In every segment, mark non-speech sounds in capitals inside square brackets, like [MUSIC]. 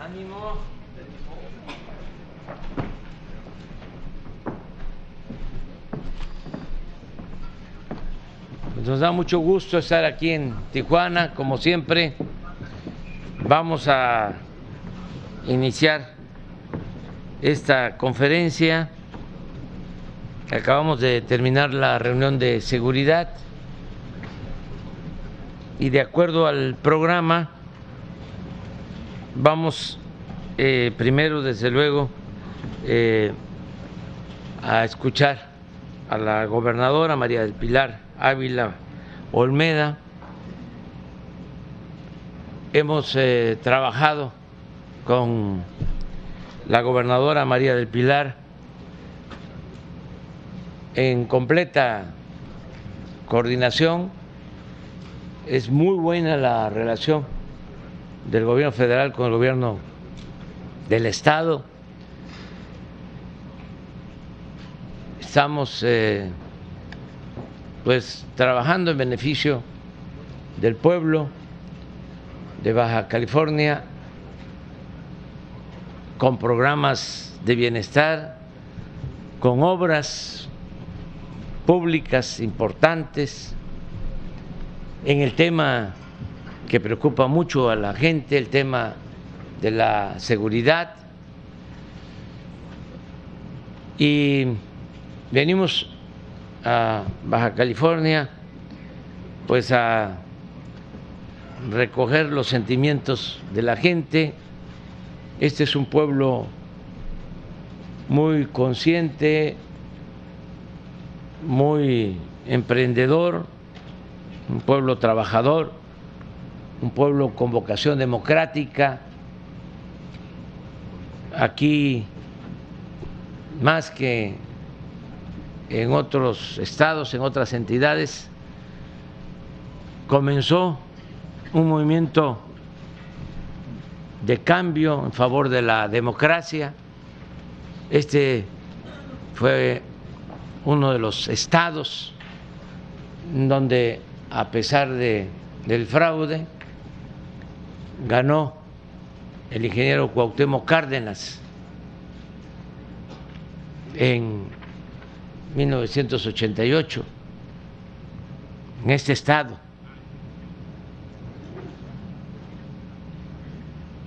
Ánimo. Pues nos da mucho gusto estar aquí en Tijuana, como siempre. Vamos a iniciar esta conferencia. Acabamos de terminar la reunión de seguridad y de acuerdo al programa vamos eh, primero, desde luego, eh, a escuchar a la gobernadora María del Pilar Ávila Olmeda. Hemos eh, trabajado con la gobernadora María del Pilar en completa coordinación. Es muy buena la relación del gobierno federal con el gobierno del Estado. Estamos eh, pues trabajando en beneficio del pueblo de Baja California con programas de bienestar, con obras públicas importantes en el tema que preocupa mucho a la gente, el tema de la seguridad. Y venimos a Baja California pues a recoger los sentimientos de la gente. Este es un pueblo muy consciente, muy emprendedor, un pueblo trabajador, un pueblo con vocación democrática. Aquí, más que en otros estados, en otras entidades, comenzó un movimiento de cambio en favor de la democracia. Este fue uno de los estados donde, a pesar de, del fraude, ganó el ingeniero Cuauhtémoc Cárdenas en 1988 en este estado.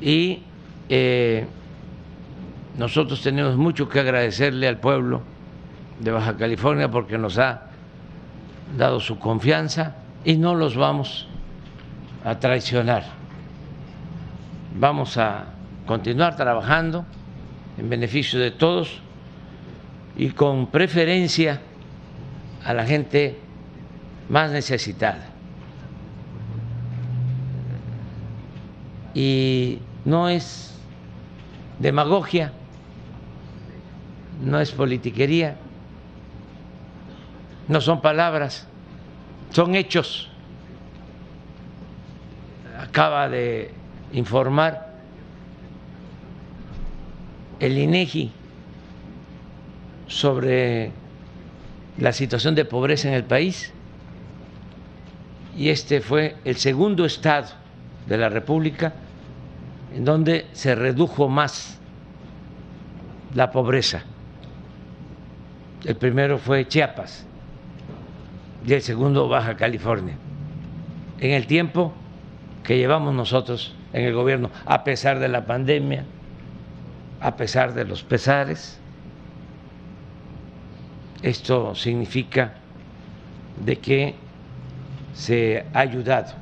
Y eh, nosotros tenemos mucho que agradecerle al pueblo de Baja California porque nos ha dado su confianza y no los vamos a traicionar. Vamos a continuar trabajando en beneficio de todos y con preferencia a la gente más necesitada. Y no es demagogia, no es politiquería, no son palabras, son hechos. Acaba de informar el INEGI sobre la situación de pobreza en el país y este fue el segundo estado de la República en donde se redujo más la pobreza. El primero fue Chiapas y el segundo Baja California. En el tiempo que llevamos nosotros en el gobierno, a pesar de la pandemia, a pesar de los pesares, esto significa de que se ha ayudado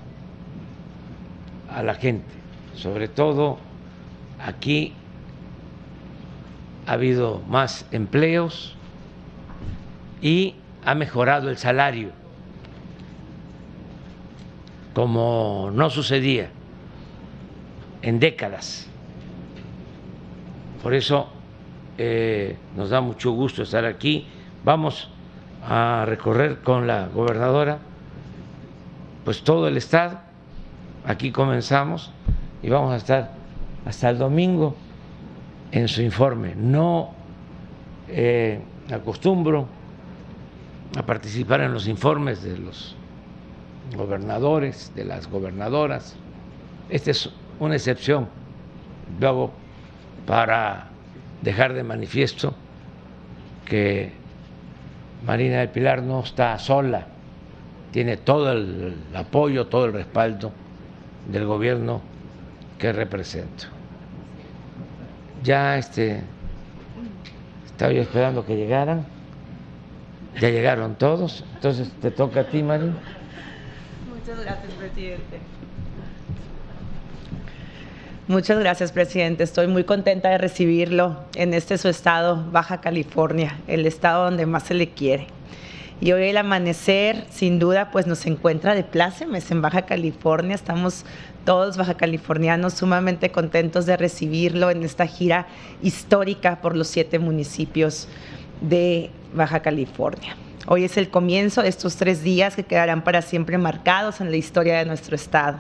a la gente, sobre todo aquí ha habido más empleos y ha mejorado el salario, como no sucedía en décadas. Por eso eh, nos da mucho gusto estar aquí Vamos a recorrer con la gobernadora pues todo el estado. Aquí comenzamos y vamos a estar hasta el domingo en su informe. No eh, acostumbro a participar en los informes de los gobernadores, de las gobernadoras, esta es una excepción, luego para dejar de manifiesto que Marina del Pilar no está sola, tiene todo el apoyo, todo el respaldo del gobierno que represento. Ya este estaba yo esperando que llegaran. Ya llegaron todos. Entonces te toca a ti, Marina. Muchas gracias, presidente. Muchas gracias, presidente. Estoy muy contenta de recibirlo en este su estado, Baja California, el estado donde más se le quiere. Y hoy el amanecer, sin duda, pues nos encuentra de plácemes en Baja California. Estamos todos baja californianos sumamente contentos de recibirlo en esta gira histórica por los siete municipios de Baja California. Hoy es el comienzo de estos tres días que quedarán para siempre marcados en la historia de nuestro estado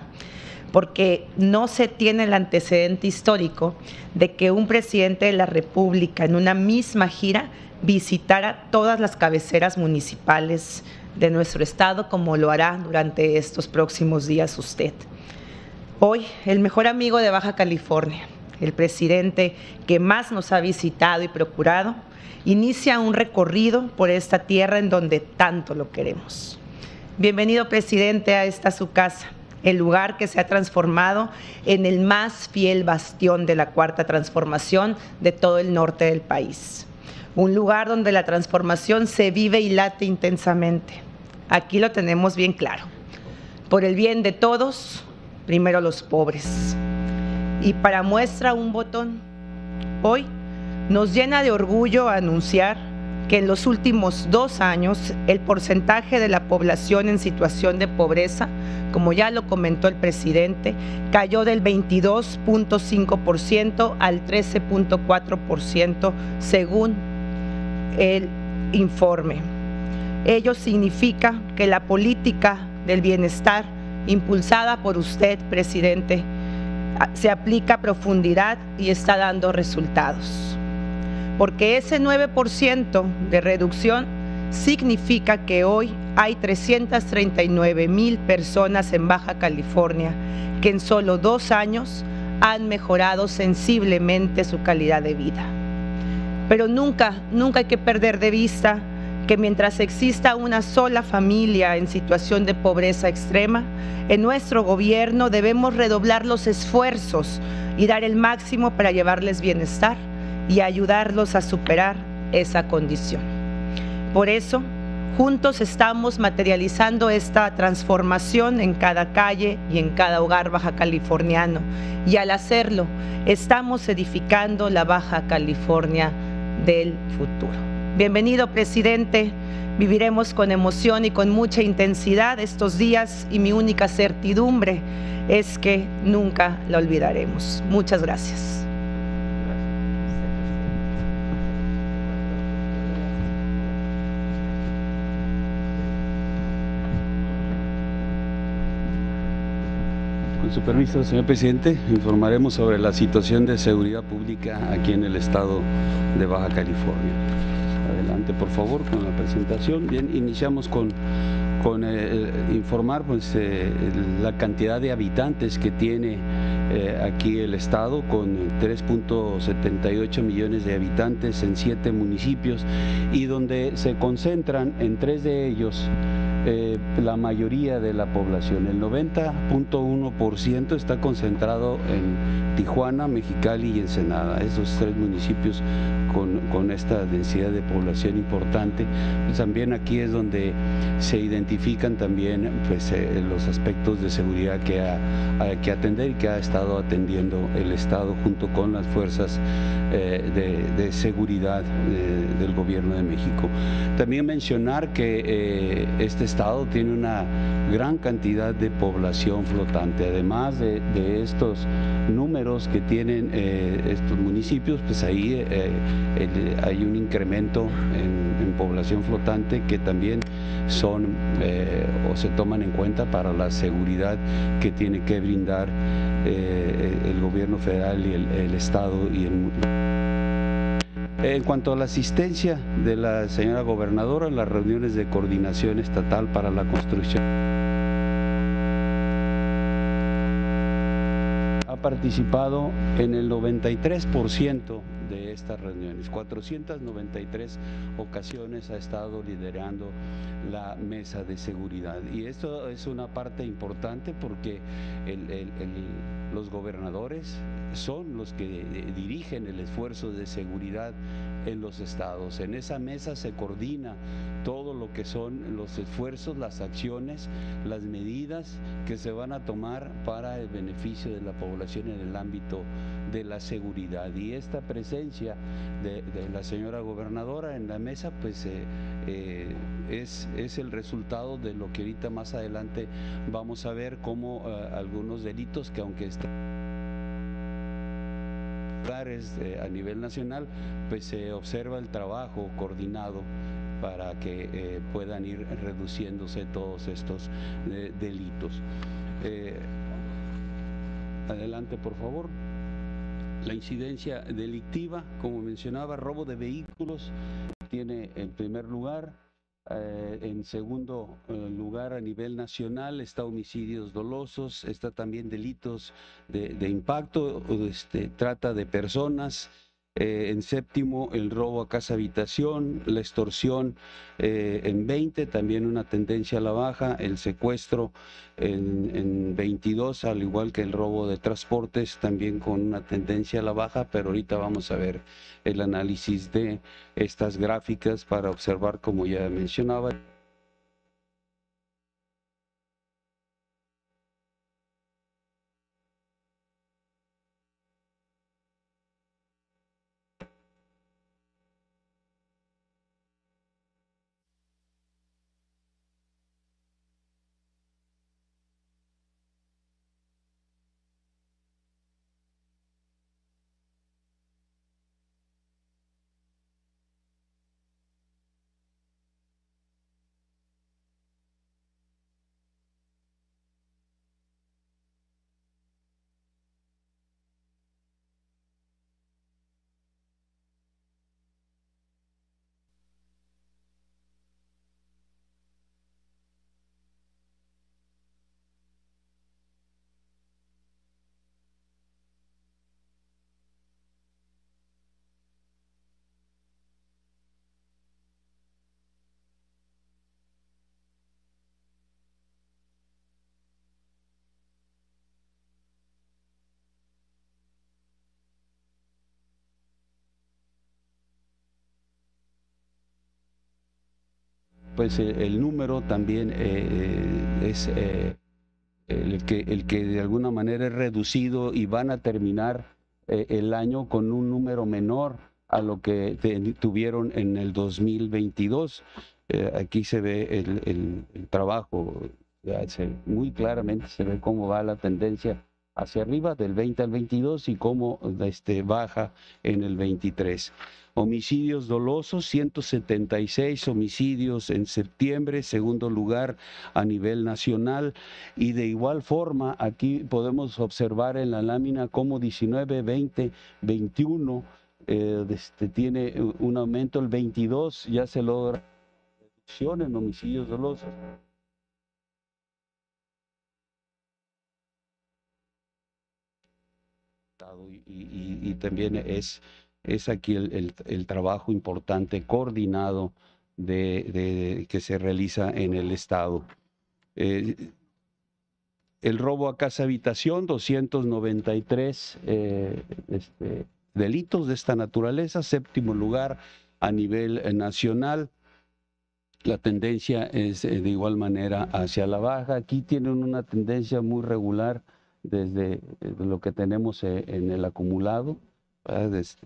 porque no se tiene el antecedente histórico de que un presidente de la República en una misma gira visitara todas las cabeceras municipales de nuestro estado, como lo hará durante estos próximos días usted. Hoy, el mejor amigo de Baja California, el presidente que más nos ha visitado y procurado, inicia un recorrido por esta tierra en donde tanto lo queremos. Bienvenido, presidente, a esta su casa el lugar que se ha transformado en el más fiel bastión de la cuarta transformación de todo el norte del país. Un lugar donde la transformación se vive y late intensamente. Aquí lo tenemos bien claro. Por el bien de todos, primero los pobres. Y para muestra un botón, hoy nos llena de orgullo anunciar que en los últimos dos años el porcentaje de la población en situación de pobreza, como ya lo comentó el presidente, cayó del 22.5% al 13.4% según el informe. Ello significa que la política del bienestar impulsada por usted, presidente, se aplica a profundidad y está dando resultados porque ese 9% de reducción significa que hoy hay 339 mil personas en Baja California que en solo dos años han mejorado sensiblemente su calidad de vida. Pero nunca, nunca hay que perder de vista que mientras exista una sola familia en situación de pobreza extrema, en nuestro gobierno debemos redoblar los esfuerzos y dar el máximo para llevarles bienestar y ayudarlos a superar esa condición. Por eso, juntos estamos materializando esta transformación en cada calle y en cada hogar baja californiano. Y al hacerlo, estamos edificando la Baja California del futuro. Bienvenido, presidente. Viviremos con emoción y con mucha intensidad estos días y mi única certidumbre es que nunca la olvidaremos. Muchas gracias. Su permiso, señor presidente, informaremos sobre la situación de seguridad pública aquí en el estado de Baja California. Adelante, por favor, con la presentación. Bien, iniciamos con, con eh, informar pues, eh, la cantidad de habitantes que tiene eh, aquí el estado con 3.78 millones de habitantes en siete municipios y donde se concentran en tres de ellos eh, la mayoría de la población. El 90.1% está concentrado en Tijuana, Mexicali y Ensenada, esos tres municipios con, con esta densidad de población importante. Pues también aquí es donde se identifican también pues, eh, los aspectos de seguridad que hay que atender y que ha estado atendiendo el Estado junto con las fuerzas eh, de, seguridad del gobierno de México. También mencionar que este estado tiene una gran cantidad de población flotante. Además de, estos números que tienen eh, estos municipios, pues ahí eh, hay un incremento en, población flotante que también son eh, o se toman en cuenta para la seguridad que tiene que brindar el gobierno federal y el, el Estado y el en cuanto a la asistencia de la señora gobernadora en las reuniones de coordinación estatal para la construcción participado en el 93% de estas reuniones. 493 ocasiones ha estado liderando la mesa de seguridad. Y esto es una parte importante porque los gobernadores son los que dirigen el esfuerzo de seguridad en los estados. En esa mesa se coordina todo lo que son los esfuerzos, las acciones, las medidas que se van a tomar para el beneficio de la población en el ámbito de la seguridad. Y esta presencia de, la señora gobernadora en la mesa, pues eh, eh, es, es, el resultado de lo que ahorita más adelante vamos a ver cómo eh, algunos delitos que aunque están a nivel nacional, pues se observa el trabajo coordinado para que puedan ir reduciéndose todos estos delitos. adelante, por favor. La incidencia delictiva, como mencionaba, robo de vehículos tiene en primer lugar. Eh, en segundo eh, lugar, a nivel nacional, está homicidios dolosos, está también delitos de, de impacto, este, trata de personas, eh, en séptimo, el robo a casa habitación, la extorsión eh, en 20, también una tendencia a la baja, el secuestro en, en, 22, al igual que el robo de transportes, también con una tendencia a la baja, pero ahorita vamos a ver el análisis de estas gráficas para observar, como ya mencionaba, pues eh, el número también eh, eh, es el, que, de alguna manera es reducido y van a terminar el año con un número menor a lo que tuvieron en el 2022. aquí se ve el, trabajo, muy claramente se ve cómo va la tendencia hacia arriba del 20 al 22 y cómo este, baja en el 23. Homicidios dolosos, 176 homicidios en septiembre, segundo lugar a nivel nacional. Y de igual forma, aquí podemos observar en la lámina cómo 19, 20, 21 este, tiene un aumento, el 22 ya se logra reducción en homicidios dolosos. y también es es aquí el, trabajo importante, coordinado de, que se realiza en el Estado. Eh, el robo a casa habitación, 293 eh, este, delitos de esta naturaleza, séptimo lugar a nivel nacional. La tendencia es eh, de igual manera hacia la baja. Aquí tienen una tendencia muy regular desde lo que tenemos en el acumulado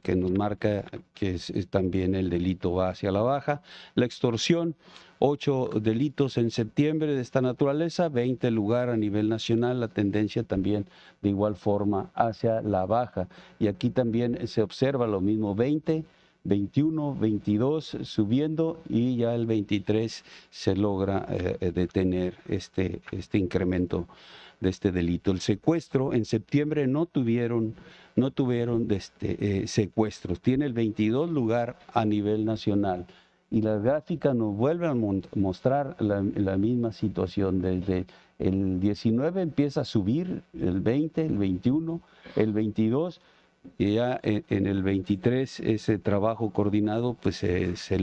que nos marca que es, también el delito va hacia la baja. La extorsión, ocho delitos en septiembre de esta naturaleza, 20 lugar a nivel nacional, la tendencia también de igual forma hacia la baja. Y aquí también se observa lo mismo, 20. 21, 22 subiendo y ya el 23 se logra eh, detener este, este incremento de este delito. El secuestro en septiembre no tuvieron no tuvieron este, eh, secuestros. Tiene el 22 lugar a nivel nacional. Y las gráficas nos vuelven a mostrar la, misma situación desde El 19 empieza a subir, el 20, el 21, el 22 y ya en el 23 ese trabajo coordinado pues se,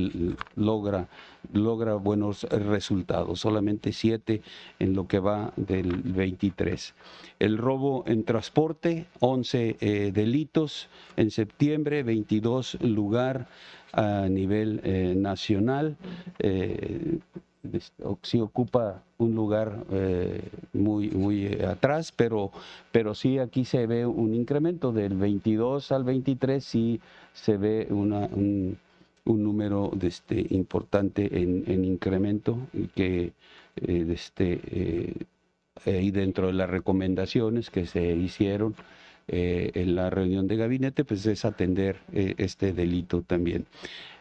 logra, logra buenos resultados, solamente siete en lo que va del 23. El robo en transporte, 11 eh, delitos en septiembre, 22 lugar a nivel eh, nacional. Eh, sí ocupa un lugar eh, muy, muy eh, atrás, pero, pero sí aquí se ve un incremento del 22 al 23, sí se ve una, un, número este, importante en, incremento y que eh, este, ahí dentro de las recomendaciones que se hicieron en la reunión de gabinete, pues es atender este delito también.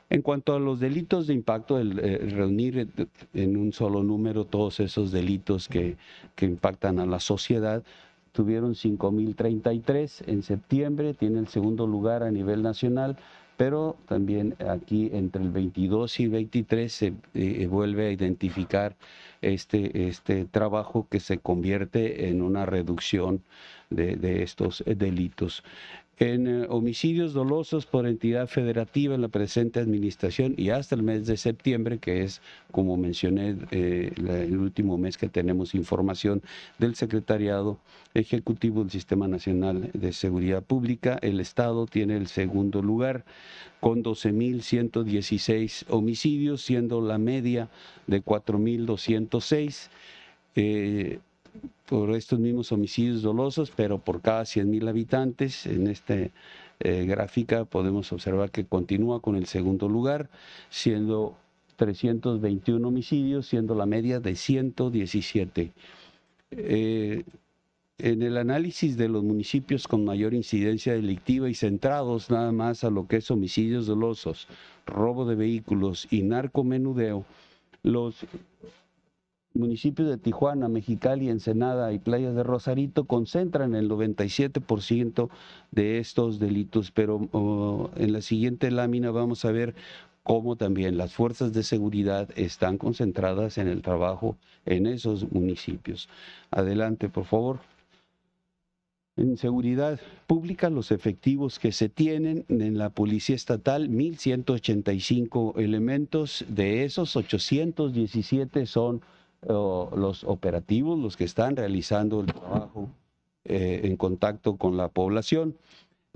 En cuanto a los delitos de impacto, el, eh, reunir en un solo número todos esos delitos que, que impactan a la sociedad, tuvieron 5.033 en septiembre, tiene el segundo lugar a nivel nacional, pero también aquí entre el 22 y 23 se eh, vuelve a identificar este, este trabajo que se convierte en una reducción de, de estos delitos en eh, homicidios dolosos por entidad federativa en la presente administración y hasta el mes de septiembre, que es, como mencioné, eh, el último mes que tenemos información del Secretariado Ejecutivo del Sistema Nacional de Seguridad Pública, el Estado tiene el segundo lugar con 12.116 homicidios, siendo la media de 4.206. Eh, por estos mismos homicidios dolosos, pero por cada 100.000 habitantes. En esta eh, gráfica podemos observar que continúa con el segundo lugar, siendo 321 homicidios, siendo la media de 117. Eh, en el análisis de los municipios con mayor incidencia delictiva y centrados nada más a lo que es homicidios dolosos, robo de vehículos y narcomenudeo, los municipios de Tijuana, Mexicali, Ensenada y Playas de Rosarito concentran el 97% de estos delitos, pero oh, en la siguiente lámina vamos a ver cómo también las fuerzas de seguridad están concentradas en el trabajo en esos municipios. Adelante, por favor. En seguridad pública, los efectivos que se tienen en la Policía Estatal, 1.185 elementos, de esos 817 son los operativos, los que están realizando el trabajo eh, en contacto con la población.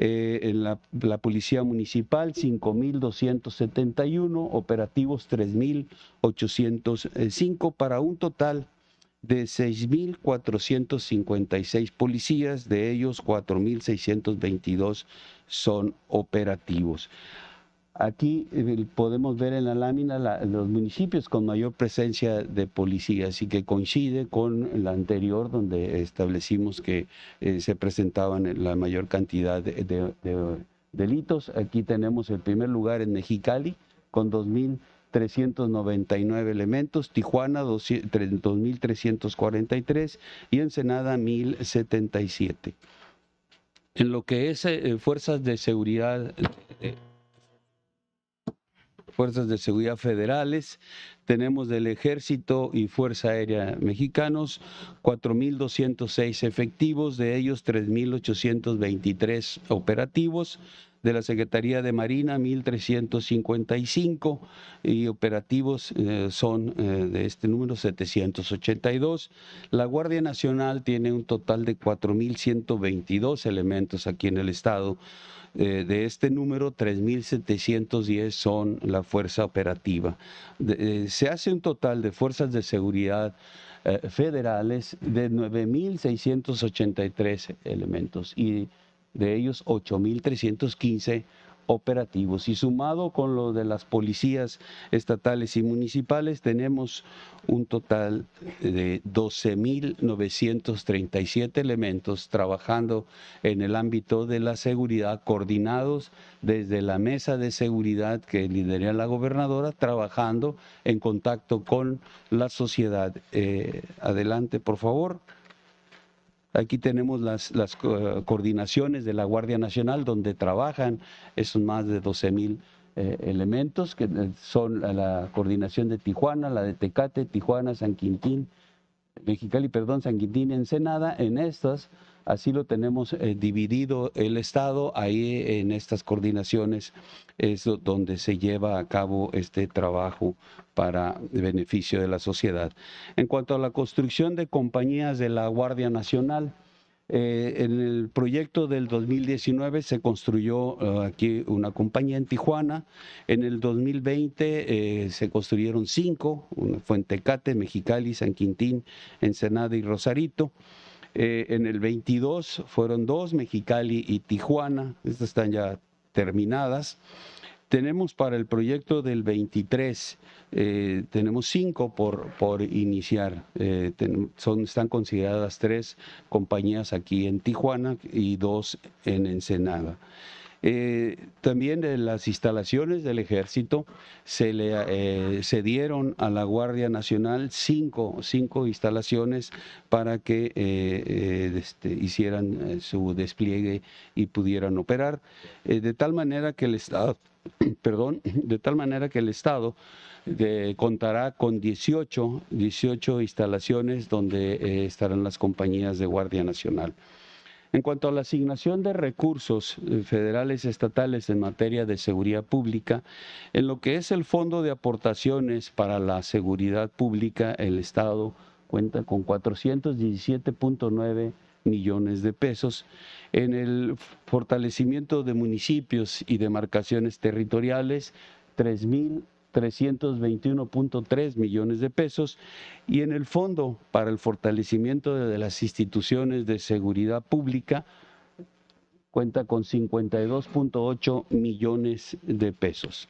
Eh, en la, Policía Municipal, 5.271, operativos 3.805, para un total de 6.456 policías, de ellos 4.622 son operativos. Aquí eh, podemos ver en la lámina los municipios con mayor presencia de policía, así que coincide con la anterior donde establecimos que eh, se presentaban la mayor cantidad de, delitos. Aquí tenemos el primer lugar en Mexicali con 2.399 elementos, Tijuana 2.343 y Ensenada 1.077. En lo que es eh, fuerzas de seguridad fuerzas de seguridad federales, tenemos del Ejército y Fuerza Aérea Mexicanos 4.206 efectivos, de ellos 3.823 operativos, de la Secretaría de Marina 1.355 y operativos eh, son eh, de este número 782. La Guardia Nacional tiene un total de 4.122 elementos aquí en el estado eh, de este número, 3.710 son la fuerza operativa. Eh, se hace un total de fuerzas de seguridad eh, federales de 9.683 elementos y de ellos 8.315 operativos. Y sumado con lo de las policías estatales y municipales, tenemos un total de 12.937 elementos trabajando en el ámbito de la seguridad, coordinados desde la mesa de seguridad que lidera la gobernadora, trabajando en contacto con la sociedad. Eh, adelante, por favor. Aquí tenemos las, las coordinaciones de la Guardia Nacional donde trabajan esos más de 12 mil eh, elementos que eh, son la coordinación de Tijuana, la de Tecate, Tijuana, San Quintín, Mexicali, perdón, San Quintín, Ensenada, en estas Así lo tenemos eh, dividido el Estado. Ahí en estas coordinaciones es donde se lleva a cabo este trabajo para beneficio de la sociedad. En cuanto a la construcción de compañías de la Guardia Nacional, eh, en el proyecto del 2019 se construyó eh, aquí una compañía en Tijuana. En el 2020 se construyeron cinco, una Mexicali, San Quintín, Ensenada y Rosarito. Eh, en el 22 fueron dos, Mexicali y Tijuana, estas están ya terminadas. Tenemos para el proyecto del 23, eh, tenemos cinco por, por iniciar. Eh, son, están consideradas tres compañías aquí en Tijuana y dos en Ensenada. Eh, también de las instalaciones del ejército se le eh, dieron a la Guardia Nacional cinco, cinco instalaciones para que eh, este, hicieran su despliegue y pudieran operar, de tal manera que el Estado, [CLEARS THROAT] perdón, de tal manera que el Estado contará con 18, 18 instalaciones donde estarán las compañías de Guardia Nacional. En cuanto a la asignación de recursos eh, federales y estatales en materia de seguridad pública, en lo que es el Fondo de Aportaciones para la Seguridad Pública, el Estado cuenta con 417.9 millones de pesos. En el fortalecimiento de municipios y demarcaciones territoriales, 3 mil 321.3 millones de pesos y en el Fondo para el Fortalecimiento de las Instituciones de Seguridad Pública cuenta con 52.8 millones de pesos.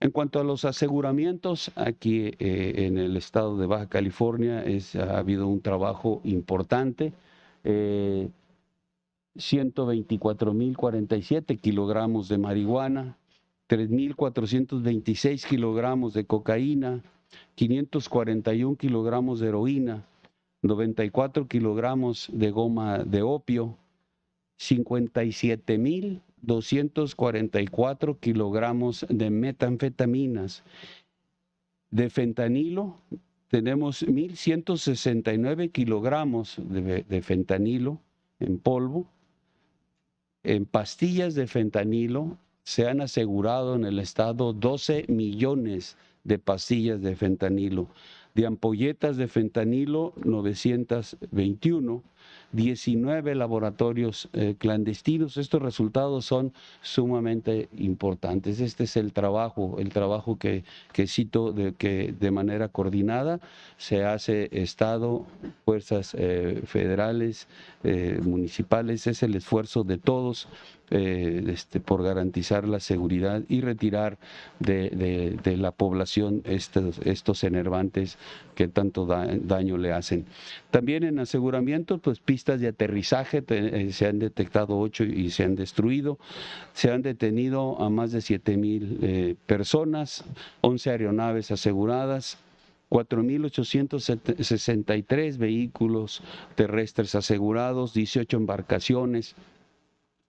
En cuanto a los aseguramientos, aquí eh, en el estado de Baja California ha habido un trabajo importante. Eh, 124.047 kilogramos de marihuana, 3.426 kilogramos de cocaína, 541 kilogramos de heroína, 94 kilogramos de goma de opio, 57.244 kilogramos de metanfetaminas. De fentanilo tenemos 1.169 kilogramos de, de fentanilo en polvo. En pastillas de fentanilo se han asegurado en el estado 12 millones de pastillas de fentanilo, de ampolletas de fentanilo 921 19 laboratorios eh, clandestinos. Estos resultados son sumamente importantes. Este es el trabajo, el trabajo que, cito de que de manera coordinada se hace Estado, fuerzas eh, federales, eh, municipales, es el esfuerzo de todos este, por garantizar la seguridad y retirar de, la población estos, estos enervantes que tanto daño le hacen. También en aseguramiento, pues pistas de aterrizaje, eh, se han detectado ocho y se han destruido, se han detenido a más de 7 mil eh, personas, 11 aeronaves aseguradas, 4.863 vehículos terrestres asegurados, 18 embarcaciones,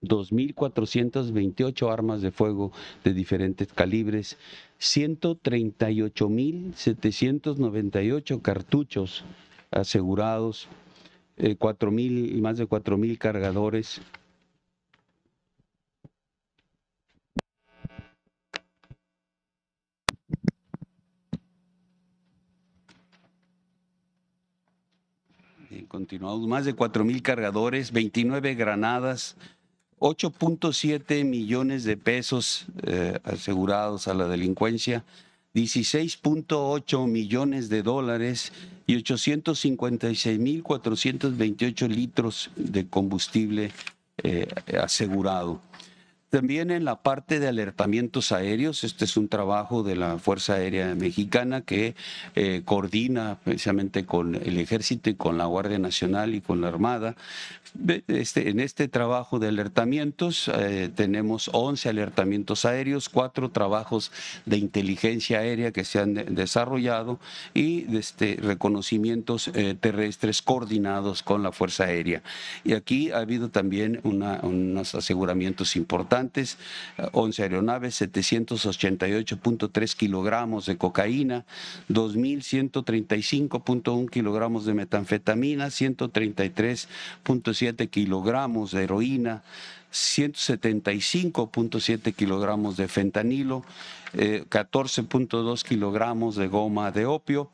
2.428 armas de fuego de diferentes calibres, 138.798 cartuchos asegurados, eh, cuatro mil, más de cuatro mil cargadores. continuamos, más de cuatro mil cargadores, 29 granadas, 8.7 millones de pesos eh, asegurados a la delincuencia, 16.8 millones de dólares y 856.428 litros de combustible eh, asegurado. También en la parte de alertamientos aéreos, este es un trabajo de la Fuerza Aérea Mexicana que eh, coordina precisamente con el Ejército y con la Guardia Nacional y con la Armada. Este, en este trabajo de alertamientos eh, tenemos 11 alertamientos aéreos, cuatro trabajos de inteligencia aérea que se han desarrollado y este, reconocimientos eh, terrestres coordinados con la Fuerza Aérea. Y aquí ha habido también unos aseguramientos importantes importantes, 11 aeronaves, 788.3 kilogramos de cocaína, 2.135.1 kilogramos de metanfetamina, 133.7 kilogramos de heroína, 175.7 kilogramos de fentanilo, 14.2 eh, kilogramos de goma de opio,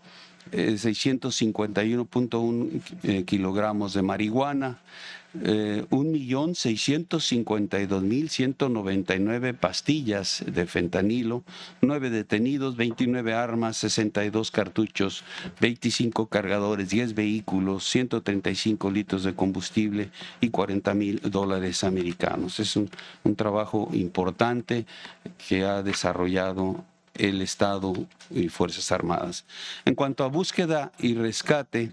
651.1 eh, eh, kilogramos de marihuana, eh, 1.652.199 pastillas de fentanilo, 9 detenidos, 29 armas, 62 cartuchos, 25 cargadores, 10 vehículos, 135 litros de combustible y 40 mil dólares americanos. Es un, un trabajo importante que ha desarrollado el Estado y Fuerzas Armadas. En cuanto a búsqueda y rescate,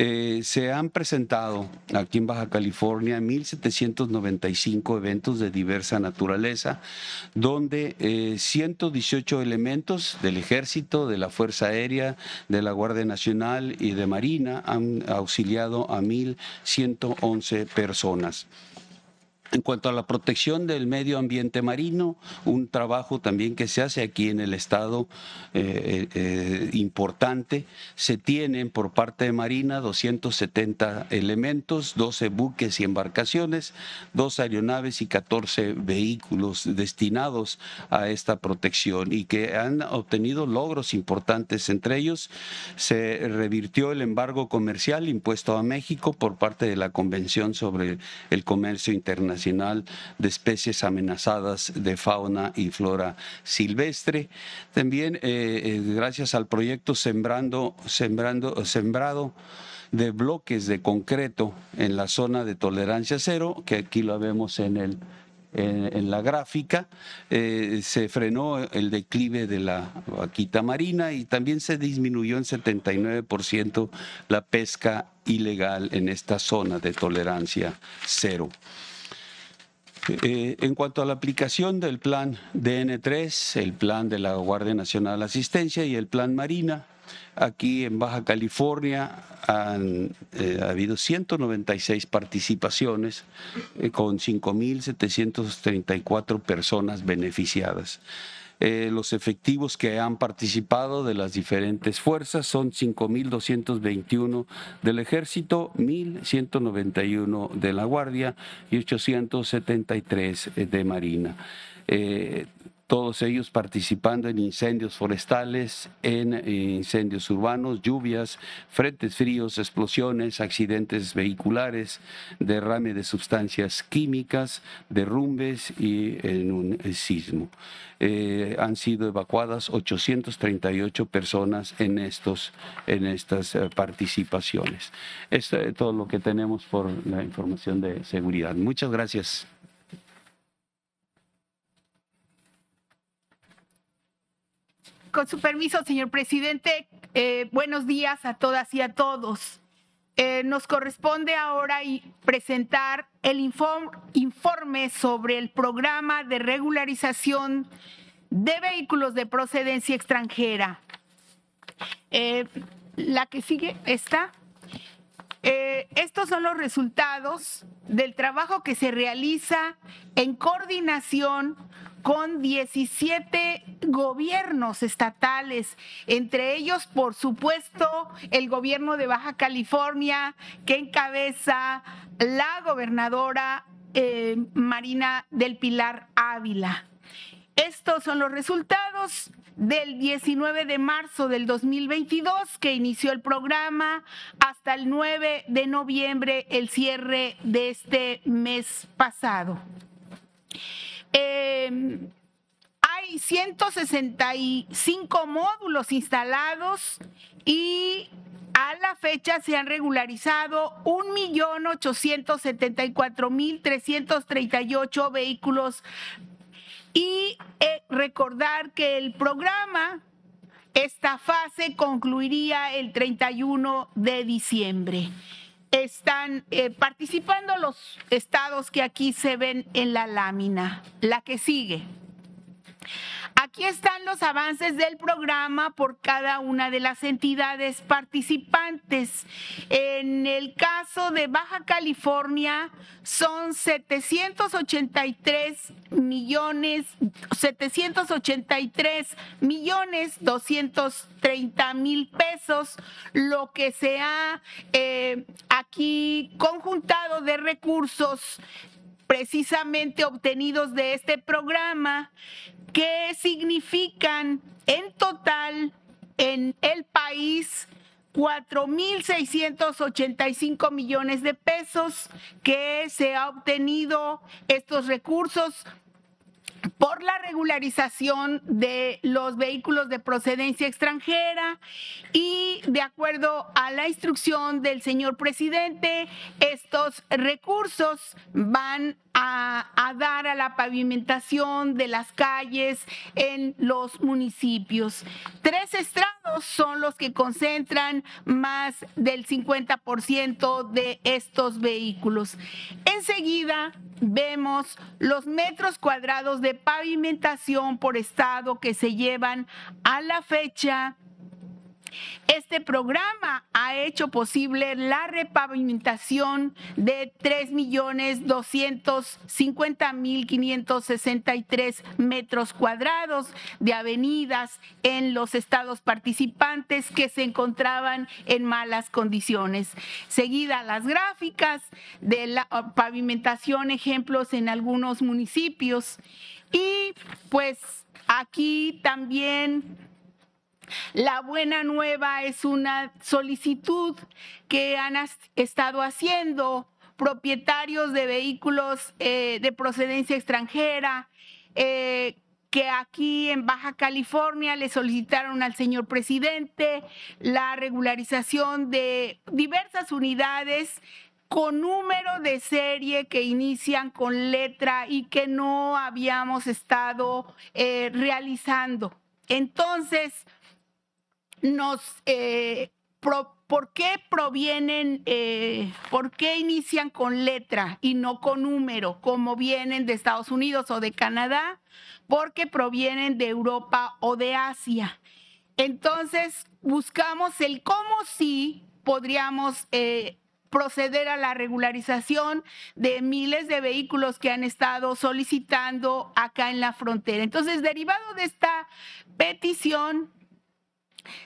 eh, se han presentado aquí en Baja California 1.795 eventos de diversa naturaleza, donde 118 eh, elementos del Ejército, de la Fuerza Aérea, de la Guardia Nacional y de Marina han auxiliado a 1.111 personas. En cuanto a la protección del medio ambiente marino, un trabajo también que se hace aquí en el Estado eh, eh, importante. Se tienen por parte de Marina 270 elementos, 12 buques y embarcaciones, dos aeronaves y 14 vehículos destinados a esta protección y que han obtenido logros importantes. Entre ellos, se revirtió el embargo comercial impuesto a México por parte de la Convención sobre el Comercio Internacional de especies amenazadas de fauna y flora silvestre. También eh, eh, gracias al proyecto Sembrando, Sembrando, Sembrado de bloques de concreto en la zona de tolerancia cero, que aquí lo vemos en el en, la gráfica, eh, se frenó el declive de la vaquita marina y también se disminuyó en 79% la pesca ilegal en esta zona de tolerancia cero. Eh, en cuanto a la aplicación del plan DN3, el plan de la Guardia Nacional Asistencia y el plan Marina, aquí en Baja California han eh, ha habido 196 participaciones eh, con 5.734 personas beneficiadas. Eh, los efectivos que han participado de las diferentes fuerzas son 5.221 del Ejército, 1.191 de la Guardia y 873 de Marina. Eh, todos ellos participando en incendios forestales, en eh, incendios urbanos, lluvias, frentes fríos, explosiones, accidentes vehiculares, derrame de sustancias químicas, derrumbes y en un sismo. Eh, han sido evacuadas 838 personas en, estos, en estas eh, participaciones. Esto es todo lo que tenemos por la información de seguridad. Muchas gracias. Con su permiso, señor presidente, eh, buenos días a todas y a todos. Eh, nos corresponde ahora presentar el informe sobre el programa de regularización de vehículos de procedencia extranjera. Eh, la que sigue está. estos son los resultados del trabajo que se realiza en coordinación con 17 gobiernos estatales, entre ellos, por supuesto, el gobierno de Baja California, que encabeza la gobernadora eh, Marina del Pilar Ávila. Estos son los resultados del 19 de marzo del 2022 que inició el programa hasta el 9 de noviembre, el cierre de este mes pasado. Eh, hay 165 módulos instalados y a la fecha se han regularizado 1.874.338 vehículos. Y eh, recordar que el programa, esta fase concluiría el 31 de diciembre están eh, participando los estados que aquí se ven en la lámina. La que sigue. Aquí están los avances del programa por cada una de las entidades participantes. En el caso de Baja California son 783 millones, 783 millones 230 mil pesos, lo que se ha eh, aquí conjuntado de recursos precisamente obtenidos de este programa que significan en total en el país 4.685 millones de pesos que se ha obtenido estos recursos por la regularización de los vehículos de procedencia extranjera y de acuerdo a la instrucción del señor presidente, estos recursos van a, dar a la pavimentación de las calles en los municipios. Tres estrados son los que concentran más del 50% de estos vehículos. Enseguida vemos los metros cuadrados de pavimentación por estado que se llevan a la fecha este programa ha hecho posible la repavimentación de 3.250.563 metros cuadrados de avenidas en los estados participantes que se encontraban en malas condiciones. Seguida las gráficas de la pavimentación, ejemplos en algunos municipios. Y pues aquí también la buena nueva es una solicitud que han estado haciendo propietarios de vehículos eh, de procedencia extranjera, eh, que aquí en Baja California le solicitaron al señor presidente la regularización de diversas unidades con número de serie que inician con letra y que no habíamos estado eh, realizando. Entonces, nos, eh, ¿por qué provienen, eh, por qué inician con letra y no con número, como vienen de Estados Unidos o de Canadá? Porque provienen de Europa o de Asia. Entonces, buscamos el cómo sí podríamos eh, proceder a la regularización de miles de vehículos que han estado solicitando acá en la frontera. Entonces, derivado de esta petición,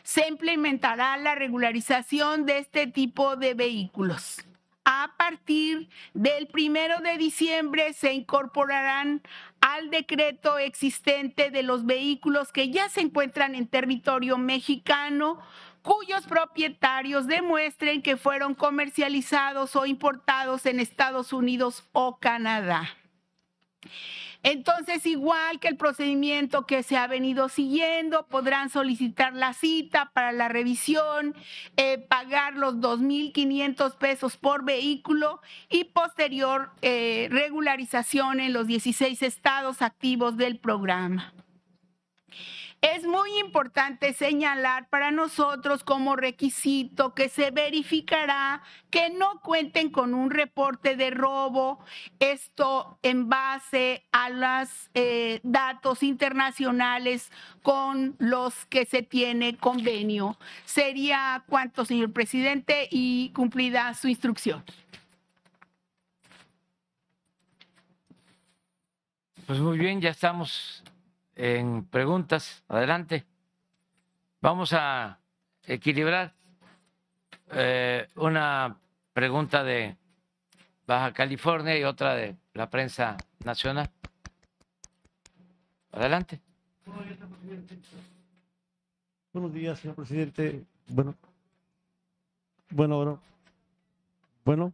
se implementará la regularización de este tipo de vehículos. A partir del primero de diciembre se incorporarán al decreto existente de los vehículos que ya se encuentran en territorio mexicano cuyos propietarios demuestren que fueron comercializados o importados en Estados Unidos o Canadá. Entonces, igual que el procedimiento que se ha venido siguiendo, podrán solicitar la cita para la revisión, eh, pagar los 2.500 pesos por vehículo y posterior eh, regularización en los 16 estados activos del programa. Es muy importante señalar para nosotros como requisito que se verificará que no cuenten con un reporte de robo, esto en base a los eh, datos internacionales con los que se tiene convenio. Sería cuánto, señor presidente, y cumplida su instrucción. Pues muy bien, ya estamos en preguntas. Adelante. Vamos a equilibrar eh, una pregunta de Baja California y otra de la prensa nacional. Adelante. Buenos días, señor presidente. Bueno, bueno, bueno, bueno,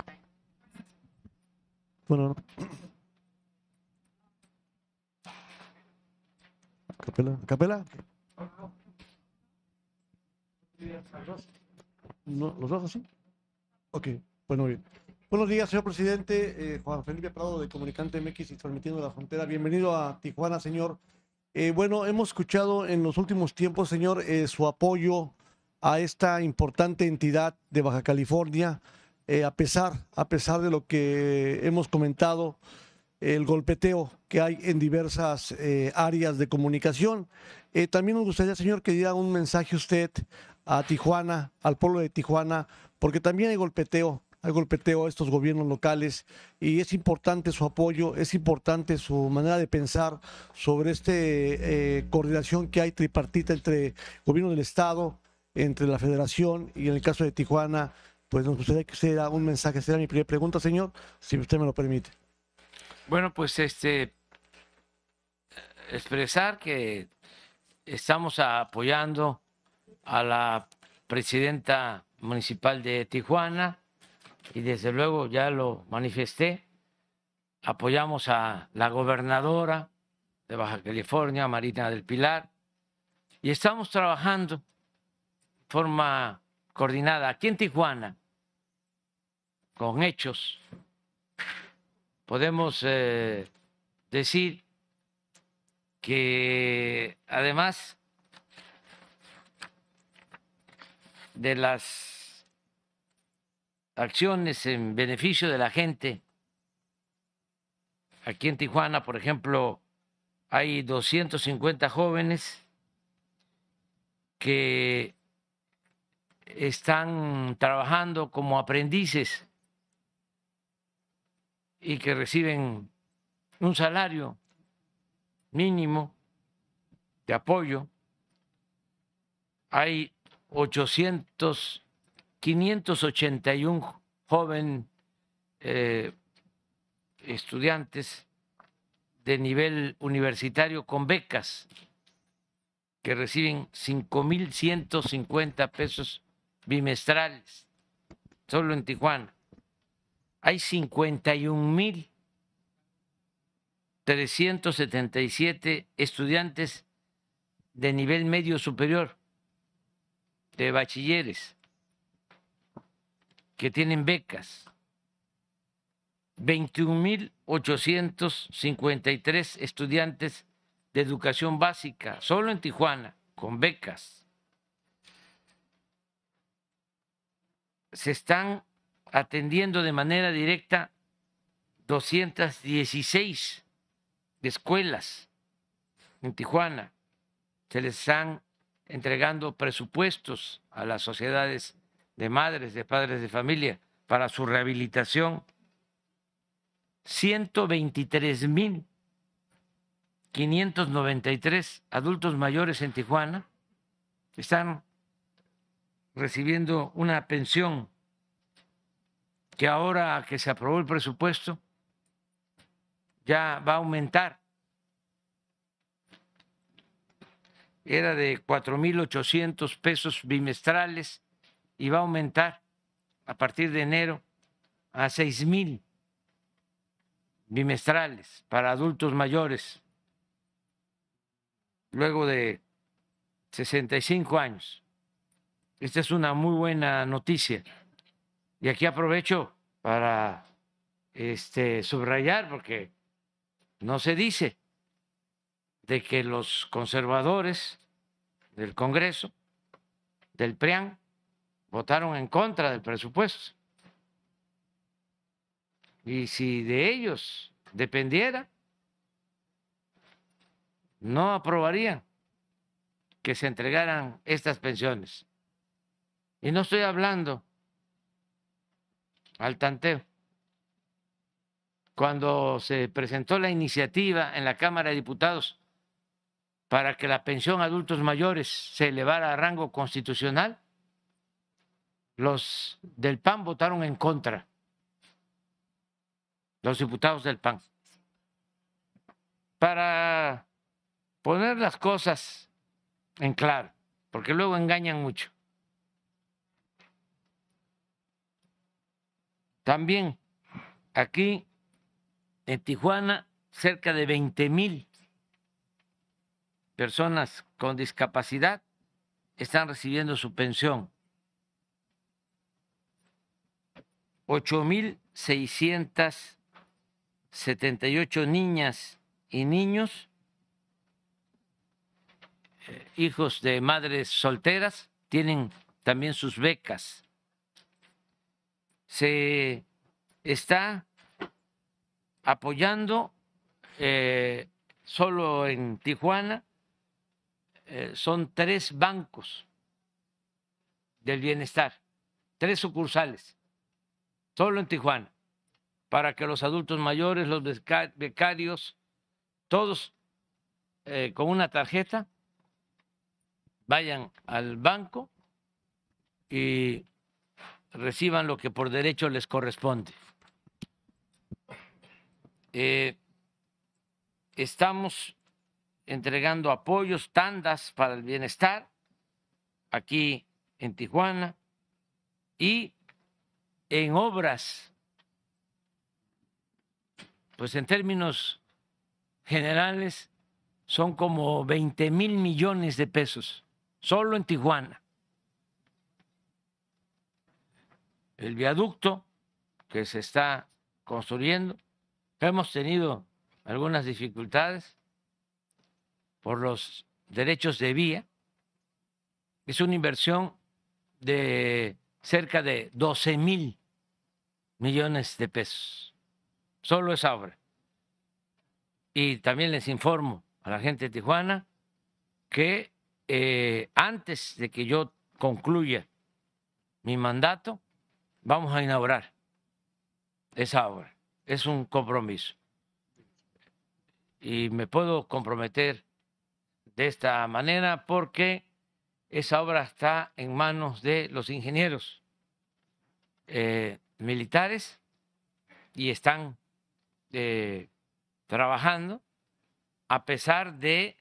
bueno. Capela, Capela. No, ¿Los dos así? Ok, bueno, bien. Buenos días, señor presidente. Eh, Juan Felipe Prado de Comunicante MX y transmitiendo la frontera. Bienvenido a Tijuana, señor. Eh, bueno, hemos escuchado en los últimos tiempos, señor, eh, su apoyo a esta importante entidad de Baja California, a pesar, a pesar de lo que hemos comentado el golpeteo que hay en diversas eh, áreas de comunicación. Eh, también nos gustaría, señor, que diera un mensaje usted a Tijuana, al pueblo de Tijuana, porque también hay golpeteo, hay golpeteo a estos gobiernos locales y es importante su apoyo, es importante su manera de pensar sobre esta coordinación que hay tripartita entre gobierno del Estado, entre la Federación y en el caso de Tijuana, pues nos gustaría que usted diera un mensaje. Será mi primera pregunta, señor, si usted me lo permite. Bueno, pues este expresar que estamos apoyando a la presidenta municipal de Tijuana y desde luego ya lo manifesté. Apoyamos a la gobernadora de Baja California, Marina del Pilar, y estamos trabajando de forma coordinada aquí en Tijuana con hechos podemos eh, decir que además de las acciones en beneficio de la gente, aquí en Tijuana, por ejemplo, hay 250 jóvenes que están trabajando como aprendices y que reciben un salario mínimo de apoyo. Hay 800, 581 jóvenes eh, estudiantes de nivel universitario con becas que reciben 5.150 pesos bimestrales, solo en Tijuana hay 51.377 estudiantes de nivel medio superior, de bachilleres, que tienen becas. 21.853 estudiantes de educación básica, solo en Tijuana, con becas. Se están atendiendo de manera directa 216 escuelas en Tijuana. Se les están entregando presupuestos a las sociedades de madres, de padres de familia para su rehabilitación. 123 mil 593 adultos mayores en Tijuana están recibiendo una pensión que ahora que se aprobó el presupuesto ya va a aumentar. Era de 4.800 pesos bimestrales y va a aumentar a partir de enero a 6.000 bimestrales para adultos mayores luego de 65 años. Esta es una muy buena noticia. Y aquí aprovecho para este, subrayar, porque no se dice de que los conservadores del Congreso, del PRIAN, votaron en contra del presupuesto. Y si de ellos dependiera, no aprobarían que se entregaran estas pensiones. Y no estoy hablando al tanteo. Cuando se presentó la iniciativa en la Cámara de Diputados para que la pensión a adultos mayores se elevara a rango constitucional, los del PAN votaron en contra, los diputados del PAN, para poner las cosas en claro, porque luego engañan mucho. También aquí en Tijuana, cerca de 20 mil personas con discapacidad están recibiendo su pensión. 8.678 niñas y niños, eh, hijos de madres solteras, tienen también sus becas se está apoyando eh, solo en Tijuana, eh, son tres bancos del bienestar, tres sucursales, solo en Tijuana, para que los adultos mayores, los becarios, todos eh, con una tarjeta vayan al banco y reciban lo que por derecho les corresponde. Eh, estamos entregando apoyos, tandas para el bienestar aquí en Tijuana y en obras, pues en términos generales son como 20 mil millones de pesos, solo en Tijuana. El viaducto que se está construyendo, hemos tenido algunas dificultades por los derechos de vía. Es una inversión de cerca de 12 mil millones de pesos. Solo esa obra. Y también les informo a la gente de Tijuana que eh, antes de que yo concluya mi mandato, vamos a inaugurar esa obra. Es un compromiso. Y me puedo comprometer de esta manera porque esa obra está en manos de los ingenieros eh, militares y están eh, trabajando a pesar de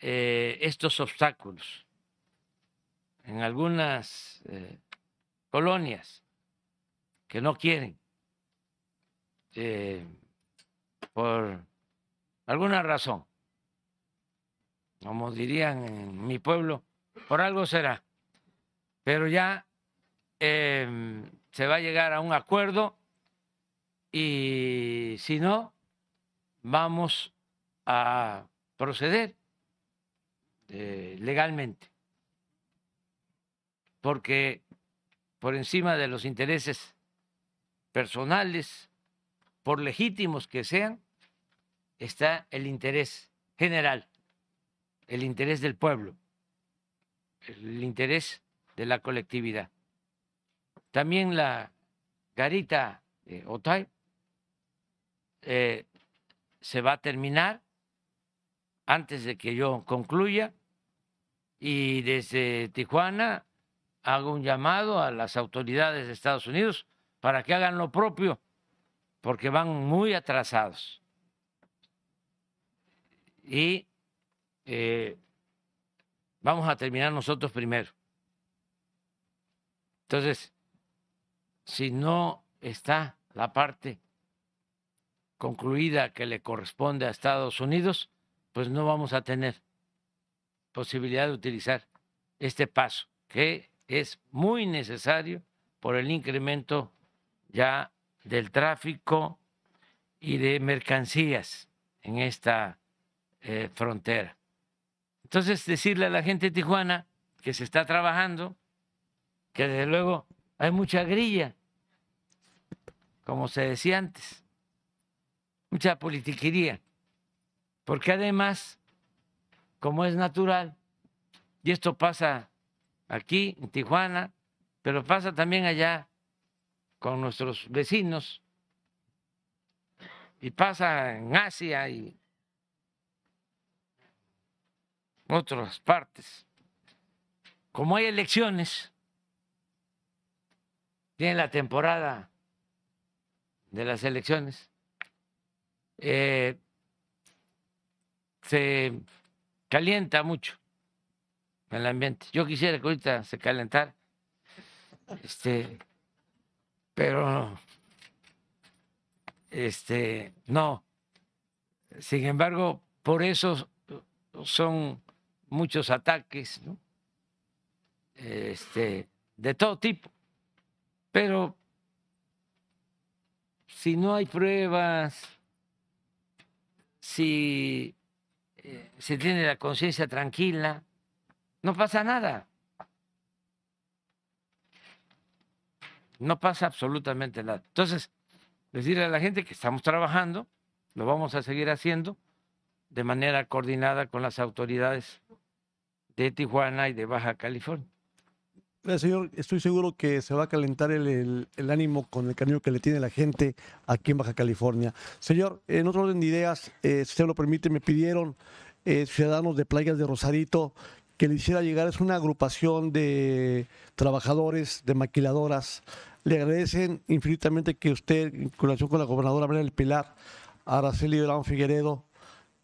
eh, estos obstáculos. En algunas colonias que no quieren, por alguna razón como dirían en mi pueblo, por algo será. Pero ya em, se va a llegar a un acuerdo y si no, vamos a proceder eh, legalmente. Porque por encima de los intereses personales, por legítimos que sean, está el interés general el interés del pueblo, el interés de la colectividad. También la garita de Otay eh, se va a terminar antes de que yo concluya y desde Tijuana hago un llamado a las autoridades de Estados Unidos para que hagan lo propio, porque van muy atrasados. Y eh, vamos a terminar nosotros primero. Entonces, si no está la parte concluida que le corresponde a Estados Unidos, pues no vamos a tener posibilidad de utilizar este paso, que es muy necesario por el incremento ya del tráfico y de mercancías en esta eh, frontera. Entonces, decirle a la gente de Tijuana que se está trabajando, que desde luego hay mucha grilla, como se decía antes, mucha politiquería, porque además, como es natural, y esto pasa aquí en Tijuana, pero pasa también allá con nuestros vecinos, y pasa en Asia y otras partes. Como hay elecciones, tiene la temporada de las elecciones, eh, se calienta mucho el ambiente. Yo quisiera que ahorita se calentara, este, pero este, no. Sin embargo, por eso son muchos ataques, este, de todo tipo. Pero si no hay pruebas, si eh, se tiene la conciencia tranquila, no pasa nada. No pasa absolutamente nada. Entonces, decirle a la gente que estamos trabajando, lo vamos a seguir haciendo de manera coordinada con las autoridades de Tijuana y de Baja California. señor, estoy seguro que se va a calentar el, ánimo con el cariño que le tiene la gente aquí en Baja California. Señor, en otro orden de ideas, eh, si usted lo permite, me pidieron eh, ciudadanos de playas de Rosarito que le hiciera llegar, es una agrupación de trabajadores, de maquiladoras. Le agradecen infinitamente que usted, en colaboración con la gobernadora María del Pilar, Araceli Durán Figueredo,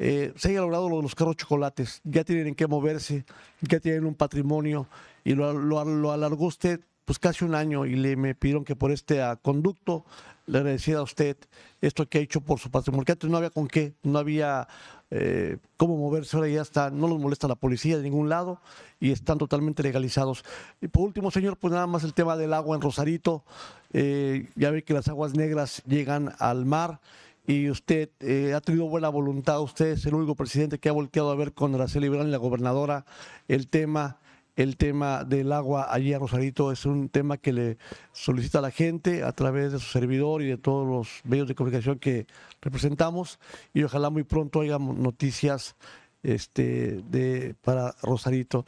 eh, se haya logrado lo de los carros chocolates. Ya tienen en qué moverse, ya tienen un patrimonio y lo, lo, alargó usted pues casi un año y le me pidieron que por este conducto le agradeciera a usted esto que ha hecho por su patrimonio. Que antes no había con qué, no había eh, cómo moverse, ahora ya está, no los molesta la policía de ningún lado y están totalmente legalizados. Y por último, señor, pues nada más el tema del agua en Rosarito. Eh, ya ve que las aguas negras llegan al mar y usted eh, ha tenido buena voluntad, usted es el único presidente que ha volteado a ver con Araceli Brán y la gobernadora el tema el tema del agua allí a Rosarito es un tema que le solicita a la gente a través de su servidor y de todos los medios de comunicación que representamos y ojalá muy pronto haya noticias este, de, para Rosarito.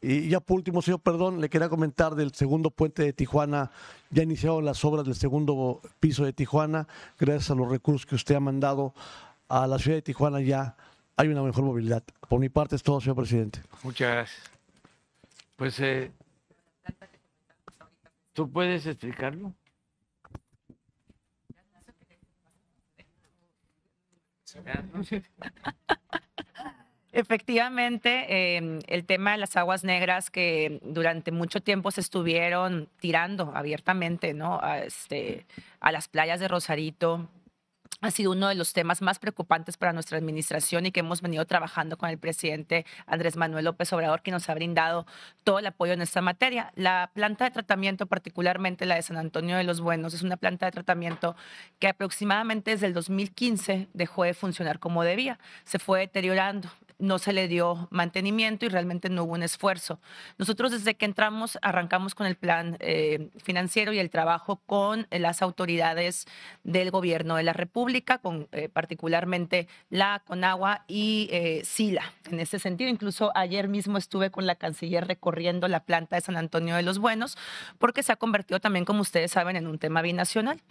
Y ya por último, señor, perdón, le quería comentar del segundo puente de Tijuana. Ya iniciaron las obras del segundo piso de Tijuana. Gracias a los recursos que usted ha mandado a la ciudad de Tijuana ya hay una mejor movilidad. Por mi parte es todo, señor presidente. Muchas gracias. Pues, eh, ¿tú puedes explicarlo? Efectivamente, em, el tema de las aguas negras que durante mucho tiempo se estuvieron tirando abiertamente ¿no? a, este, a las playas de Rosarito, ha sido uno de los temas más preocupantes para nuestra administración y que hemos venido trabajando con el presidente Andrés Manuel López Obrador, que nos ha brindado todo el apoyo en esta materia. La planta de tratamiento, particularmente la de San Antonio de los Buenos, es una planta de tratamiento que aproximadamente desde el 2015 dejó de funcionar como debía. Se fue deteriorando no se le dio mantenimiento y realmente no hubo un esfuerzo. Nosotros desde que entramos arrancamos con el plan eh, financiero y el trabajo con las autoridades del gobierno de la República, con eh, particularmente la Conagua y eh, SILA. En ese sentido, incluso ayer mismo estuve con la canciller recorriendo la planta de San Antonio de los Buenos, porque se ha convertido también, como ustedes saben, en un tema binacional.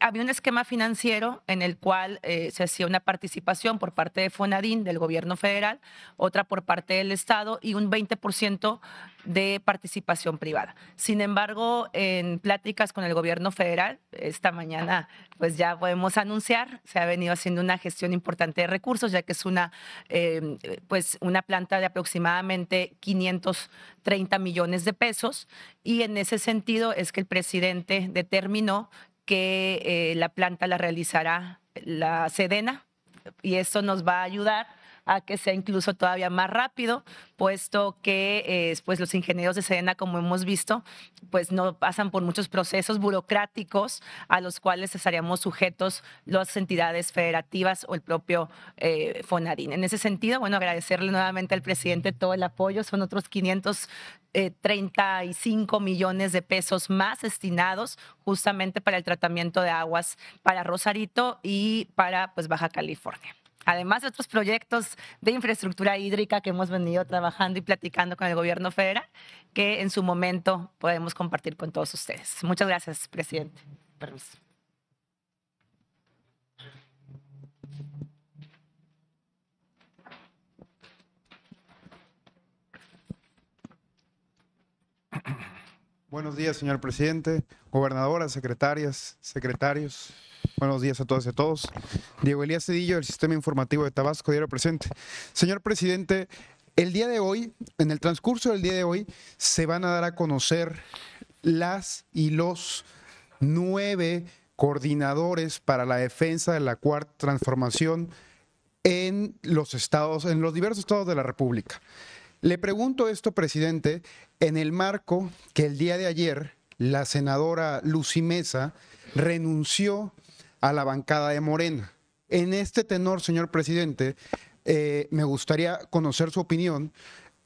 Había un esquema financiero en el cual se hacía una participación por parte de Fonadín, del gobierno federal, otra por parte del Estado y un 20% de participación privada. Sin embargo, en pláticas con el gobierno federal, esta mañana pues ya podemos anunciar, se ha venido haciendo una gestión importante de recursos, ya que es una, em, pues una planta de aproximadamente 530 millones de pesos y en ese sentido es que el presidente determinó que eh, la planta la realizará la Sedena y esto nos va a ayudar a que sea incluso todavía más rápido, puesto que eh, pues los ingenieros de Sedena, como hemos visto, pues no pasan por muchos procesos burocráticos a los cuales estaríamos sujetos las entidades federativas o el propio eh. En ese sentido, bueno, agradecerle nuevamente al presidente todo el apoyo, son otros 535 eh, millones de pesos más destinados justamente para el tratamiento de aguas para Rosarito y para pues Baja California además de otros proyectos de infraestructura hídrica que hemos venido trabajando y platicando con el gobierno federal, que en su momento podemos compartir con todos ustedes. Muchas gracias, presidente. Permiso. Buenos días, señor presidente, gobernadoras, secretarias, secretarios. Buenos días a todas y a todos. Diego Elías Cedillo, del Sistema Informativo de Tabasco, diario presente. Señor presidente, el día de hoy, en el transcurso del día de hoy, se van a dar a conocer las y los nueve coordinadores para la defensa de la cuarta transformación en los estados, en los diversos estados de la República. Le pregunto esto, presidente, en el marco que el día de ayer la senadora Lucy Mesa renunció a la bancada de Morena. En este tenor, señor presidente, eh, me gustaría conocer su opinión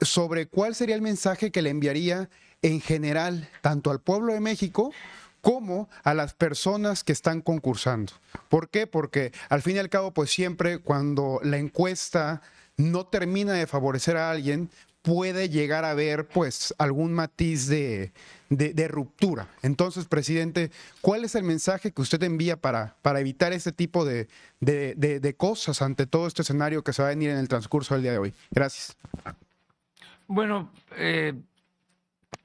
sobre cuál sería el mensaje que le enviaría en general tanto al pueblo de México como a las personas que están concursando. ¿Por qué? Porque al fin y al cabo, pues siempre cuando la encuesta no termina de favorecer a alguien, puede llegar a haber pues algún matiz de, ruptura. Entonces, presidente, ¿cuál es el mensaje que usted envía para, para evitar ese tipo de, cosas ante todo este escenario que se va a venir en el transcurso del día de hoy? Gracias. Bueno, eh,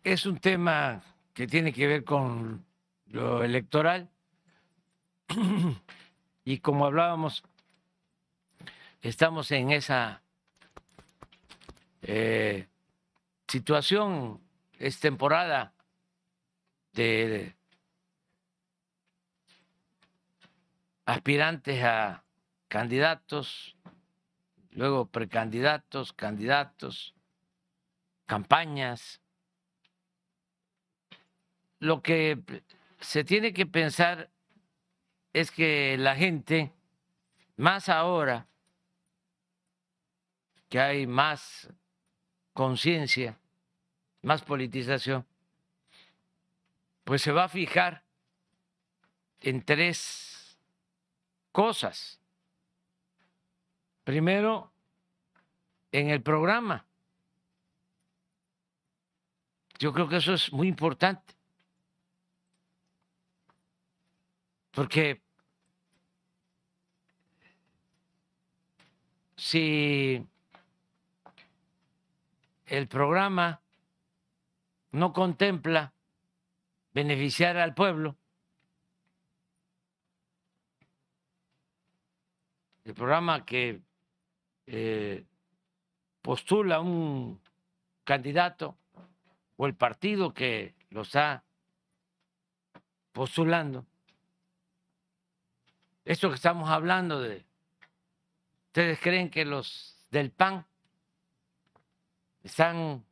es un tema que tiene que ver con lo electoral [CLEARS THROAT] y como hablábamos, estamos en esa eh, situación, es temporada de aspirantes a candidatos, luego precandidatos, candidatos, campañas. Lo que se tiene que pensar es que la gente, más ahora que hay más conciencia, más politización, pues se va a fijar en tres cosas. Primero, en el programa. Yo creo que eso es muy importante. Porque si el programa no contempla beneficiar al pueblo. El programa que eh, postula un candidato o el partido que lo está postulando. Esto que estamos hablando de, ¿ustedes creen que los del PAN están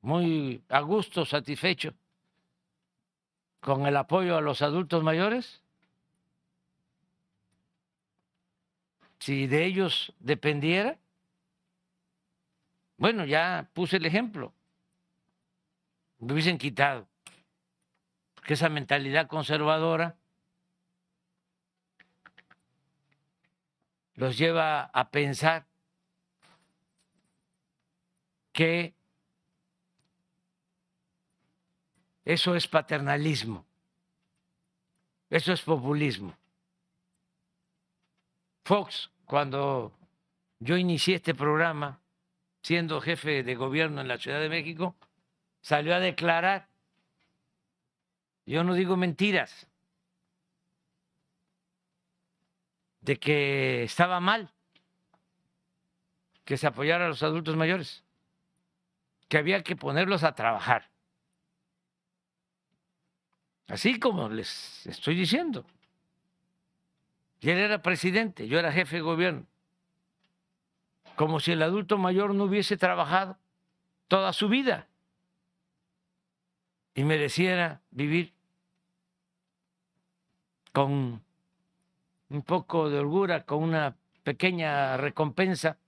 muy a gusto, satisfechos con el apoyo a los adultos mayores? Si de ellos dependiera, bueno, ya puse el ejemplo, me hubiesen quitado, porque esa mentalidad conservadora los lleva a pensar que eso es paternalismo, eso es populismo. Fox, cuando yo inicié este programa, siendo jefe de gobierno en la Ciudad de México, salió a declarar, yo no digo mentiras, de que estaba mal que se apoyara a los adultos mayores que había que ponerlos a trabajar. Así como les estoy diciendo. Y él era presidente, yo era jefe de gobierno. Como si el adulto mayor no hubiese trabajado toda su vida y mereciera vivir con un poco de holgura, con una pequeña recompensa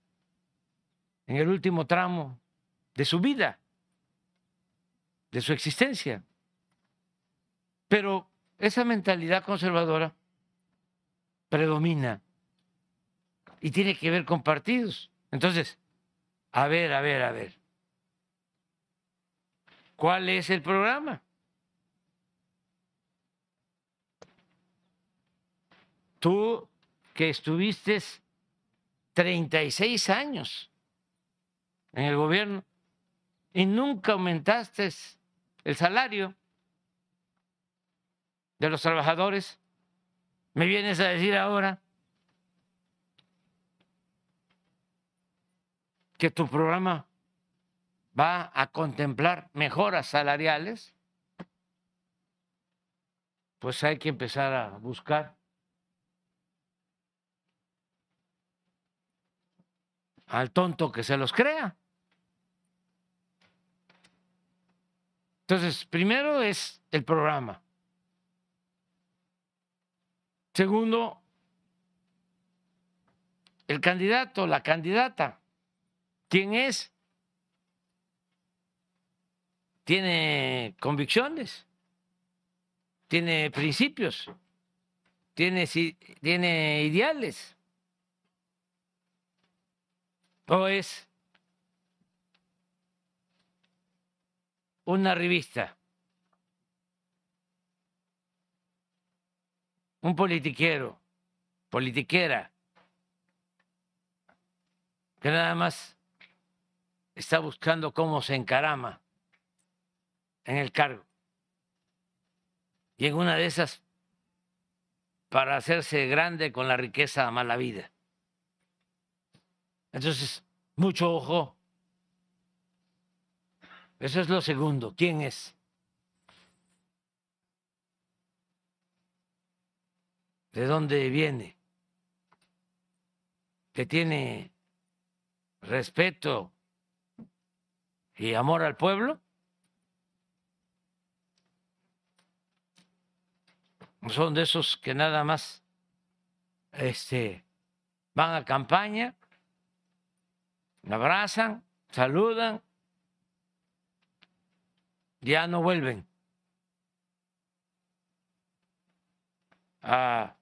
en el último tramo de su vida, de su existencia. Pero esa mentalidad conservadora predomina y tiene que ver con partidos. Entonces, a ver, a ver, a ver. ¿Cuál es el programa? Tú que estuviste 36 años en el gobierno, y nunca aumentaste el salario de los trabajadores, me vienes a decir ahora que tu programa va a contemplar mejoras salariales, pues hay que empezar a buscar al tonto que se los crea. Entonces, primero es el programa. Segundo, el candidato, la candidata. ¿Quién es? ¿Tiene convicciones? tiene principios, tiene, tiene ideales. ¿O es una revista? Un politiquero, politiquera, que nada más está buscando cómo se encarama en el cargo. Y en una de esas, para hacerse grande con la riqueza mala vida. Entonces, mucho ojo. Eso es lo segundo. ¿Quién es? ¿De dónde viene? Que tiene respeto y amor al pueblo. Son de esos que nada más este, van a campaña, abrazan, saludan, ya no vuelven a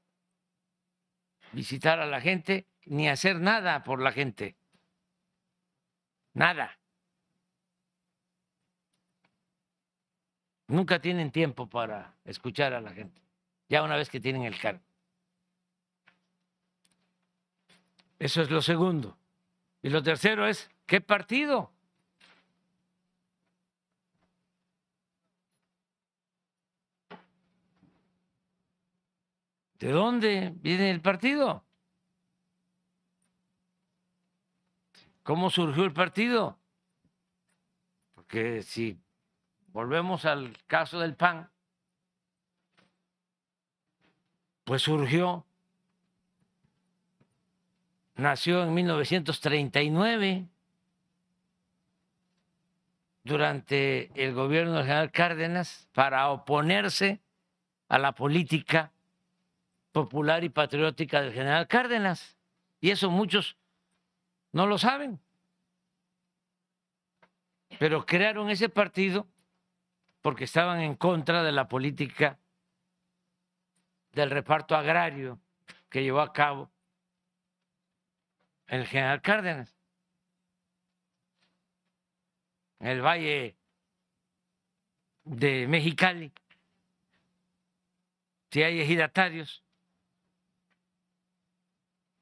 visitar a la gente ni hacer nada por la gente. Nada. Nunca tienen tiempo para escuchar a la gente, ya una vez que tienen el cargo. Eso es lo segundo. Y lo tercero es, ¿qué partido? ¿De dónde viene el partido? ¿Cómo surgió el partido? Porque si volvemos al caso del PAN, pues surgió, nació en 1939 durante el gobierno del general Cárdenas para oponerse a la política popular y patriótica del general Cárdenas. Y eso muchos no lo saben. Pero crearon ese partido porque estaban en contra de la política del reparto agrario que llevó a cabo el general Cárdenas. En el valle de Mexicali, si hay ejidatarios,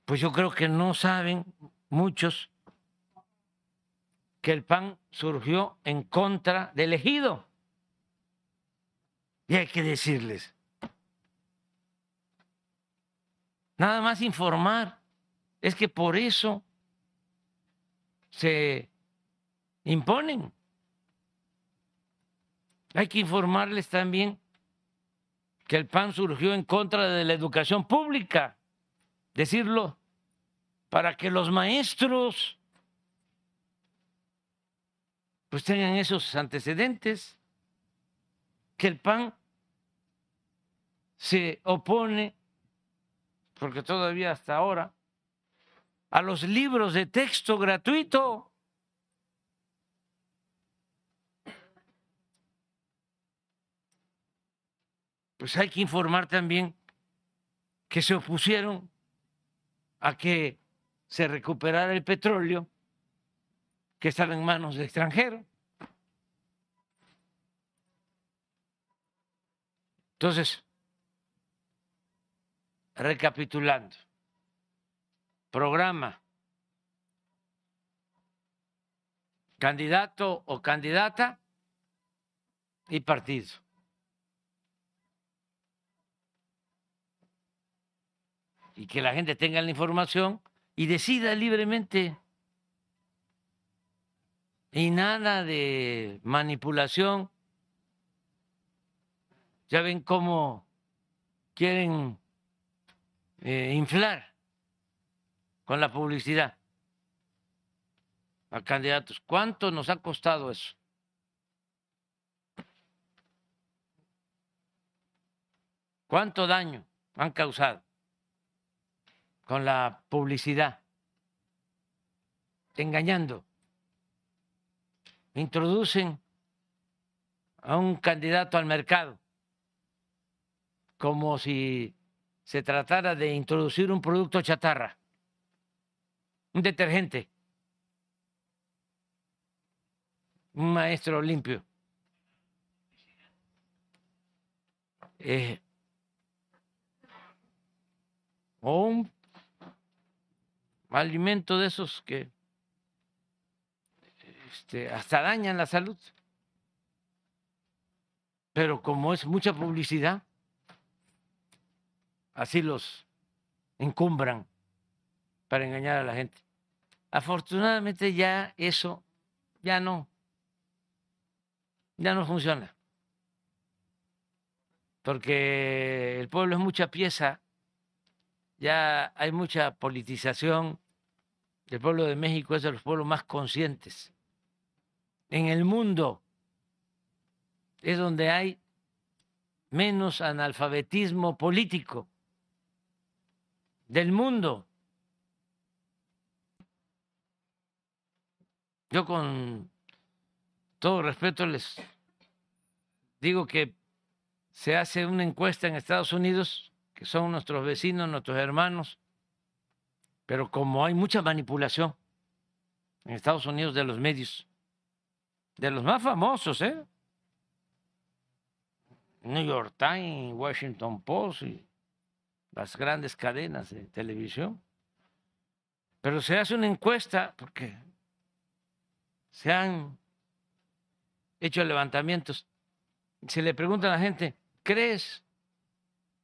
pues yo creo que no saben muchos que el PAN surgió en contra del ejido. Y hay que decirles, nada más informar, es que por eso se imponen. Hay que informarles también que el PAN surgió en contra de la educación pública decirlo para que los maestros pues tengan esos antecedentes, que el PAN se opone, porque todavía hasta ahora, a los libros de texto gratuito. Pues hay que informar también que se opusieron a que se recuperara el petróleo que estaba en manos de extranjeros. Entonces, recapitulando, programa, candidato o candidata y partido. Y que la gente tenga la información y decida libremente. Y nada de manipulación. Ya ven cómo quieren eh, inflar con la publicidad a candidatos. ¿Cuánto nos ha costado eso? ¿Cuánto daño han causado? Con la publicidad, engañando. Introducen a un candidato al mercado como si se tratara de introducir un producto chatarra, un detergente, un maestro limpio. Eh, o un alimento de esos que este, hasta dañan la salud. Pero como es mucha publicidad, así los encumbran para engañar a la gente. Afortunadamente ya eso ya no, ya no funciona. Porque el pueblo es mucha pieza, ya hay mucha politización. El pueblo de México es de los pueblos más conscientes en el mundo es donde hay menos analfabetismo político del mundo. Yo con todo respeto les digo que se hace una encuesta en Estados Unidos, que son nuestros vecinos, nuestros hermanos, pero como hay mucha manipulación en Estados Unidos de los medios, de los más famosos, ¿eh? New York Times, Washington Post y las grandes cadenas de televisión. Pero se hace una encuesta porque se han hecho levantamientos. Se le pregunta a la gente, ¿crees?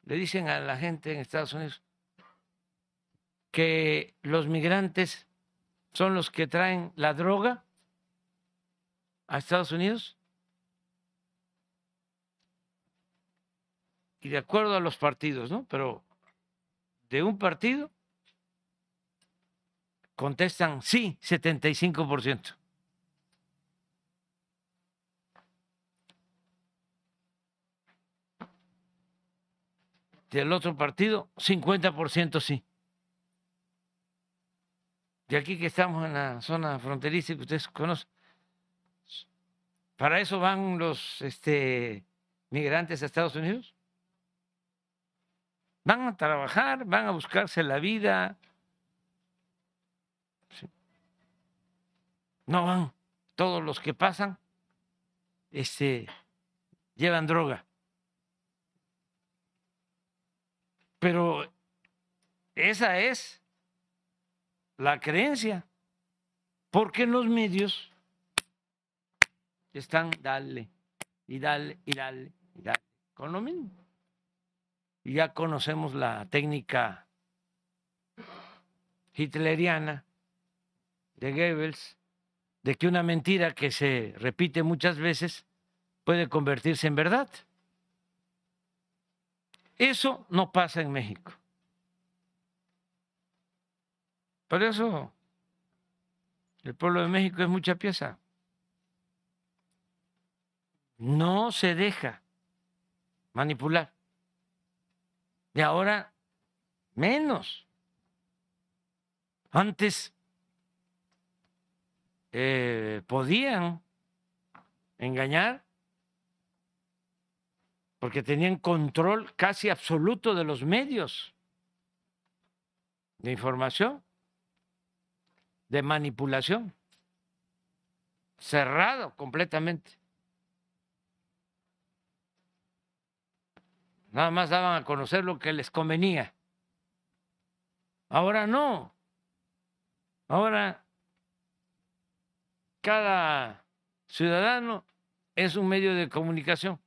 Le dicen a la gente en Estados Unidos que los migrantes son los que traen la droga a Estados Unidos y de acuerdo a los partidos, ¿no? Pero de un partido contestan sí, 75%. Del otro partido, 50% sí. De aquí que estamos en la zona fronteriza que ustedes conocen, ¿Para eso van los este, migrantes a Estados Unidos? Van a trabajar, van a buscarse la vida. No van. Todos los que pasan este, llevan droga. Pero esa es la creencia. Porque los medios están dale y dale y dale y dale con lo mismo. Y ya conocemos la técnica hitleriana de Goebbels de que una mentira que se repite muchas veces puede convertirse en verdad. Eso no pasa en México. Por eso el pueblo de México es mucha pieza no se deja manipular. Y ahora menos. Antes eh, podían engañar porque tenían control casi absoluto de los medios de información, de manipulación, cerrado completamente. Nada más daban a conocer lo que les convenía. Ahora no. Ahora cada ciudadano es un medio de comunicación.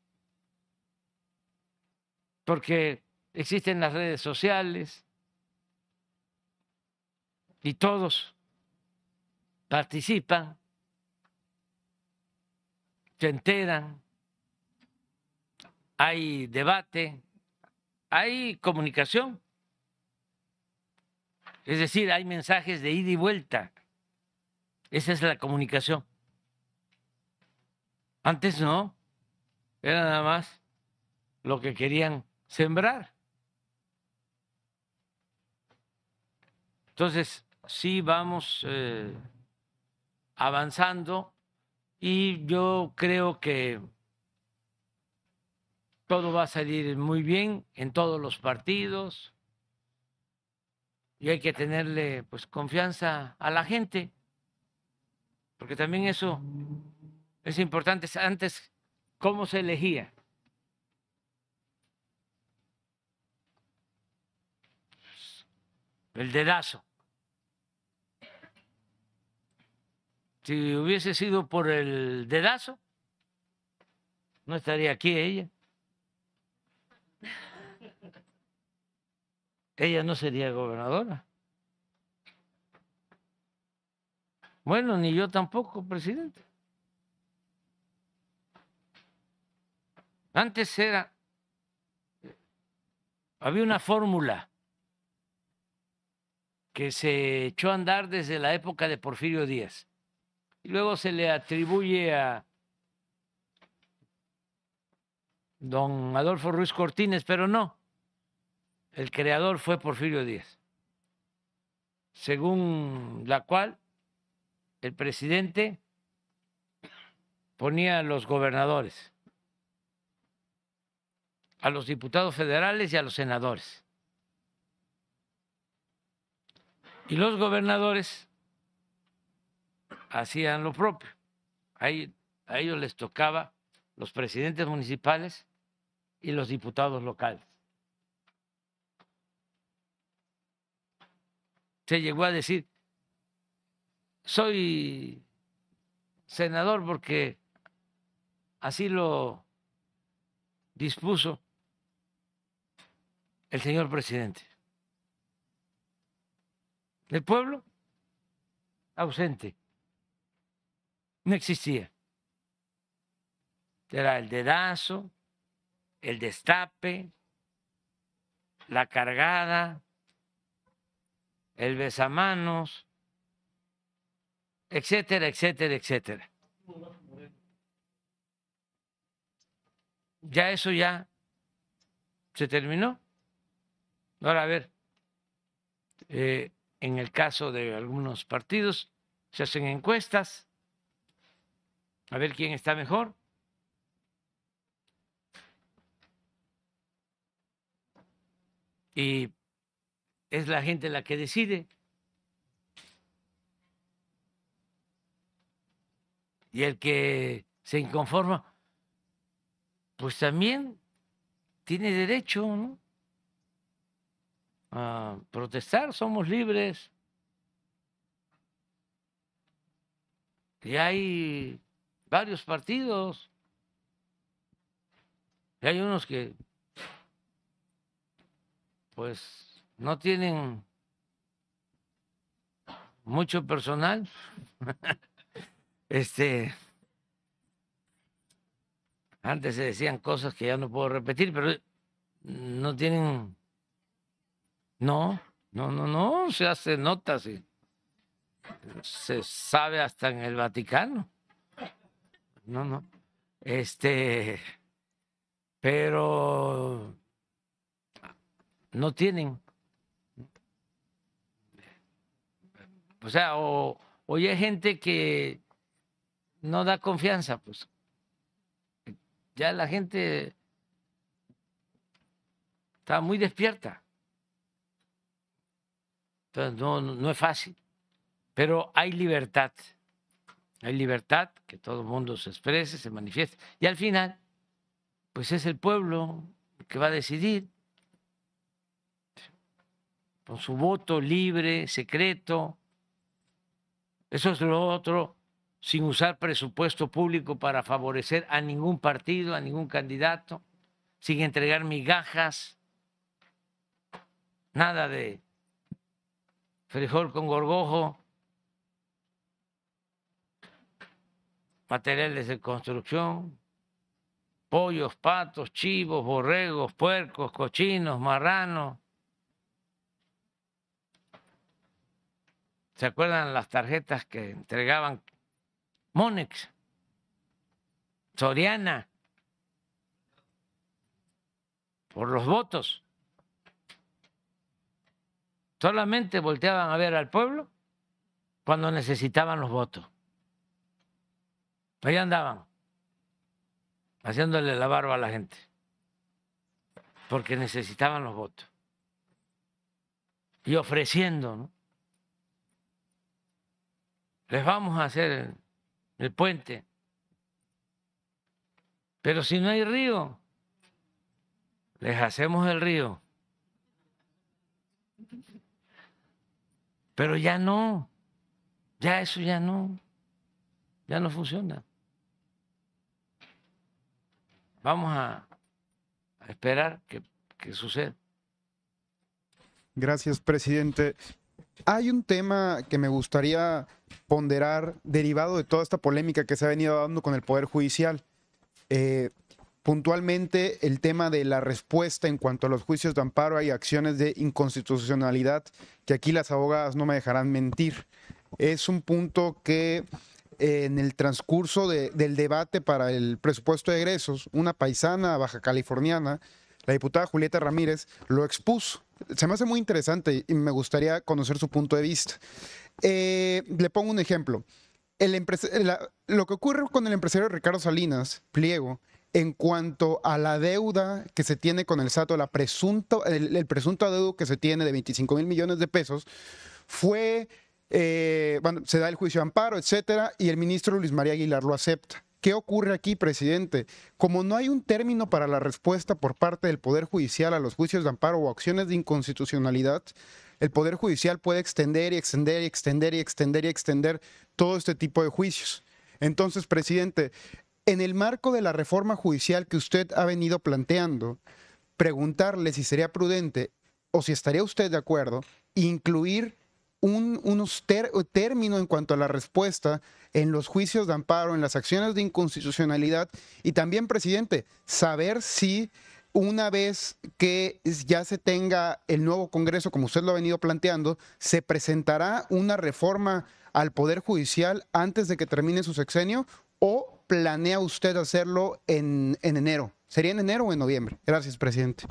Porque existen las redes sociales y todos participan, se enteran hay debate, hay comunicación. Es decir, hay mensajes de ida y vuelta. Esa es la comunicación. Antes no, era nada más lo que querían sembrar. Entonces, sí vamos eh, avanzando y yo creo que todo va a salir muy bien en todos los partidos y hay que tenerle pues confianza a la gente, porque también eso es importante. Antes, ¿cómo se elegía? El dedazo. Si hubiese sido por el dedazo, no estaría aquí ella. Ella no sería gobernadora. Bueno, ni yo tampoco, presidente. Antes era, había una fórmula que se echó a andar desde la época de Porfirio Díaz. Y luego se le atribuye a don Adolfo Ruiz Cortines, pero no. El creador fue Porfirio Díaz, según la cual el presidente ponía a los gobernadores, a los diputados federales y a los senadores. Y los gobernadores hacían lo propio. A ellos les tocaba los presidentes municipales y los diputados locales. Se llegó a decir, soy senador porque así lo dispuso el señor presidente. El pueblo ausente. No existía. Era el dedazo, el destape, la cargada, el besamanos, etcétera, etcétera, etcétera. Ya eso ya se terminó. Ahora a ver, eh, en el caso de algunos partidos se hacen encuestas, a ver quién está mejor. Y es la gente la que decide. Y el que se inconforma, pues también tiene derecho ¿no? A protestar, somos libres. Y hay varios partidos. Y hay unos que, pues, no tienen mucho personal. [LAUGHS] este, antes se decían cosas que ya no puedo repetir, pero no tienen, no, no, no, no, se hace notas y se sabe hasta en el Vaticano. No, no. Este, pero no tienen. O sea, o, hay gente que no da confianza, pues ya la gente está muy despierta. Entonces no, no es fácil, pero hay libertad. Hay libertad, que todo el mundo se exprese, se manifieste. Y al final, pues es el pueblo que va a decidir con su voto libre, secreto. Eso es lo otro, sin usar presupuesto público para favorecer a ningún partido, a ningún candidato, sin entregar migajas, nada de frijol con gorgojo, materiales de construcción, pollos, patos, chivos, borregos, puercos, cochinos, marranos. ¿Se acuerdan las tarjetas que entregaban Monex, Soriana, por los votos? Solamente volteaban a ver al pueblo cuando necesitaban los votos. Ahí andaban, haciéndole la barba a la gente. porque necesitaban los votos. Y ofreciendo, ¿no? Les vamos a hacer el puente. Pero si no hay río, les hacemos el río. Pero ya no, ya eso ya no, ya no funciona. Vamos a, esperar que, que suceda. Gracias, presidente. Hay un tema que me gustaría ponderar derivado de toda esta polémica que se ha venido dando con el Poder Judicial. Eh, puntualmente el tema de la respuesta en cuanto a los juicios de amparo y acciones de inconstitucionalidad, que aquí las abogadas no me dejarán mentir. Es un punto que eh, en el transcurso del debate para el presupuesto de egresos, una paisana baja californiana, la diputada Julieta Ramírez, lo expuso. Se me hace muy interesante y me gustaría conocer su punto de vista. Eh, le pongo un ejemplo. Lo que ocurre con el empresario Ricardo Salinas, Pliego, en cuanto a la deuda que se tiene con el SATO, la presunto, el, presunto adeudo que se tiene de 25 mil millones de pesos, fue, eh, se da el juicio de amparo, etcétera, y el ministro Luis María Aguilar lo acepta. ¿Qué ocurre aquí, presidente? Como no hay un término para la respuesta por parte del Poder Judicial a los juicios de amparo o acciones de inconstitucionalidad, el Poder Judicial puede extender y extender y extender y extender y extender todo este tipo de juicios. Entonces, presidente, en el marco de la reforma judicial que usted ha venido planteando, preguntarle si sería prudente o si estaría usted de acuerdo incluir un, unos términos en cuanto a la respuesta en los juicios de amparo, en las acciones de inconstitucionalidad y también, presidente, saber si una vez que ya se tenga el nuevo Congreso, como usted lo ha venido planteando, se presentará una reforma al Poder Judicial antes de que termine su sexenio o planea usted hacerlo en, en enero? ¿Sería en enero o en noviembre? Gracias, presidente.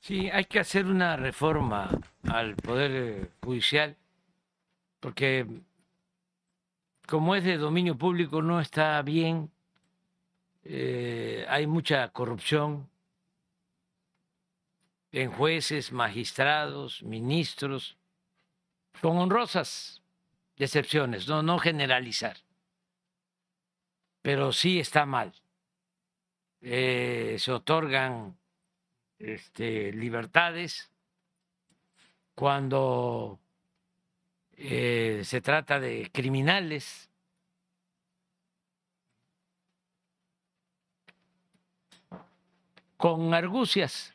Sí, hay que hacer una reforma al Poder Judicial porque como es de dominio público no está bien, eh, hay mucha corrupción en jueces, magistrados, ministros, con honrosas excepciones, no, no generalizar, pero sí está mal. Eh, se otorgan este, libertades cuando eh, se trata de criminales. con argucias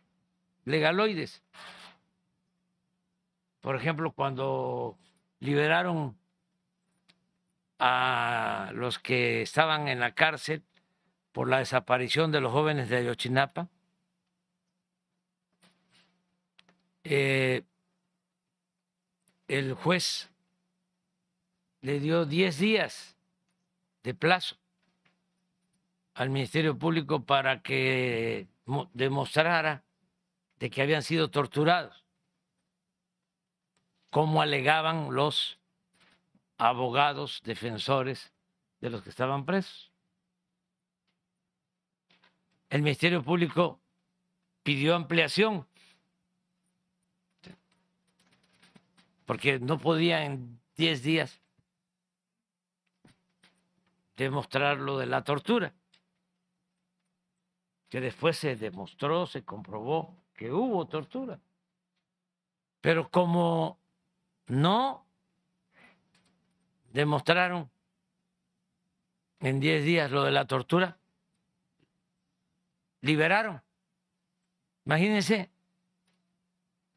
legaloides. Por ejemplo, cuando liberaron a los que estaban en la cárcel por la desaparición de los jóvenes de Ayotzinapa, eh, el juez le dio 10 días de plazo al Ministerio Público para que demostrara de que habían sido torturados, como alegaban los abogados defensores de los que estaban presos. El Ministerio Público pidió ampliación porque no podía en 10 días demostrar lo de la tortura, que después se demostró, se comprobó que hubo tortura. Pero como no demostraron en 10 días lo de la tortura, liberaron. Imagínense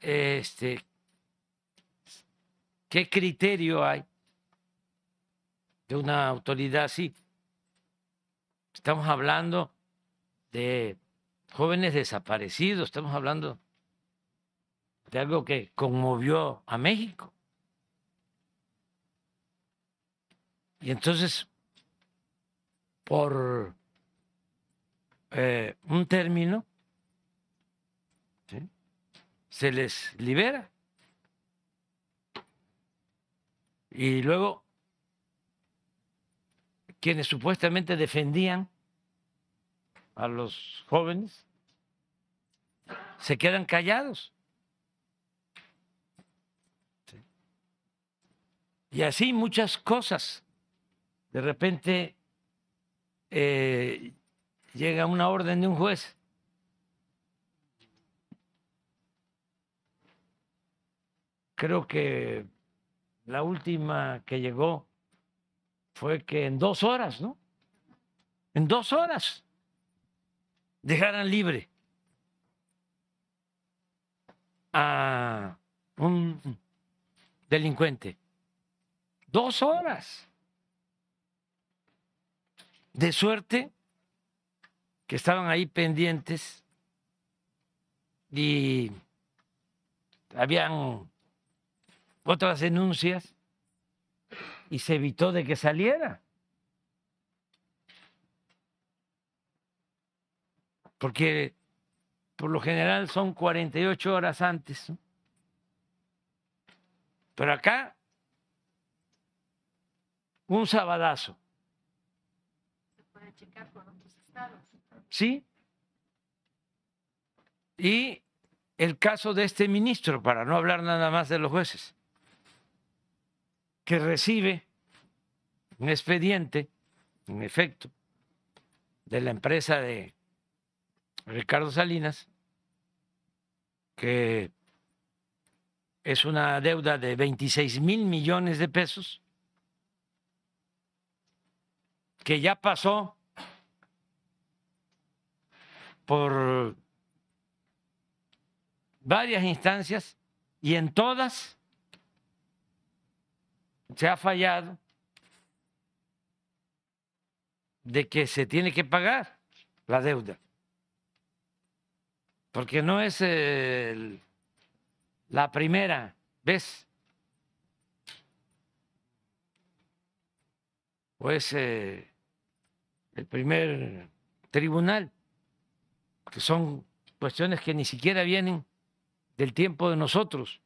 este, qué criterio hay de una autoridad así. Estamos hablando de jóvenes desaparecidos, estamos hablando de algo que conmovió a México. Y entonces, por eh, un término, se les libera. Y luego quienes supuestamente defendían a los jóvenes se quedan callados. Y así muchas cosas. De repente eh, llega una orden de un juez. Creo que la última que llegó fue que en dos horas, ¿no? En dos horas dejaran libre a un delincuente. Dos horas. De suerte que estaban ahí pendientes y habían otras denuncias y se evitó de que saliera. Porque por lo general son 48 horas antes. Pero acá, un sabadazo. Checar con otros estados. Sí. Y el caso de este ministro, para no hablar nada más de los jueces, que recibe un expediente, en efecto, de la empresa de Ricardo Salinas, que es una deuda de 26 mil millones de pesos, que ya pasó por varias instancias y en todas se ha fallado de que se tiene que pagar la deuda porque no es la primera vez. O es eh, el primer tribunal, que son cuestiones que ni siquiera vienen del tiempo de nosotros,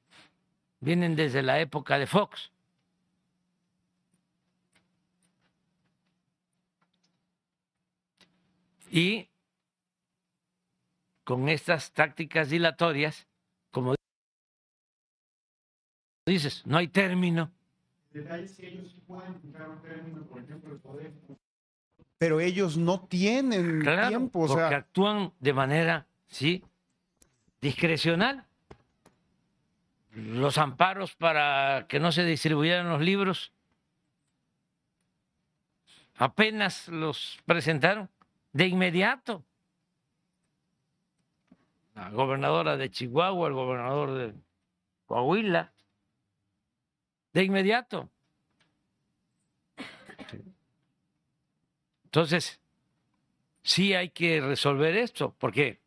vienen desde la época de Fox. Y con estas tácticas dilatorias, como dices, no hay término. Pero ellos no tienen tiempo, o porque actúan de manera, sí, discrecional. Los amparos para que no se distribuyeran los libros apenas los presentaron de inmediato la gobernadora de Chihuahua, el gobernador de Coahuila, de inmediato. Entonces, sí hay que resolver esto, porque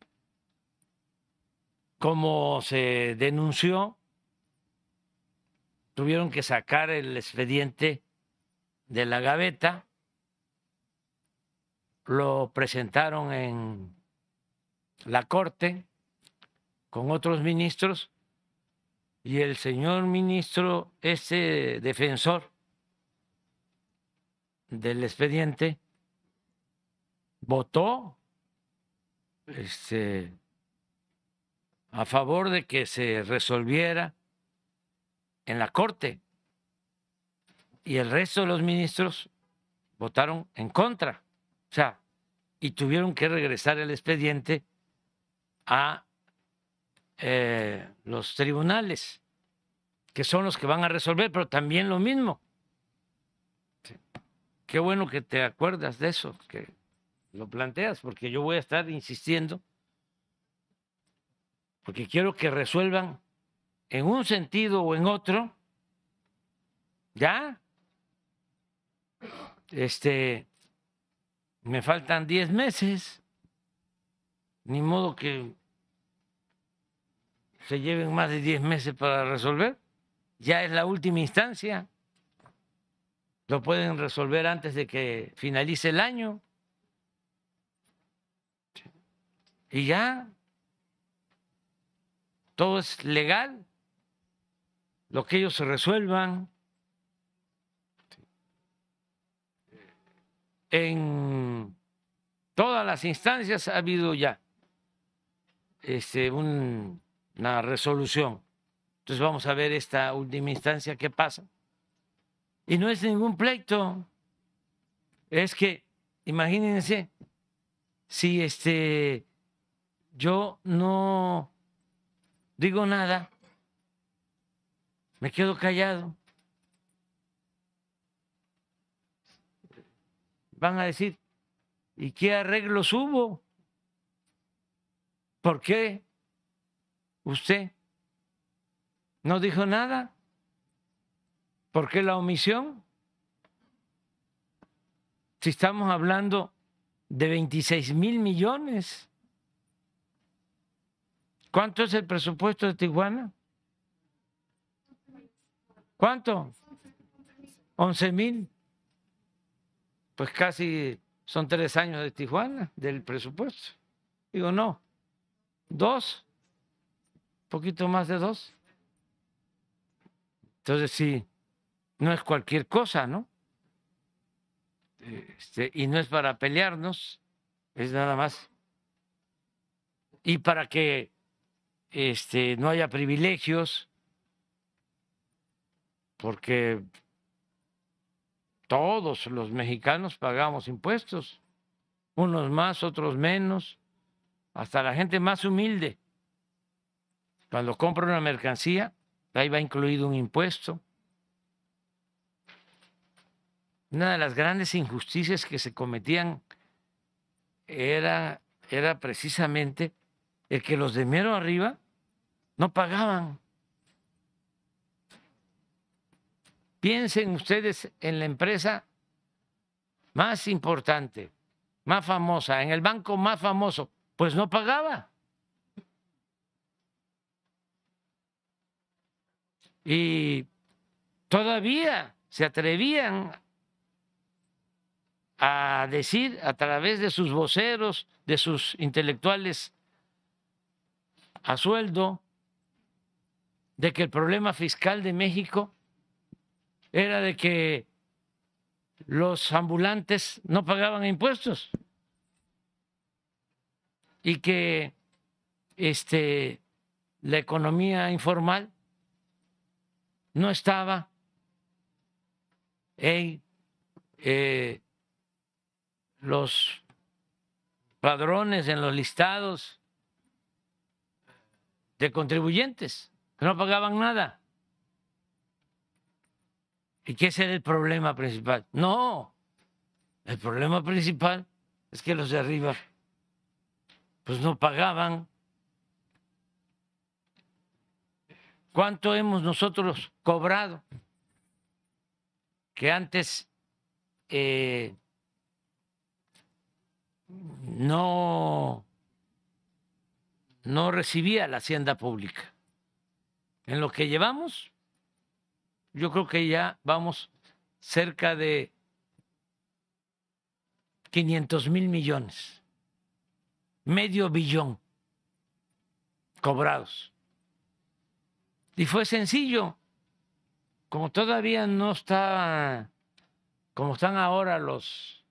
como se denunció, tuvieron que sacar el expediente de la gaveta, lo presentaron en la Corte, con otros ministros y el señor ministro, ese defensor del expediente, votó este, a favor de que se resolviera en la Corte y el resto de los ministros votaron en contra. O sea, y tuvieron que regresar el expediente a eh, los tribunales, que son los que van a resolver, pero también lo mismo. Qué bueno que te acuerdas de eso, que lo planteas, porque yo voy a estar insistiendo, porque quiero que resuelvan en un sentido o en otro, ya. Este, me faltan 10 meses, ni modo que se lleven más de 10 meses para resolver. Ya es la última instancia. Lo pueden resolver antes de que finalice el año. Y ya todo es legal. Lo que ellos se resuelvan. En todas las instancias ha habido ya este, un- una resolución. Entonces vamos a ver esta última instancia qué pasa. Y no es ningún pleito. Es que, imagínense, si este yo no digo nada, me quedo callado. Van a decir, ¿y qué arreglos hubo? ¿Por qué usted no dijo nada? ¿Por qué la omisión? Si estamos hablando de 26 mil millones. ¿Cuánto es el presupuesto de Tijuana? ¿Cuánto? 11 mil. Pues casi son tres años de Tijuana, del presupuesto. Digo, no. Dos. poquito más de dos. Entonces, sí, no es cualquier cosa, ¿no? Este, y no es para pelearnos, es nada más. Y para que este, no haya privilegios, porque todos los mexicanos pagamos impuestos, unos más, otros menos, hasta la gente más humilde. Cuando compra una mercancía, ahí va incluido un impuesto. Una de las grandes injusticias que se cometían era, era precisamente el que los de mero arriba no pagaban. Piensen ustedes en la empresa más importante, más famosa, en el banco más famoso, pues no pagaba. Y todavía se atrevían a decir a través de sus voceros, de sus intelectuales a sueldo, de que el problema fiscal de México era de que los ambulantes no pagaban impuestos y que este, la economía informal no estaba en eh, los padrones, en los listados de contribuyentes, no pagaban nada. ¿Y qué es el problema principal? No, el problema principal es que los de arriba pues no pagaban. ¿Cuánto hemos nosotros cobrado? Que antes eh, no, no recibía la hacienda pública. En lo que llevamos, yo creo que ya vamos cerca de 500 mil millones, medio billón cobrados. Y fue sencillo, como todavía no está, como están ahora los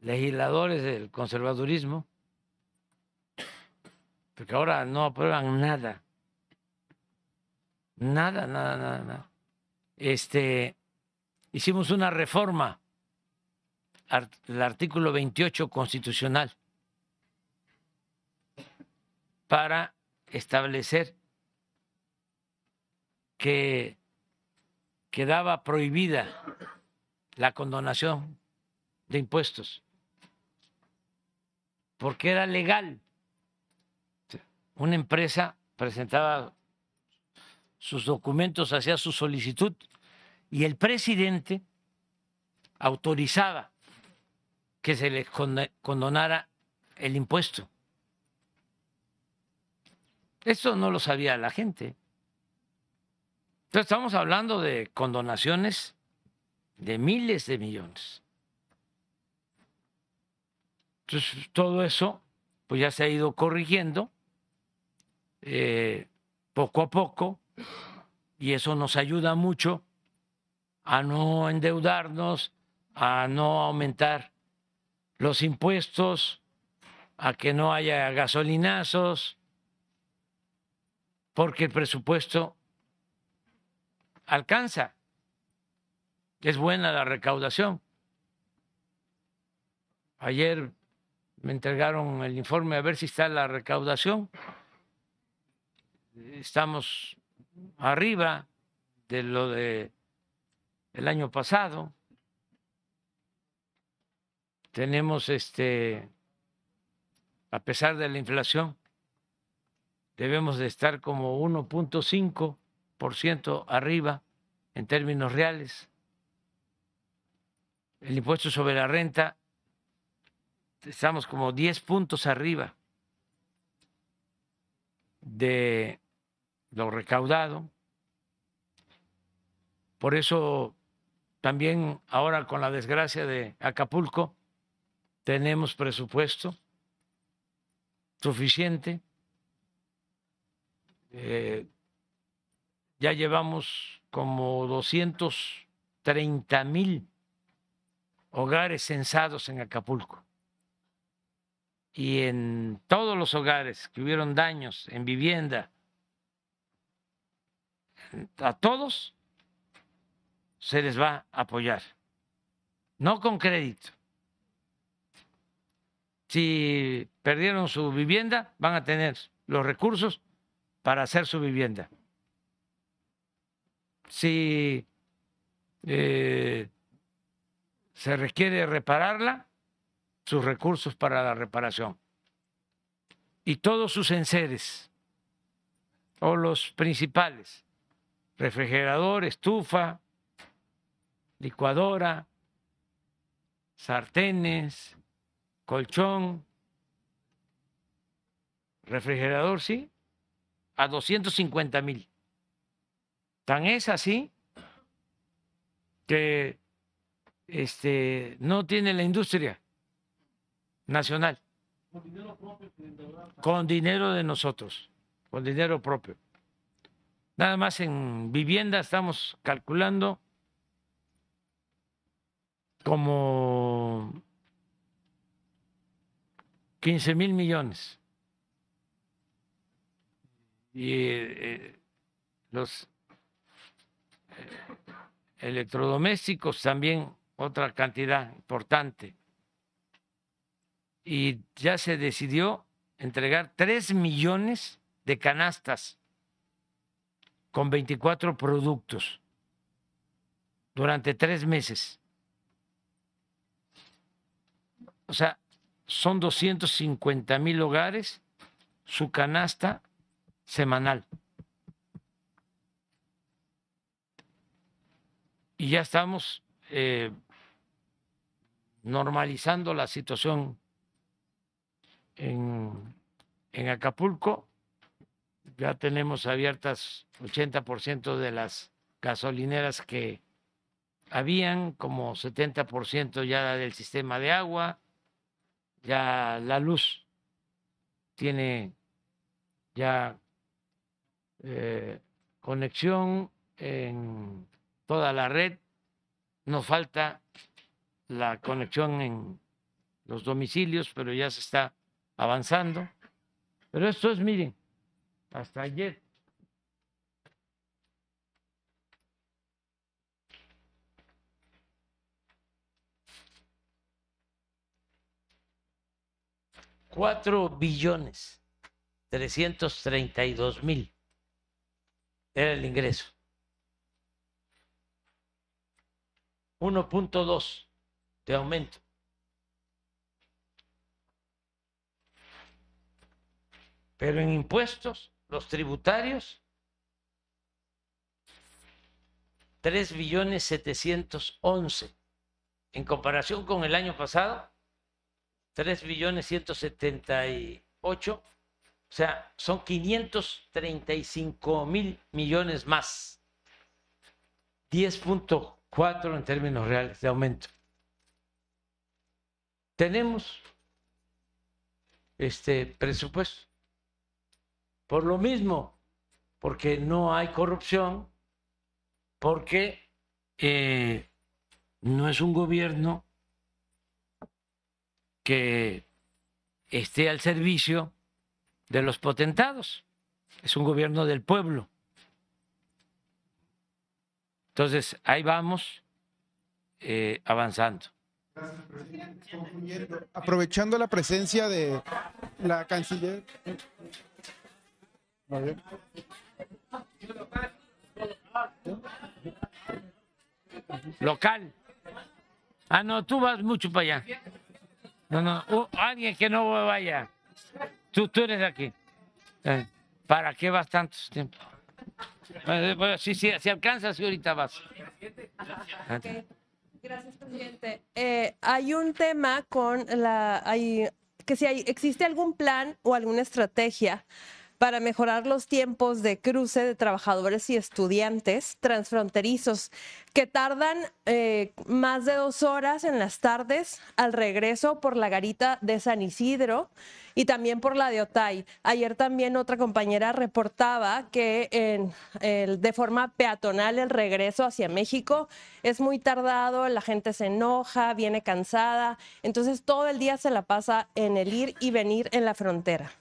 legisladores del conservadurismo, porque ahora no aprueban nada, nada, nada, nada, nada. Este, hicimos una reforma al artículo 28 constitucional para establecer que quedaba prohibida la condonación de impuestos porque era legal. Una empresa presentaba sus documentos, hacía su solicitud y el presidente autorizaba que se les condonara el impuesto. Eso no lo sabía la gente. Entonces estamos hablando de condonaciones de miles de millones. Entonces, todo eso pues ya se ha ido corrigiendo eh, poco a poco y eso nos ayuda mucho a no endeudarnos, a no aumentar los impuestos a que no haya gasolinazos, porque el presupuesto alcanza. Es buena la recaudación. Ayer me entregaron el informe a ver si está la recaudación. Estamos arriba de lo de el año pasado. Tenemos este a pesar de la inflación debemos de estar como 1.5% arriba en términos reales. El impuesto sobre la renta estamos como 10 puntos arriba de lo recaudado. Por eso también ahora con la desgracia de Acapulco tenemos presupuesto suficiente. Eh, ya llevamos como 230 mil hogares censados en Acapulco y en todos los hogares que hubieron daños en vivienda, a todos se les va a apoyar, no con crédito. Si perdieron su vivienda, van a tener los recursos para hacer su vivienda. Si eh, se requiere repararla, sus recursos para la reparación. Y todos sus enseres, o los principales, refrigerador, estufa, licuadora, sartenes, colchón, refrigerador, sí, a 250 mil. Tan es así que este, no tiene la industria nacional. Con dinero de nosotros, con dinero propio. Nada más en vivienda estamos calculando como 15 mil millones. Y eh, los eh, electrodomésticos también otra cantidad importante y ya se decidió entregar 3 millones de canastas con 24 productos durante tres meses. O sea, son 250 mil hogares su canasta semanal. Y ya estamos eh, normalizando la situación en, Acapulco. Ya tenemos abiertas 80% de las gasolineras que habían, como 70% ya del sistema de agua, ya la luz tiene ya eh, conexión en toda la red, nos falta la conexión en los domicilios, pero ya se está avanzando. Pero esto es, miren, hasta ayer. Cuatro billones trescientos treinta y dos mil era el ingreso. 1.2 de aumento. Pero en impuestos, los tributarios, 3 billones 711. En comparación con el año pasado, 3 billones 178. O sea, son 535 mil millones más. 10.4 en términos reales de aumento. Tenemos este presupuesto por lo mismo, porque no hay corrupción, porque eh, no es un gobierno que esté al servicio de los potentados. Es un gobierno del pueblo. Entonces, ahí vamos eh, avanzando. Aprovechando la presencia de la canciller. Local. Ah, no, tú vas mucho para allá. No, no, uh, alguien que no vaya. Tú, tú eres de aquí. Eh, ¿Para qué vas tanto tiempo? Eh, bueno, sí, sí, si alcanzas, ahorita vas. Gracias, presidente. Eh, hay un tema con la, hay, que si hay, existe algún plan o alguna estrategia para mejorar los tiempos de cruce de trabajadores y estudiantes transfronterizos que tardan eh, más de dos horas en las tardes al regreso por la garita de San Isidro y también por la de Otay. Ayer también otra compañera reportaba que de forma peatonal el regreso hacia México es muy tardado, la gente se enoja, viene cansada, entonces todo el día se la pasa en el ir y venir en la frontera.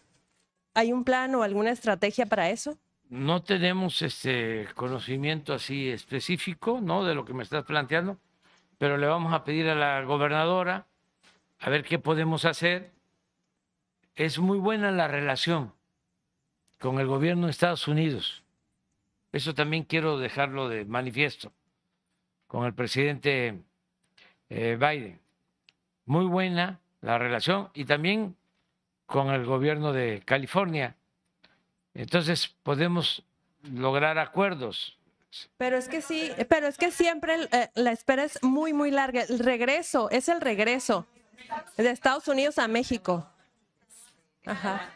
¿Hay un plan o alguna estrategia para eso? No tenemos este conocimiento así específico, ¿no? De lo que me estás planteando, pero le vamos a pedir a la gobernadora a ver qué podemos hacer. Es muy buena la relación con el gobierno de Estados Unidos. Eso también quiero dejarlo de manifiesto con el presidente eh, Biden. Muy buena la relación y también con el gobierno de California. Entonces podemos lograr acuerdos. Pero es que sí, pero es que siempre eh, la espera es muy, muy larga. El regreso, es el regreso de Estados Unidos a México. Ajá.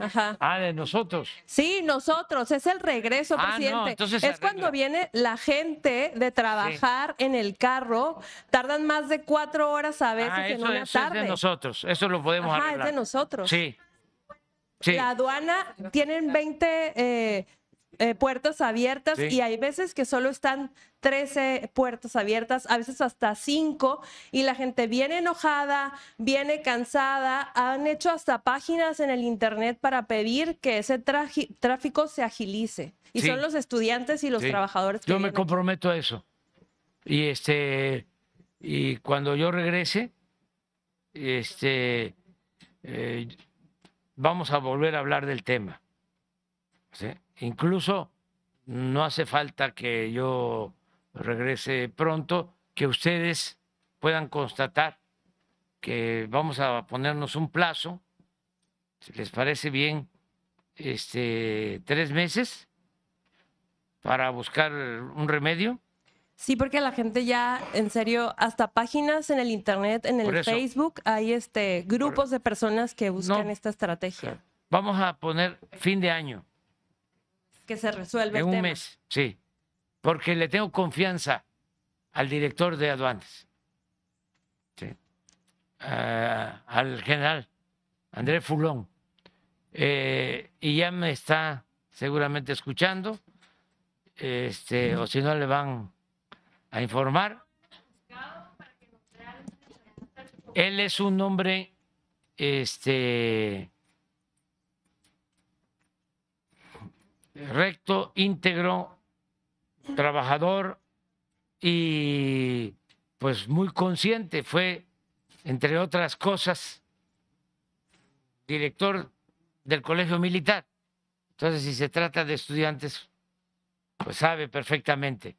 Ajá. Ah, de nosotros. Sí, nosotros, es el regreso, Ah, no, presidente. entonces es cuando viene la gente de trabajar en el carro, tardan más de cuatro horas a veces Ah, en eso, una eso es tarde. de nosotros. Eso lo podemos Ajá, es arreglar. de nosotros. Sí. Sí. La aduana tienen 20 eh, eh, puertas abiertas Sí. y hay veces que solo están 13 puertas abiertas, a veces hasta 5 y la gente viene enojada, viene cansada, han hecho hasta páginas en el internet para pedir que ese tráfico se agilice. Y Sí. son los estudiantes y los Sí. trabajadores que Yo me vienen comprometo a eso. Y este y cuando yo regrese, este eh, vamos a volver a hablar del tema. ¿sí? Incluso no hace falta que yo regrese pronto, que ustedes puedan constatar que vamos a ponernos un plazo, si les parece bien, este tres meses para buscar un remedio. Sí, porque la gente ya, en serio, hasta páginas en el internet, en el eso. Facebook, hay este grupos de personas que buscan No. esta estrategia, Vamos a poner fin de año, que se resuelve en el un tema. mes, sí, porque le tengo confianza al director de aduanas, sí, ah, al general Andrés Fulón, eh, y ya me está seguramente escuchando, este, o si no le van a informar. Él es un hombre, este, recto, íntegro, trabajador y pues muy consciente. Fue, entre otras cosas, director del colegio militar. Entonces, si se trata de estudiantes, pues sabe perfectamente.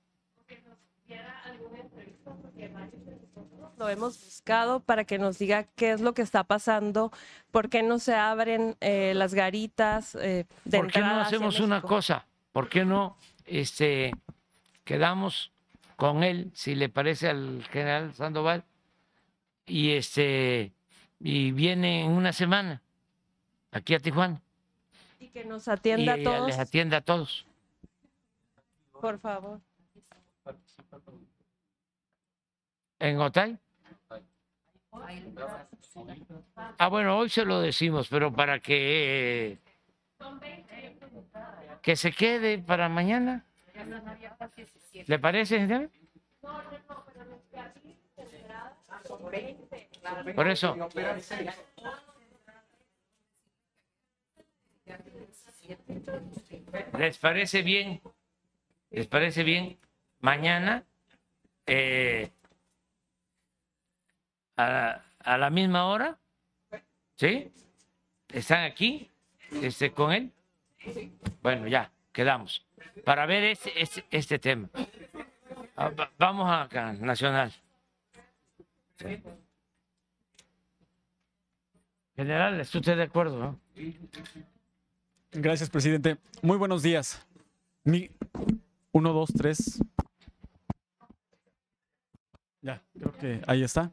Lo hemos buscado para que nos diga qué es lo que está pasando, por qué no se abren eh, las garitas eh, de ¿Por qué no hacemos una cosa? ¿Por qué no este, quedamos con él, si le parece al general Sandoval, y, este, y viene en una semana aquí a Tijuana Y que nos y atienda a eh, todos, les atienda a todos? por favor. ¿En Otay? Ah, bueno, hoy se lo decimos, pero para que, que se quede para mañana. ¿Le parece? Por eso. ¿Les parece bien? ¿Les parece bien? Mañana, eh, a, la misma hora, ¿sí? ¿Están aquí este, con él? Bueno, ya, quedamos. Para ver este, este, este tema. Ah, va- Vamos acá, Nacional. General, ¿está usted de acuerdo? Gracias, presidente. Muy buenos días. Mi... Uno, dos, tres. Ya, creo que ahí está.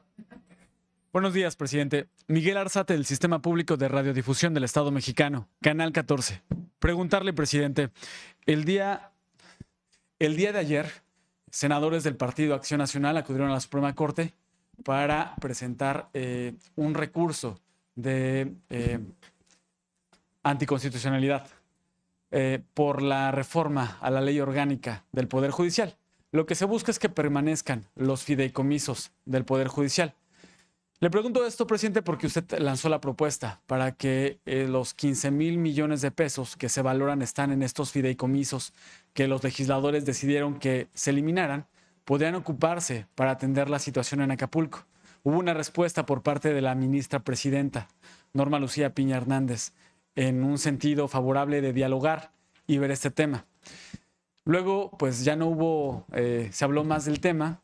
Buenos días, presidente. Miguel Arzate, del Sistema Público de Radiodifusión del Estado Mexicano, Canal 14. Preguntarle, presidente, el día, el día de ayer, senadores del Partido Acción Nacional acudieron a la Suprema Corte para presentar eh, un recurso de eh, anticonstitucionalidad eh, por la reforma a la ley orgánica del Poder Judicial. Lo que se busca es que permanezcan los fideicomisos del Poder Judicial. Le pregunto esto, presidente, porque usted lanzó la propuesta para que eh, los 15 mil millones de pesos que se valoran están en estos fideicomisos que los legisladores decidieron que se eliminaran, podrían ocuparse para atender la situación en Acapulco. Hubo una respuesta por parte de la ministra presidenta, Norma Lucía Piña Hernández, en un sentido favorable de dialogar y ver este tema. Luego, pues ya no hubo, eh, se habló más del tema.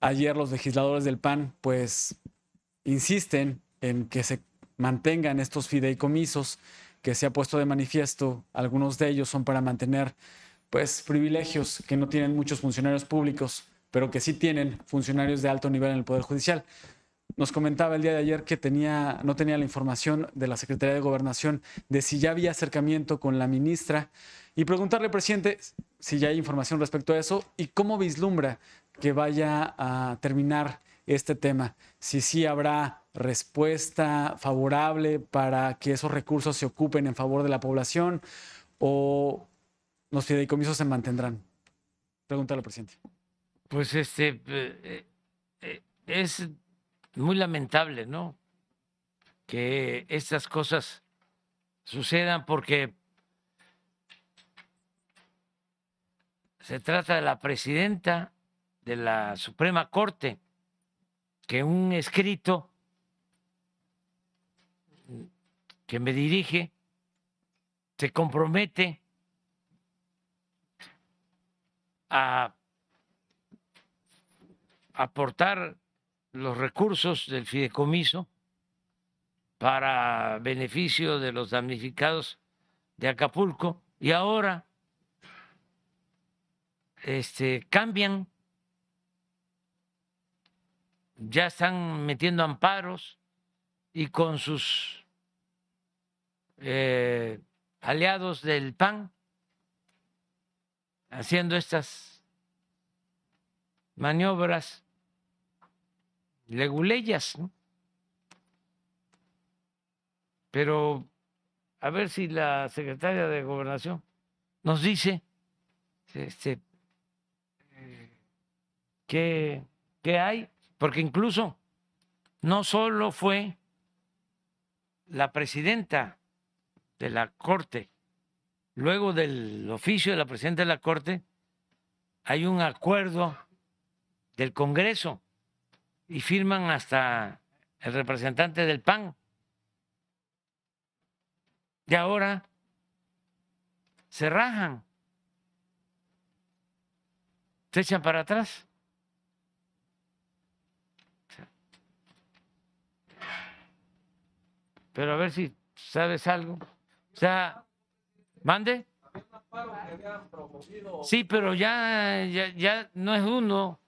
Ayer los legisladores del PAN, pues, insisten en que se mantengan estos fideicomisos que se ha puesto de manifiesto. Algunos de ellos son para mantener, pues, privilegios que no tienen muchos funcionarios públicos, pero que sí tienen funcionarios de alto nivel en el Poder Judicial. Nos comentaba el día de ayer que tenía, no tenía la información de la Secretaría de Gobernación de si ya había acercamiento con la ministra y preguntarle, presidente, si ya hay información respecto a eso y cómo vislumbra que vaya a terminar este tema. Si sí habrá respuesta favorable para que esos recursos se ocupen en favor de la población o los fideicomisos se mantendrán. Pregúntale, presidente. Pues este eh, eh, es muy lamentable, ¿no? Que estas cosas sucedan porque se trata de la presidenta de la Suprema Corte, que un escrito que me dirige se compromete a aportar los recursos del fideicomiso para beneficio de los damnificados de Acapulco y ahora este, cambian, ya están metiendo amparos y con sus eh, aliados del PAN haciendo estas maniobras leguleyas. Pero a ver si la secretaria de Gobernación nos dice este, eh, qué, qué hay, porque incluso no solo fue la presidenta de la Corte, luego del oficio de la presidenta de la Corte, hay un acuerdo del Congreso y firman hasta el representante del PAN. Y ahora se rajan, se echan para atrás. Pero a ver si sabes algo. O sea, mande. Sí, pero ya, ya, ya no es uno.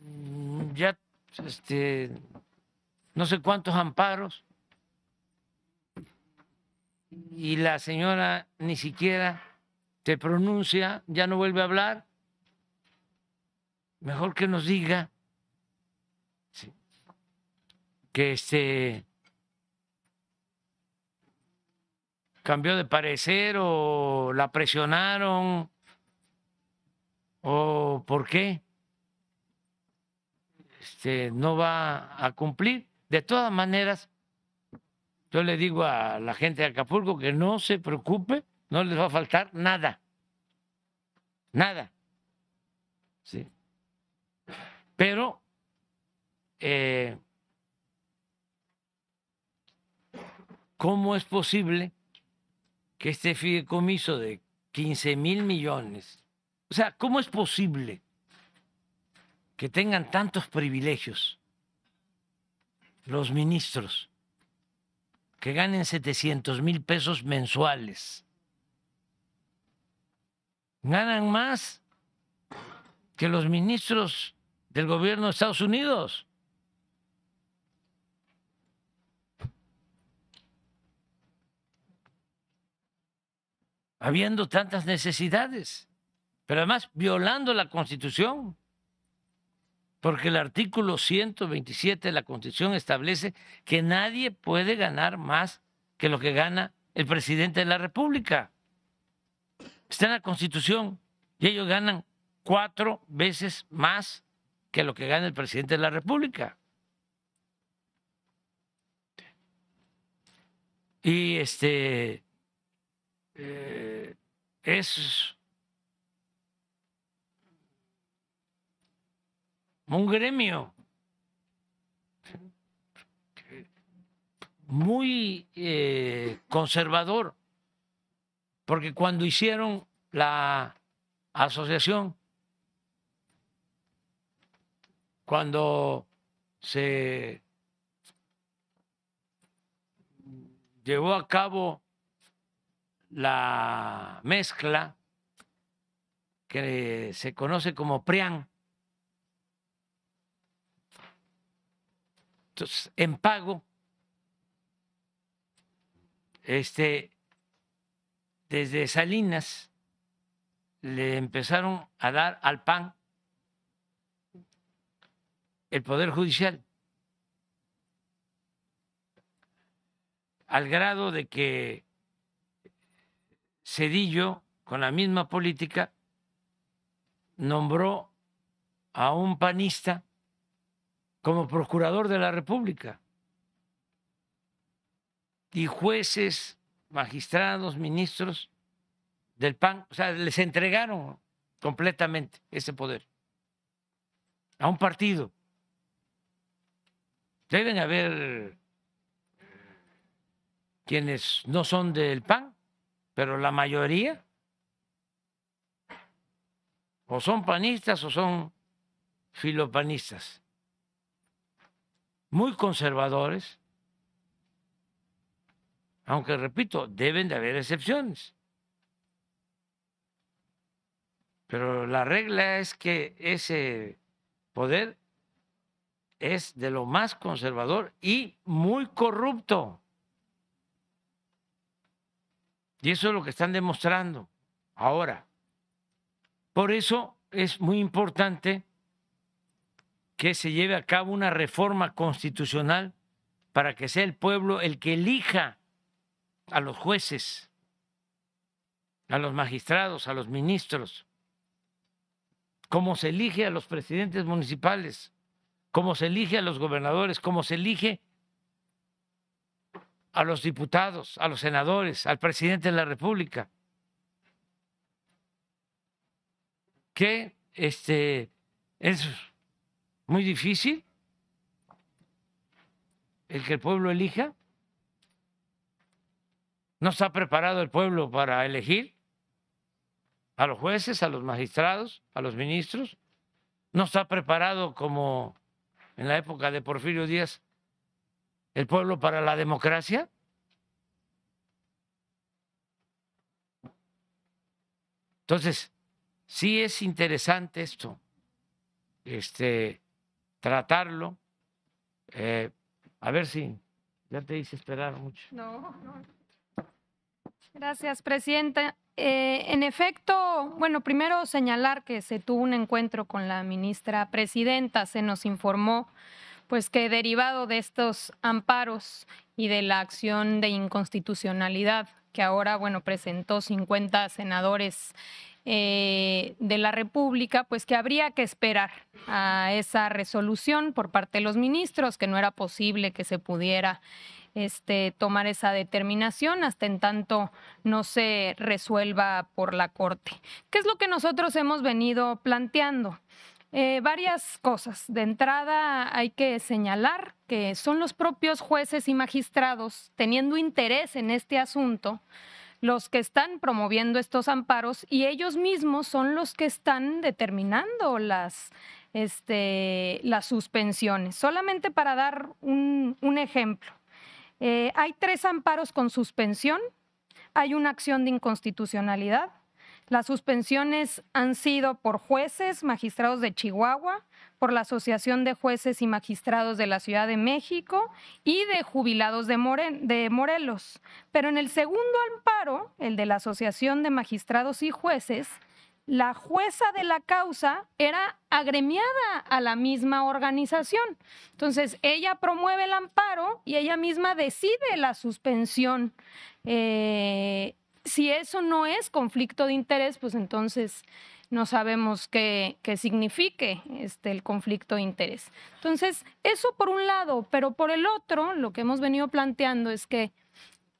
Mm, Ya, este, no sé cuántos amparos. Y la señora ni siquiera te pronuncia, ya no vuelve a hablar. Mejor que nos diga que este cambió de parecer o la presionaron o por qué este, no va a cumplir. De todas maneras, Yo le digo a la gente de Acapulco que no se preocupe, no les va a faltar nada. Nada. Sí. Pero eh, ¿cómo es posible que este fideicomiso de 15 mil millones, o sea, ¿cómo es posible que tengan tantos privilegios los ministros, que ganen 700 mil pesos mensuales? Ganan más que los ministros del gobierno de Estados Unidos. Habiendo tantas necesidades, pero además violando la Constitución, porque el artículo 127 de la Constitución establece que nadie puede ganar más que lo que gana el presidente de la República. Está en la Constitución y ellos ganan cuatro veces más que lo que gana el presidente de la República. Y este eh, es un gremio muy eh, conservador, porque cuando hicieron la asociación, cuando se llevó a cabo la mezcla que se conoce como PRIAN. Entonces, en pago, este, desde Salinas le empezaron a dar al PAN el Poder Judicial, al grado de que Cedillo, con la misma política, nombró a un panista como procurador de la República. Y jueces, magistrados, ministros del PAN, o sea, les entregaron completamente ese poder a un partido. Deben haber quienes no son del PAN pero la mayoría o son panistas o son filopanistas, muy conservadores, aunque repito, deben de haber excepciones. Pero la regla es que ese poder es de lo más conservador y muy corrupto. Y eso es lo que están demostrando ahora. Por eso es muy importante que se lleve a cabo una reforma constitucional para que sea el pueblo el que elija a los jueces, a los magistrados, a los ministros, como se elige a los presidentes municipales, como se elige a los gobernadores, como se elige a los diputados, a los senadores, al presidente de la República, que este, es muy difícil el que el pueblo elija. No está preparado el pueblo para elegir a los jueces, a los magistrados, a los ministros. No está preparado como en la época de Porfirio Díaz el pueblo para la democracia? Entonces, sí es interesante esto, este, tratarlo. Eh, a ver si ya te hice esperar mucho. No, no. Gracias, Presidenta. Eh, en efecto, bueno, primero señalar que se tuvo un encuentro con la ministra presidenta, se nos informó pues que derivado de estos amparos y de la acción de inconstitucionalidad que ahora, bueno, presentó 50 senadores eh, de la República, pues que habría que esperar a esa resolución por parte de los ministros, que no era posible que se pudiera este, tomar esa determinación hasta en tanto no se resuelva por la Corte. ¿Qué es lo que nosotros hemos venido planteando? Eh, varias cosas. De entrada hay que señalar que son los propios jueces y magistrados teniendo interés en este asunto los que están promoviendo estos amparos y ellos mismos son los que están determinando las, este, las suspensiones. Solamente para dar un, ejemplo, eh, hay tres amparos con suspensión, hay una acción de inconstitucionalidad, las suspensiones han sido por jueces, magistrados de Chihuahua, por la Asociación de Jueces y Magistrados de la Ciudad de México y de jubilados de, Morelos. Pero en el segundo amparo, el de la Asociación de Magistrados y Jueces, la jueza de la causa era agremiada a la misma organización. Entonces, ella promueve el amparo y ella misma decide la suspensión eh, si eso no es conflicto de interés, pues entonces no sabemos qué, signifique este, el conflicto de interés. Entonces, eso por un lado, pero por el otro, lo que hemos venido planteando es que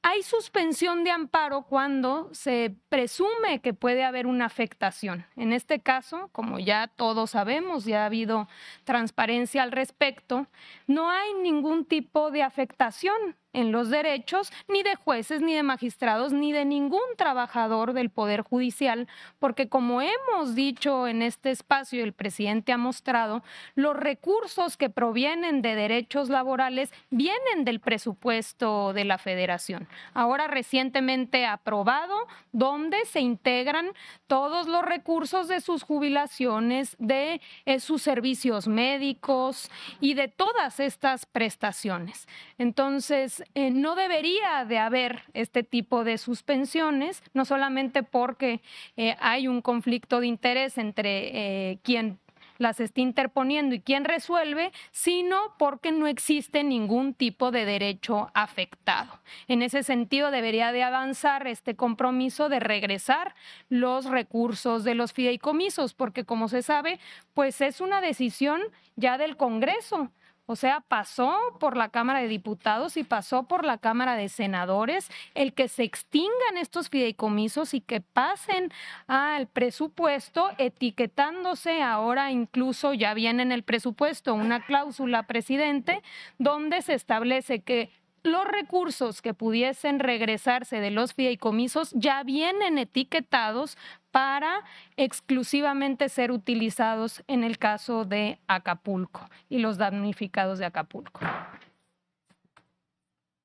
hay suspensión de amparo cuando se presume que puede haber una afectación. En este caso, como ya todos sabemos, ya ha habido transparencia al respecto, no hay ningún tipo de afectación en los derechos ni de jueces, ni de magistrados, ni de ningún trabajador del Poder Judicial, porque como hemos dicho en este espacio, el presidente ha mostrado, los recursos que provienen de derechos laborales vienen del presupuesto de la federación. Ahora recientemente aprobado, donde se integran todos los recursos de sus jubilaciones, de eh, sus servicios médicos y de todas estas prestaciones. Entonces, eh, no debería de haber este tipo de suspensiones, no solamente porque eh, hay un conflicto de interés entre eh, quien las está interponiendo y quien resuelve, sino porque no existe ningún tipo de derecho afectado. En ese sentido, debería de avanzar este compromiso de regresar los recursos de los fideicomisos, porque como se sabe, pues es una decisión ya del Congreso o sea, pasó por la Cámara de Diputados y pasó por la Cámara de Senadores el que se extingan estos fideicomisos y que pasen al presupuesto etiquetándose ahora incluso ya viene en el presupuesto una cláusula presidente donde se establece que los recursos que pudiesen regresarse de los fideicomisos ya vienen etiquetados para exclusivamente ser utilizados en el caso de Acapulco y los damnificados de Acapulco.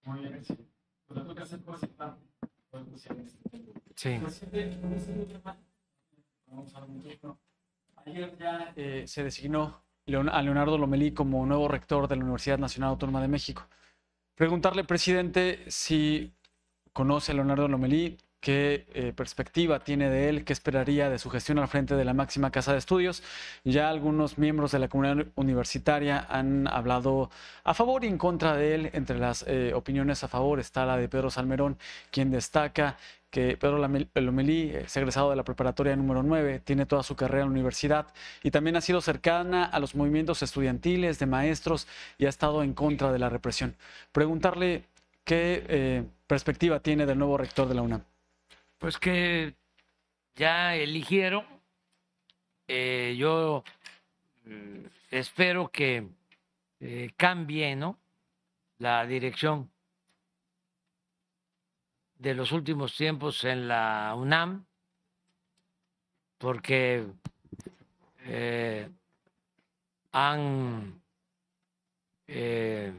Muy bien, sí. Sí. Ayer ya eh, se designó a Leonardo Lomelí como nuevo rector de la Universidad Nacional Autónoma de México. Preguntarle, presidente, si conoce a Leonardo Lomelí, qué eh, perspectiva tiene de él, qué esperaría de su gestión al frente de la máxima casa de estudios. Ya algunos miembros de la comunidad universitaria han hablado a favor y en contra de él. Entre las eh, opiniones a favor está la de Pedro Salmerón, quien destaca que Pedro Lomelí es egresado de la preparatoria número 9, tiene toda su carrera en la universidad y también ha sido cercana a los movimientos estudiantiles, de maestros y ha estado en contra de la represión. Preguntarle qué eh, perspectiva tiene del nuevo rector de la UNAM. Pues que ya eligieron, eh, yo mm, espero que eh, cambie ¿no? la dirección de los últimos tiempos en la UNAM, porque eh, han eh,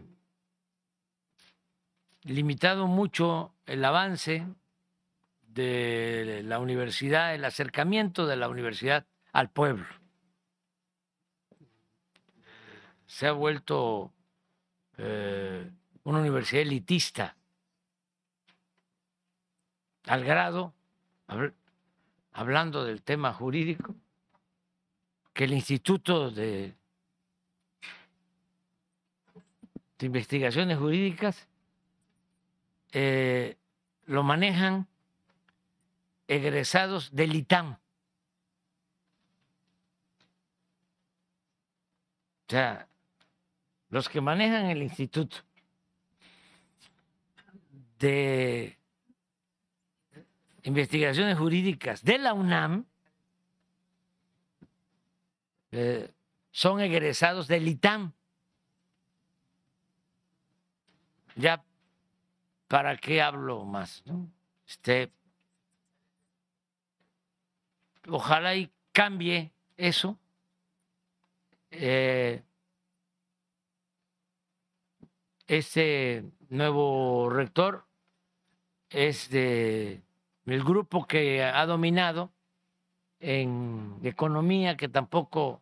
limitado mucho el avance de la universidad, el acercamiento de la universidad al pueblo. Se ha vuelto eh, una universidad elitista al grado, hablando del tema jurídico, que el Instituto de, Investigaciones Jurídicas eh, lo manejan egresados del ITAM. O sea, los que manejan el instituto de investigaciones jurídicas de la UNAM eh, son egresados del ITAM. Ya, ¿para qué hablo más? Este, ojalá y cambie eso. Eh, este nuevo rector es de el grupo que ha dominado en economía, que tampoco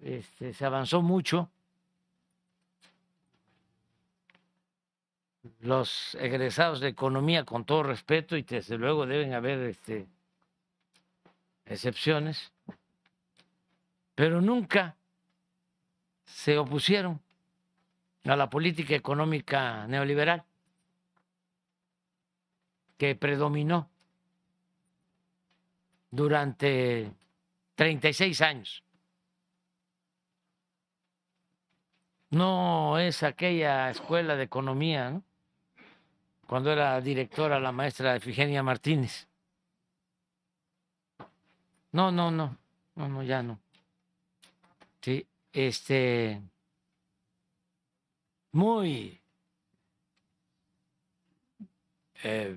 este, se avanzó mucho. Los egresados de economía, con todo respeto, y desde luego deben haber este, excepciones, pero nunca se opusieron a la política económica neoliberal que predominó durante 36 años. No es aquella escuela de economía, ¿no? cuando era directora la maestra Efigenia Martínez. No, no, no, no, no, ya no. Sí, este, muy eh,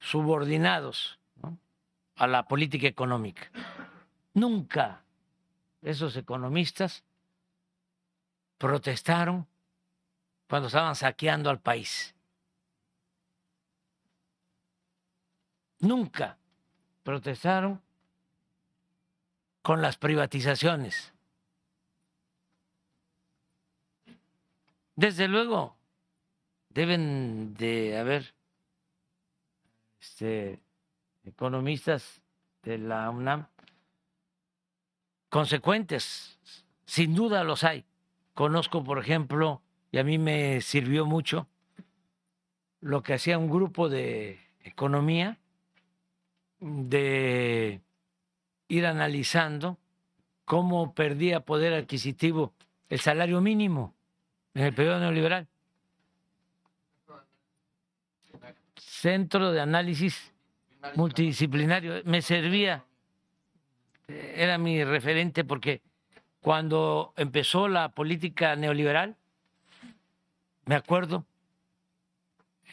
subordinados a la política económica. Nunca esos economistas protestaron cuando estaban saqueando al país. Nunca protestaron con las privatizaciones. Desde luego, deben de haber este, economistas de la UNAM consecuentes, sin duda los hay. Conozco, por ejemplo, y a mí me sirvió mucho lo que hacía un grupo de economía, de ir analizando cómo perdía poder adquisitivo el salario mínimo en el periodo neoliberal. Centro de Análisis Multidisciplinario. Me servía, era mi referente porque cuando empezó la política neoliberal, me acuerdo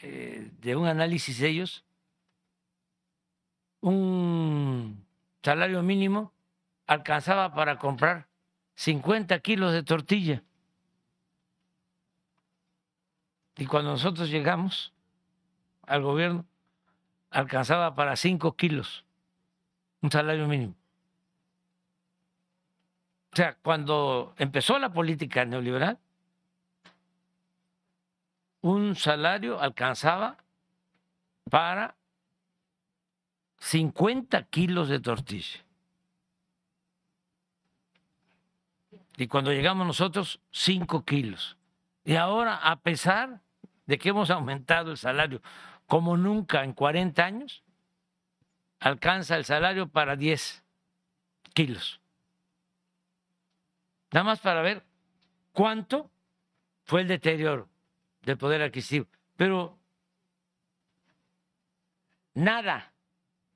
eh, de un análisis de ellos, un salario mínimo alcanzaba para comprar 50 kilos de tortilla. Y cuando nosotros llegamos al gobierno, alcanzaba para 5 kilos un salario mínimo. O sea, cuando empezó la política neoliberal, un salario alcanzaba para 50 kilos de tortilla. Y cuando llegamos nosotros, 5 kilos. Y ahora, a pesar de que hemos aumentado el salario como nunca en 40 años, alcanza el salario para 10 kilos. Nada más para ver cuánto fue el deterioro del poder adquisitivo. Pero nada,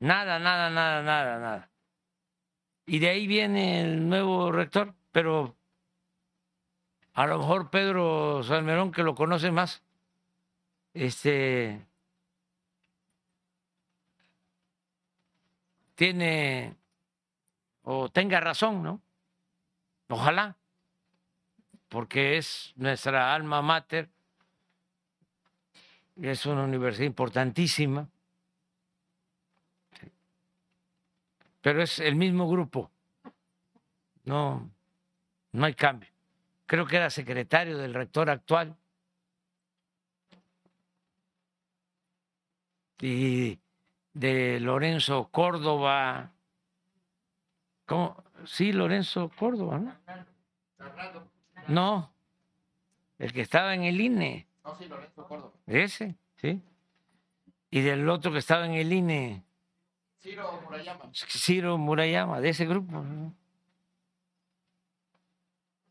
nada, nada, nada, nada, nada. Y de ahí viene el nuevo rector, pero a lo mejor Pedro Salmerón, que lo conoce más, este tiene o tenga razón, ¿no? Ojalá, porque es nuestra alma mater, es una universidad importantísima, pero es el mismo grupo, no, no hay cambio. Creo que era secretario del rector actual y de Lorenzo Córdoba. ¿Cómo? Sí, Lorenzo Córdoba, ¿no? No, el que estaba en el INE. No, sí, Lorenzo Córdoba. Ese, sí. Y del otro que estaba en el INE. Ciro Murayama. Ciro Murayama, de ese grupo.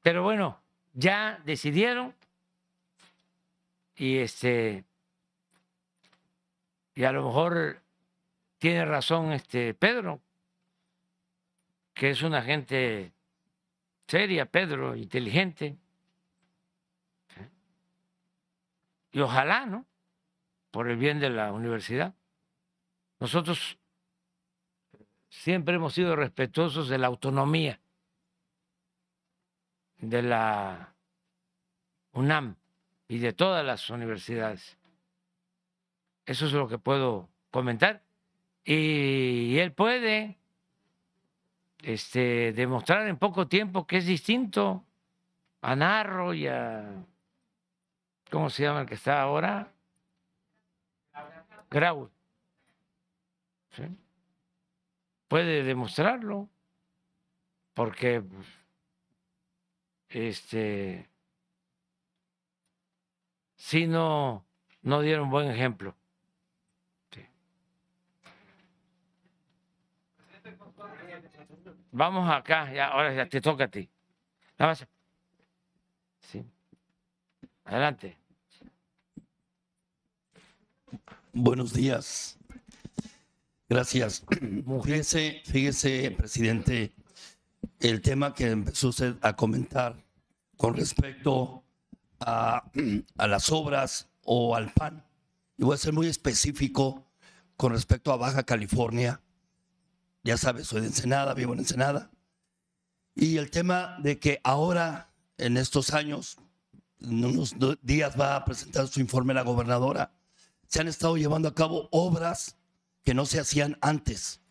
Pero bueno, ya decidieron y este Y a lo mejor tiene razón este Pedro, que es una gente seria, Pedro, inteligente. Y ojalá, ¿no? Por el bien de la universidad. Nosotros siempre hemos sido respetuosos de la autonomía de la UNAM y de todas las universidades. Eso es lo que puedo comentar. Y él puede este, demostrar en poco tiempo que es distinto a Narro y a, ¿cómo se llama el que está ahora? Grau. Puede demostrarlo, porque este, si no, no dieron buen ejemplo. Vamos acá, ya, ahora ya te toca a ti. Nada más. Sí. Adelante. Buenos días. Gracias. [CLEARS THROAT] Fíjese, fíjese, presidente, el tema que empezó usted a comentar con respecto a, a las obras o al PAN. Y voy a ser muy específico con respecto a Baja California ya sabes, soy de Ensenada, vivo en Ensenada. Y el tema de que ahora, en estos años, en unos días va a presentar su informe la gobernadora, se han estado llevando a cabo obras que no se hacían antes.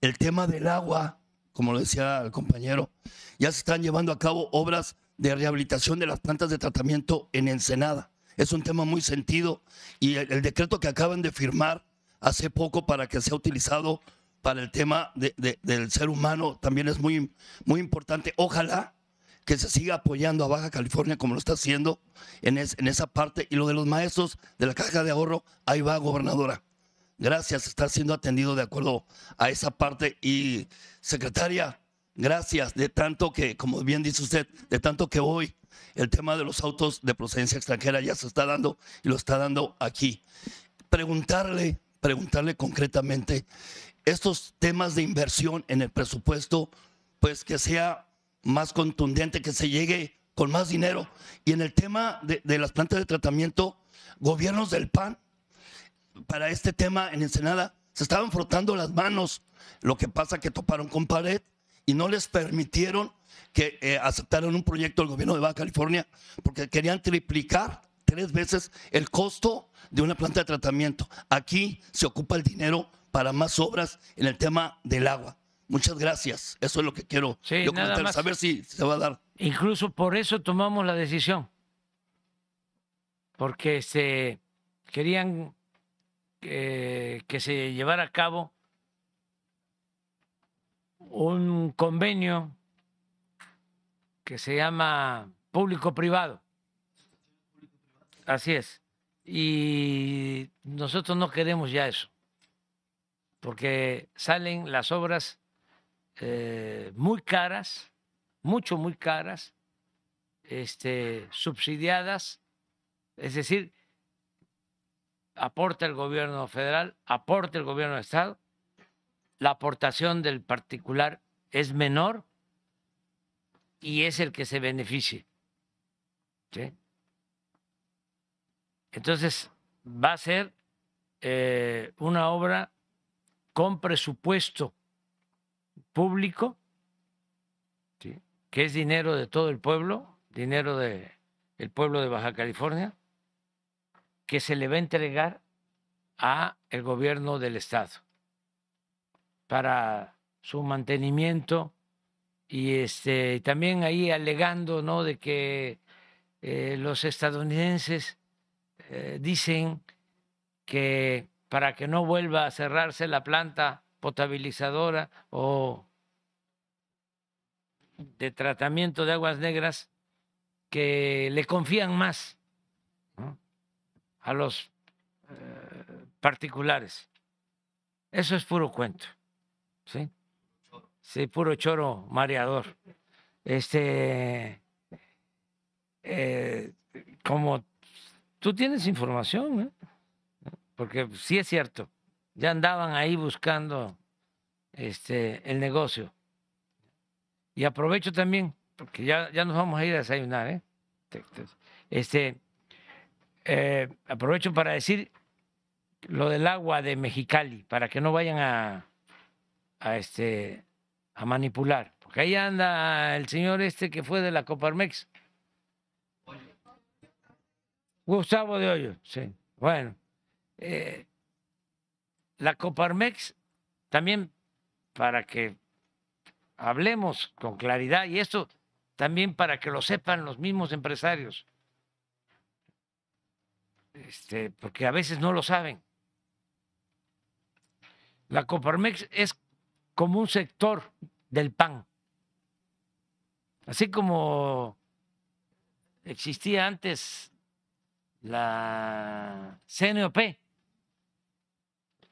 El tema del agua, como lo decía el compañero, ya se están llevando a cabo obras de rehabilitación de las plantas de tratamiento en Ensenada. Es un tema muy sentido y el, el decreto que acaban de firmar hace poco para que sea utilizado para el tema del ser humano también es muy, muy importante. Ojalá que se siga apoyando a Baja California como lo está haciendo en, en esa parte. Y lo de los maestros de la caja de ahorro, ahí va, gobernadora. Gracias, está siendo atendido de acuerdo a esa parte. Y secretaria, gracias de tanto que, como bien dice usted, de tanto que hoy el tema de los autos de procedencia extranjera ya se está dando y lo está dando aquí. Preguntarle, preguntarle concretamente, estos temas de inversión en el presupuesto, pues que sea más contundente, que se llegue con más dinero. Y en el tema de, las plantas de tratamiento, gobiernos del PAN, para este tema en Ensenada, se estaban frotando las manos. Lo que pasa que toparon con pared y no les permitieron que eh, aceptaran un proyecto del gobierno de Baja California porque querían triplicar tres veces el costo de una planta de tratamiento. Aquí se ocupa el dinero para más obras en el tema del agua. Muchas gracias. Eso es lo que quiero sí, comentar. Saber si se va a dar. Incluso por eso tomamos la decisión. Porque se querían que se llevara a cabo un convenio que se llama público-privado. Así es. Y nosotros no queremos ya eso porque salen las obras eh, muy caras, mucho, muy caras, este, subsidiadas, es decir, aporta el gobierno federal, aporta el gobierno de Estado, la aportación del particular es menor y es el que se beneficie. Entonces, va a ser eh, una obra con presupuesto público, que es dinero de todo el pueblo, dinero del pueblo de Baja California, que se le va a entregar a el gobierno del estado para su mantenimiento y este también ahí alegando no de que eh, los estadounidenses eh, dicen que para que no vuelva a cerrarse la planta potabilizadora o de tratamiento de aguas negras que le confían más a los eh, particulares. Eso es puro cuento, ¿sí? Sí, puro choro mareador. Este, eh, como tú tienes información, ¿eh? Porque sí es cierto, ya andaban ahí buscando este, el negocio. Y aprovecho también, porque ya, ya nos vamos a ir a desayunar, ¿eh? Este, eh, aprovecho para decir lo del agua de Mexicali, para que no vayan a, a, este, a manipular. Porque ahí anda el señor este que fue de la Coparmex. Gustavo de Hoyo, sí. Bueno, eh, la Coparmex también para que hablemos con claridad y esto también para que lo sepan los mismos empresarios, este, porque a veces no lo saben. La Coparmex es como un sector del PAN, así como existía antes la CNOP.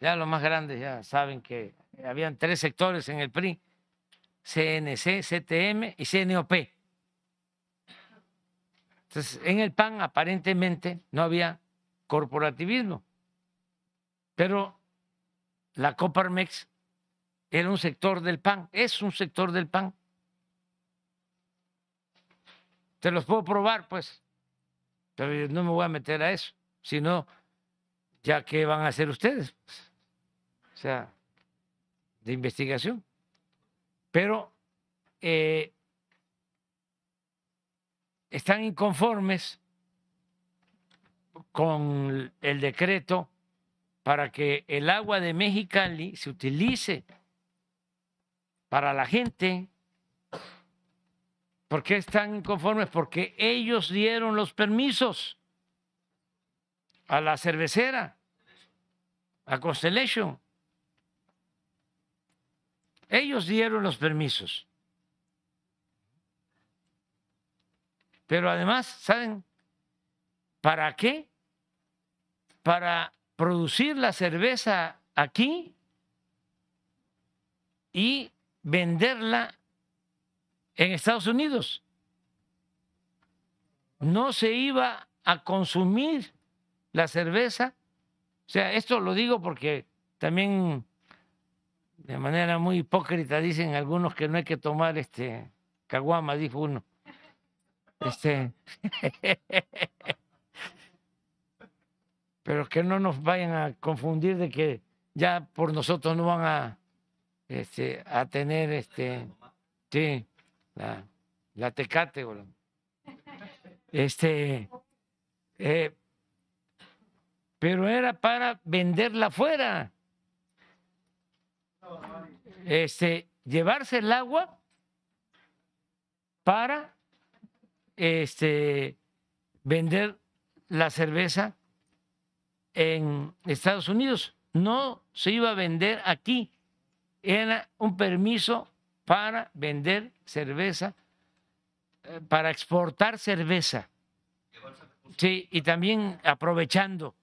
Ya los más grandes ya saben que habían tres sectores en el PRI, CNC, CTM y CNOP. Entonces, en el PAN aparentemente no había corporativismo, pero la Coparmex era un sector del PAN, es un sector del PAN. Te los puedo probar, pues, pero no me voy a meter a eso, sino, ya que van a hacer ustedes, sea, de investigación. Pero eh, están inconformes con el decreto para que el agua de Mexicali se utilice para la gente. ¿Por qué están inconformes? Porque ellos dieron los permisos a la cervecera, a Constellation. Ellos dieron los permisos. Pero además, ¿saben para qué? Para producir la cerveza aquí y venderla en Estados Unidos. No se iba a consumir la cerveza. O sea, esto lo digo porque también de manera muy hipócrita dicen algunos que no hay que tomar este caguama, dijo uno. Este [LAUGHS] pero que no nos vayan a confundir de que ya por nosotros no van a este, a tener este sí la, tecate este eh, pero era para venderla afuera este, llevarse el agua para este, vender la cerveza en Estados Unidos. No se iba a vender aquí. Era un permiso para vender cerveza, eh, para exportar cerveza. Sí, y también aprovechando.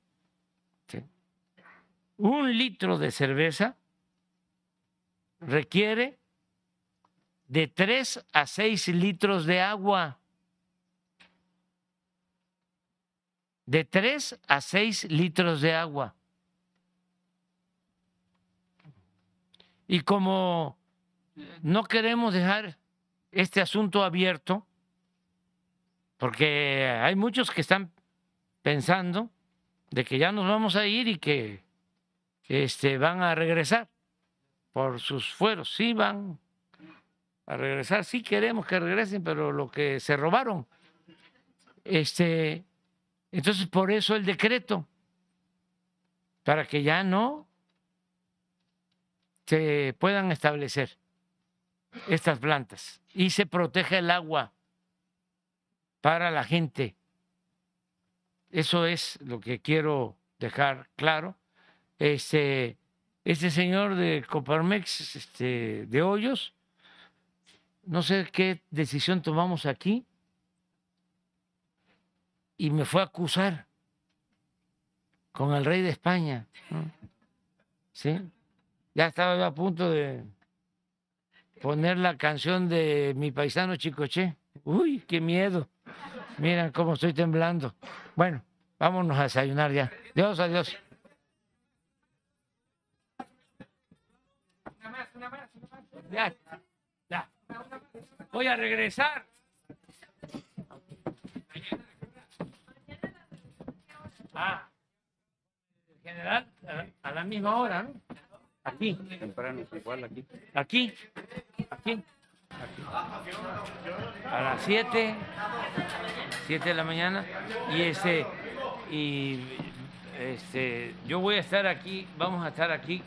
Un litro de cerveza requiere de 3 a 6 litros de agua. De 3 a 6 litros de agua. Y como no queremos dejar este asunto abierto, porque hay muchos que están pensando de que ya nos vamos a ir y que este, van a regresar por sus fueros. Sí van a regresar, sí queremos que regresen, pero lo que se robaron. Este, entonces, por eso el decreto, para que ya no se puedan establecer estas plantas y se proteja el agua para la gente. Eso es lo que quiero dejar claro. Este, este señor de Coparmex, este, de Hoyos, no sé qué decisión tomamos aquí, y me fue a acusar con el rey de España. ¿Sí? Ya estaba yo a punto de poner la canción de mi paisano Chicoche. Uy, qué miedo. Miren cómo estoy temblando. Bueno, vámonos a desayunar ya. Dios, adiós. Ya, ya. Voy a regresar. Ah, general, a la misma hora, ¿no? Aquí. Temprano, igual aquí. Aquí. Aquí. A las 7, 7 de la mañana. Y este, y este, yo voy a estar aquí, vamos a estar aquí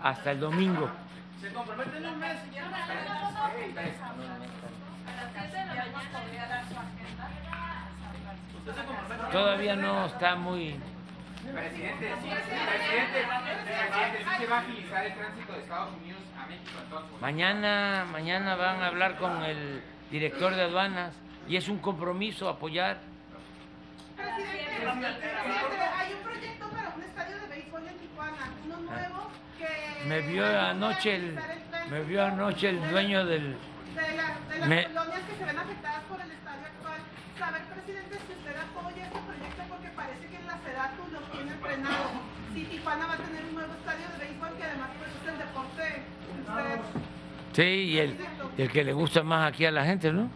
hasta el domingo. ¿Se comprometen un mes, Todavía no está muy Presidente, presidente, presidente, se va a agilizar el tránsito de Estados Unidos a México entonces. Mañana, mañana van a hablar con el director de aduanas y es un compromiso apoyar. Presidente, hay un proyecto para un estadio de béisbol en Tijuana, uno nuevo que me vio anoche el, me vio anoche el dueño del de, la, de las me, colonias que se ven afectadas por el estadio actual. Saber, presidente, si usted apoya este proyecto porque parece que en la SEDATU lo tiene frenado. Si Tijuana va a tener un nuevo estadio de béisbol que además pues, es el deporte. Usted, sí, y el, el que le gusta más aquí a la gente, ¿no?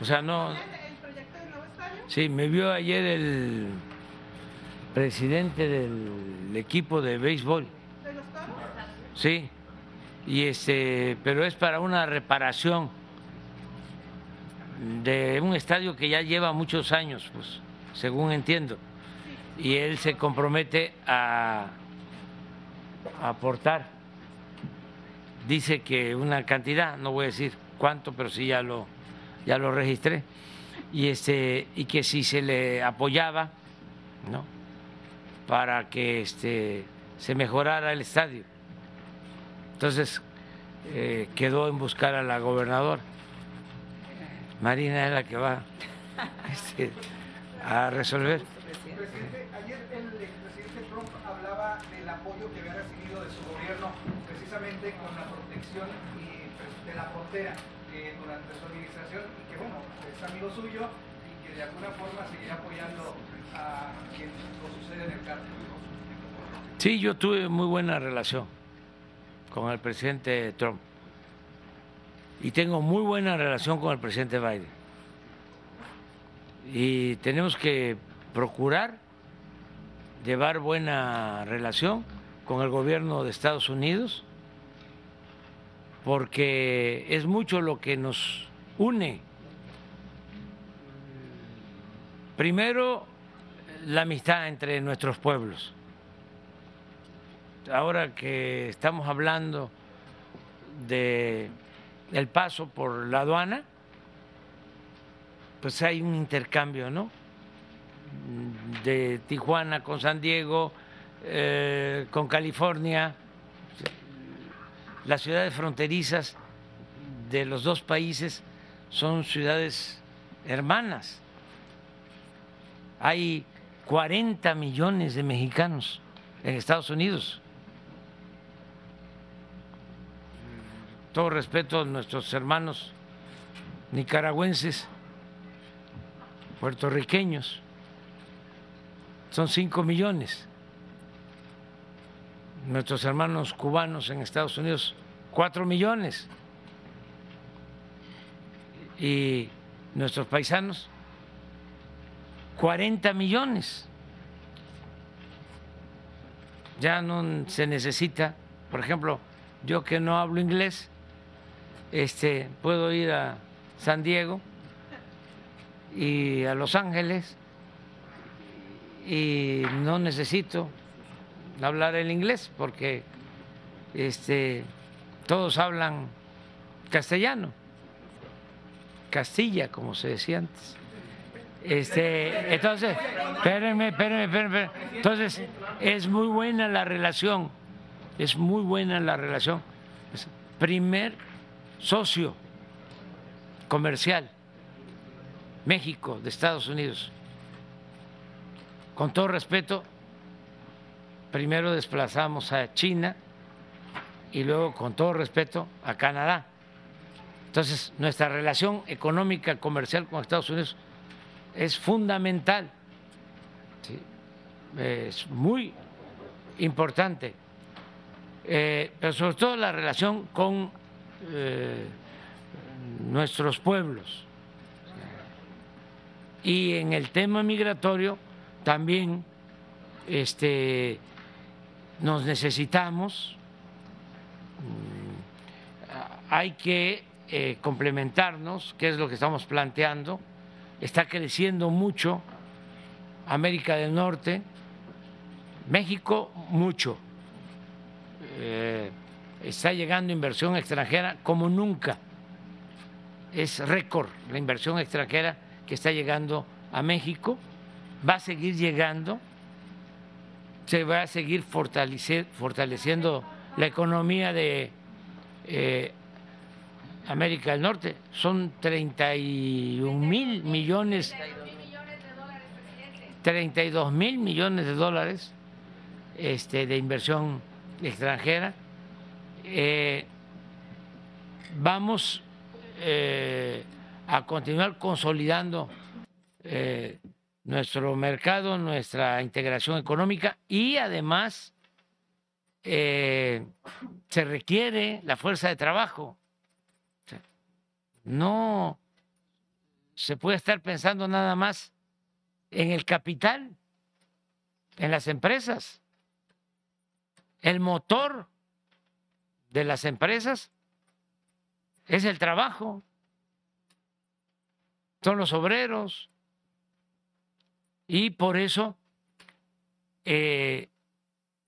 O sea, no. ¿El proyecto del nuevo estadio? Sí, me vio ayer el presidente del equipo de béisbol. Sí, y este, pero es para una reparación de un estadio que ya lleva muchos años, pues, según entiendo. Y él se compromete a, a aportar, dice que una cantidad, no voy a decir cuánto, pero sí ya lo, ya lo registré, y, este, y que si se le apoyaba, ¿no? para que este, se mejorara el estadio. Entonces eh, quedó en buscar a la gobernadora. Marina es la que va [LAUGHS] este, a resolver. Presidente, ayer el expresidente Trump hablaba del apoyo que había recibido de su gobierno precisamente con la protección de la frontera eh, durante su administración y que bueno, es amigo suyo y que de alguna forma seguirá apoyando a quien lo sucede en el cártel. Sí, yo tuve muy buena relación con el presidente Trump y tengo muy buena relación con el presidente Biden. Y tenemos que procurar llevar buena relación con el gobierno de Estados Unidos porque es mucho lo que nos une. Primero, la amistad entre nuestros pueblos. Ahora que estamos hablando de el paso por la aduana, pues hay un intercambio, ¿no? De Tijuana con San Diego, eh, con California, las ciudades fronterizas de los dos países son ciudades hermanas. Hay 40 millones de mexicanos en Estados Unidos. Todo respeto a nuestros hermanos nicaragüenses, puertorriqueños, son cinco millones. Nuestros hermanos cubanos en Estados Unidos, cuatro millones. Y nuestros paisanos, 40 millones. Ya no se necesita, por ejemplo, yo que no hablo inglés, este, puedo ir a San Diego y a Los Ángeles y no necesito hablar el inglés porque este, todos hablan castellano, Castilla, como se decía antes. Este, entonces, espérenme, espérenme, espérenme. Entonces, es muy buena la relación, es muy buena la relación. Primer socio comercial México de Estados Unidos. Con todo respeto, primero desplazamos a China y luego, con todo respeto, a Canadá. Entonces, nuestra relación económica comercial con Estados Unidos es fundamental, es muy importante. eh, pero sobre todo la relación con eh, nuestros pueblos. Y en el tema migratorio también este, nos necesitamos, mm, hay que eh, complementarnos, que es lo que estamos planteando. Está creciendo mucho América del Norte, México mucho. Eh, está llegando inversión extranjera como nunca. Es récord la inversión extranjera que está llegando a México. Va a seguir llegando. Se va a seguir fortaleciendo la economía de eh, América del Norte. Son 31 mil millones. 32 mil millones de dólares este, de inversión extranjera. Eh, vamos eh, a continuar consolidando eh, nuestro mercado, nuestra integración económica y además se requiere la fuerza de trabajo. No se puede estar pensando nada más en el capital, en las empresas. El motor de las empresas es el trabajo, son los obreros. Y por eso eh,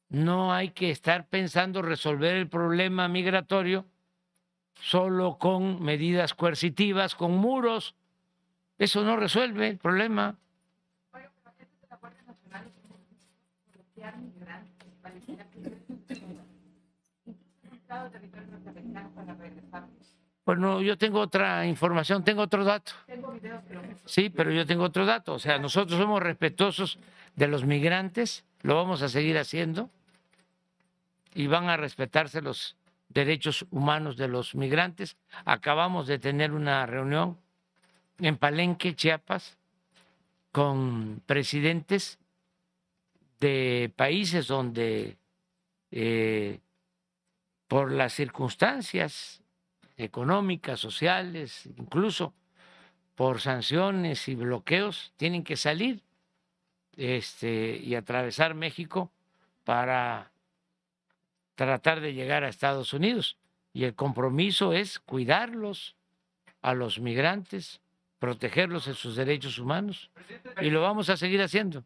no hay que estar pensando resolver el problema migratorio solo con medidas coercitivas, con muros. Eso no resuelve el problema. Bueno, yo tengo otra información, tengo otro dato. Sí, pero yo tengo otro dato. O sea, nosotros somos respetuosos de los migrantes, lo vamos a seguir haciendo y van a respetarse los derechos humanos de los migrantes. Acabamos de tener una reunión en Palenque, Chiapas, con presidentes de países donde eh, por las circunstancias económicas, sociales, incluso por sanciones y bloqueos, tienen que salir este, y atravesar México para tratar de llegar a Estados Unidos. Y el compromiso es cuidarlos a los migrantes, protegerlos en sus derechos humanos. Y lo vamos a seguir haciendo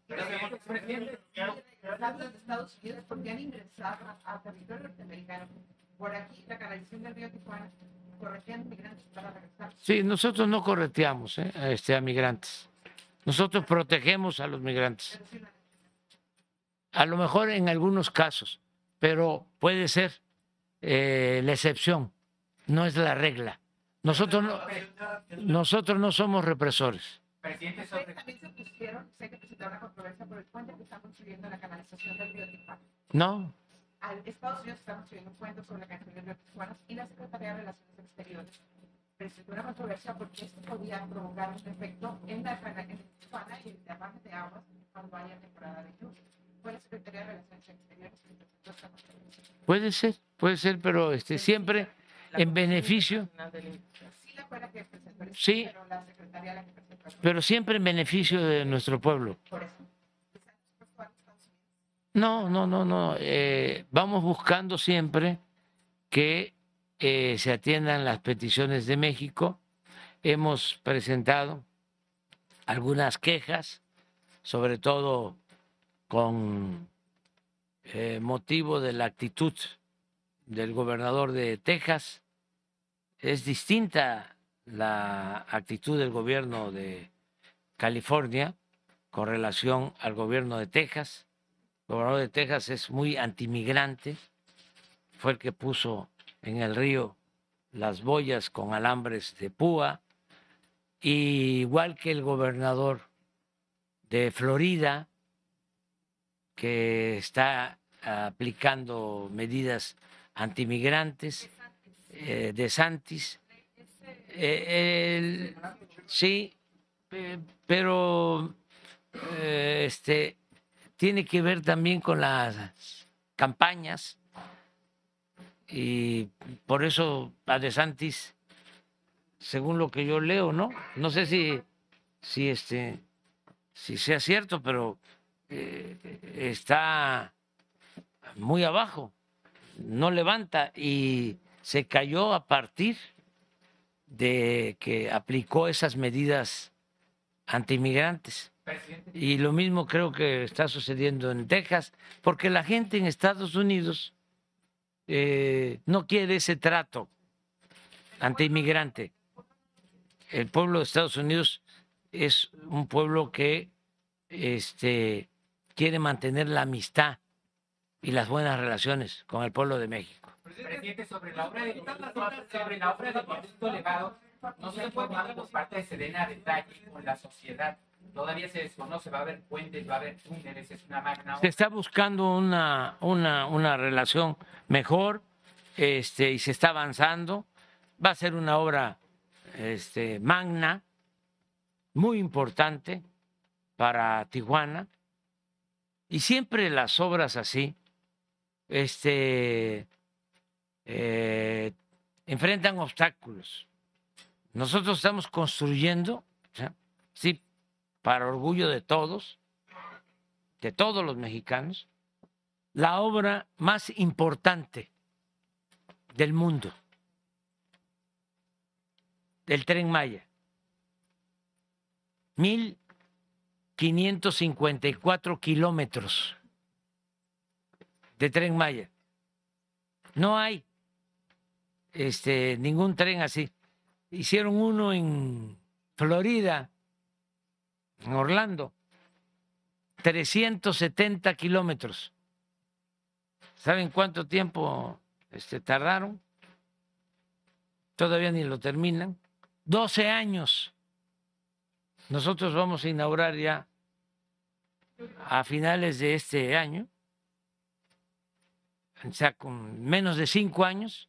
de Estados Unidos porque han ingresado al territorio norteamericano por aquí, la canalización del río Tijuana, correteando migrantes para regresar. Sí, nosotros no correteamos ¿eh? a, este, a migrantes. Nosotros protegemos a los migrantes. A lo mejor en algunos casos, pero puede ser eh, la excepción, no es la regla. Nosotros no, nosotros no somos represores. Presidente, sobre... también se pusieron, sé que presentaron una controversia por el puente que está construyendo la canalización del río Tijuana. No. Al Estados Unidos está construyendo un puente sobre la canalización del río Tijuana y la Secretaría de Relaciones Exteriores presentó una controversia porque esto podía provocar un efecto en la en Tijuana y el derrame de aguas cuando haya temporada de lluvia. ¿Fue la Secretaría de Relaciones Exteriores que presentó esta controversia? Puede ser, puede ser, pero este, siempre en beneficio. La fue la que presentó, sí, pero la Secretaría la que presentó pero siempre en beneficio de nuestro pueblo. No, no, no, no. Eh, vamos buscando siempre que eh, se atiendan las peticiones de México. Hemos presentado algunas quejas, sobre todo con eh, motivo de la actitud del gobernador de Texas. Es distinta la actitud del gobierno de California con relación al gobierno de Texas. El gobernador de Texas es muy antimigrante, fue el que puso en el río las boyas con alambres de púa, igual que el gobernador de Florida, que está aplicando medidas antimigrantes, eh, de Santis, eh, sí, pero eh, este, tiene que ver también con las campañas. Y por eso a De Santis, según lo que yo leo, ¿no? No sé si, si este, si sea cierto, pero eh, está muy abajo, no levanta y se cayó a partir de que aplicó esas medidas antiinmigrantes. Y lo mismo creo que está sucediendo en Texas, porque la gente en Estados Unidos eh, no quiere ese trato antiinmigrante. El pueblo de Estados Unidos es un pueblo que este, quiere mantener la amistad y las buenas relaciones con el pueblo de México. Presidente, sobre la obra de sobre la elevado, no se ha informado por parte de Sedena detalle con la sociedad. Todavía se desconoce, va a haber puentes, va a haber túneles, es una magna Se está buscando una, una, una relación mejor este, y se está avanzando. Va a ser una obra este, magna, muy importante para Tijuana. Y siempre las obras así este, eh, enfrentan obstáculos. Nosotros estamos construyendo, sí, para orgullo de todos, de todos los mexicanos, la obra más importante del mundo, del tren Maya. 1.554 kilómetros de tren Maya. No hay este, ningún tren así. Hicieron uno en Florida, en Orlando, 370 kilómetros. ¿Saben cuánto tiempo este, tardaron? Todavía ni lo terminan. 12 años. Nosotros vamos a inaugurar ya a finales de este año, o sea, con menos de cinco años,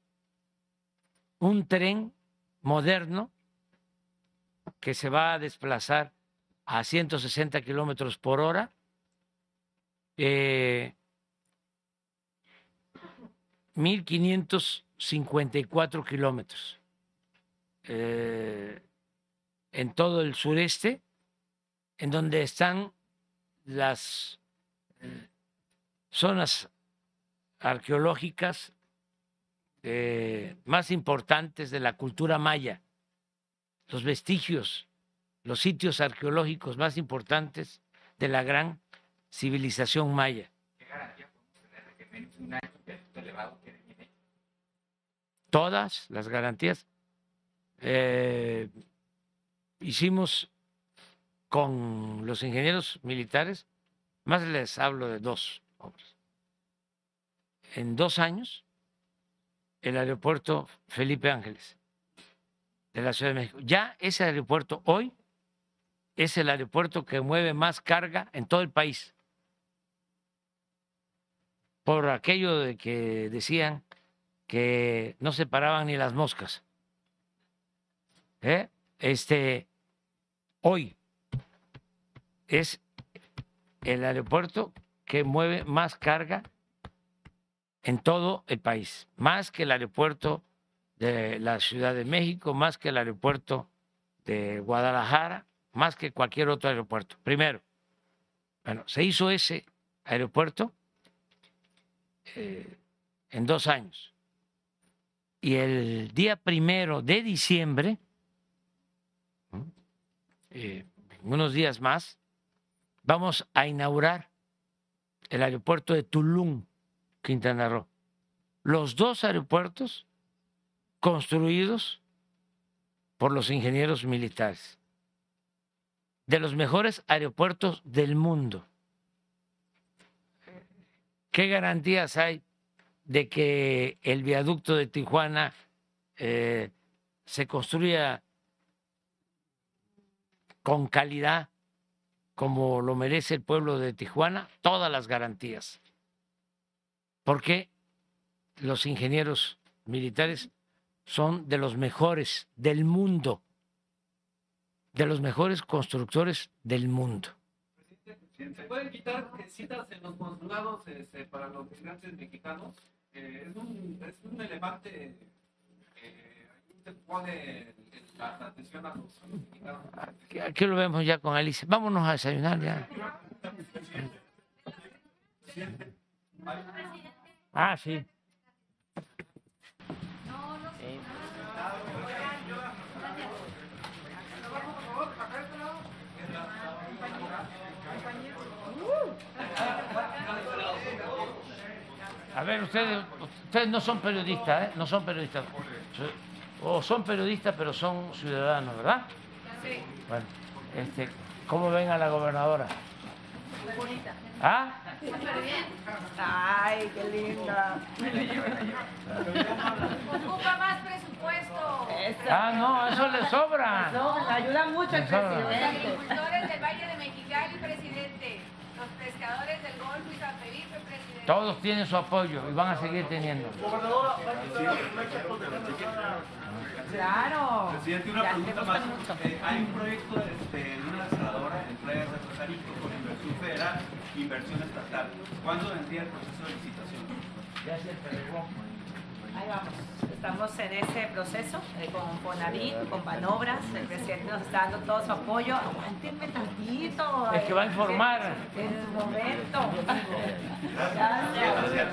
un tren moderno que se va a desplazar a 160 kilómetros por hora. Eh, 1.554 kilómetros eh, en todo el sureste, en donde están las eh, zonas arqueológicas eh, más importantes de la cultura maya, los vestigios, los sitios arqueológicos más importantes de la gran civilización maya. Todas las garantías. Eh, hicimos con los ingenieros militares, más les hablo de dos obras. En dos años el aeropuerto Felipe Ángeles de la Ciudad de México. Ya ese aeropuerto hoy es el aeropuerto que mueve más carga en todo el país. Por aquello de que decían que no se paraban ni las moscas. ¿Eh? Este, hoy es el aeropuerto que mueve más carga en todo el país, más que el aeropuerto de la Ciudad de México, más que el aeropuerto de Guadalajara, más que cualquier otro aeropuerto. Primero, bueno, se hizo ese aeropuerto eh, en dos años. Y el día primero de diciembre, eh, unos días más, vamos a inaugurar el aeropuerto de Tulum Quintana Roo. Los dos aeropuertos construidos por los ingenieros militares, de los mejores aeropuertos del mundo. ¿Qué garantías hay de que el viaducto de Tijuana eh, se construya con calidad como lo merece el pueblo de Tijuana? Todas las garantías porque los ingenieros militares son de los mejores del mundo, de los mejores constructores del mundo. ¿Se pueden quitar citas en los consulados este, para los migrantes mexicanos? Eh, es, un, es un elefante que te pone la atención a los. Aquí- Aquí lo vemos ya con Alicia. Vámonos a desayunar ya. Ah, sí. A ver, ustedes, ustedes no son periodistas, ¿eh? No son periodistas. O son periodistas, pero son ciudadanos, ¿verdad? Sí. Bueno, este, ¿cómo ven a la gobernadora? Muy bonita. ¿Ah? Ay, qué linda. Ocupa más presupuesto. Ah, no, eso le sobra. No, le ayuda mucho el sobra. Los presidente. agricultores del Valle de Mexicali, presidente. Los pescadores del Golfo y San Felipe, presidente. Todos tienen su apoyo y van a seguir teniendo. Claro. Presidente, una pregunta más. Eh, hay un proyecto este, de una desaladora en Playas de Rosarito con inversión federal, inversión estatal. ¿Cuándo vendría el proceso de licitación? Ya se entregó. Ahí vamos. Estamos en ese proceso eh, con Fonavit, con Banobras. El presidente nos está dando todo su apoyo. Aguántenme tantito. Es que va a informar. En el momento. Gracias.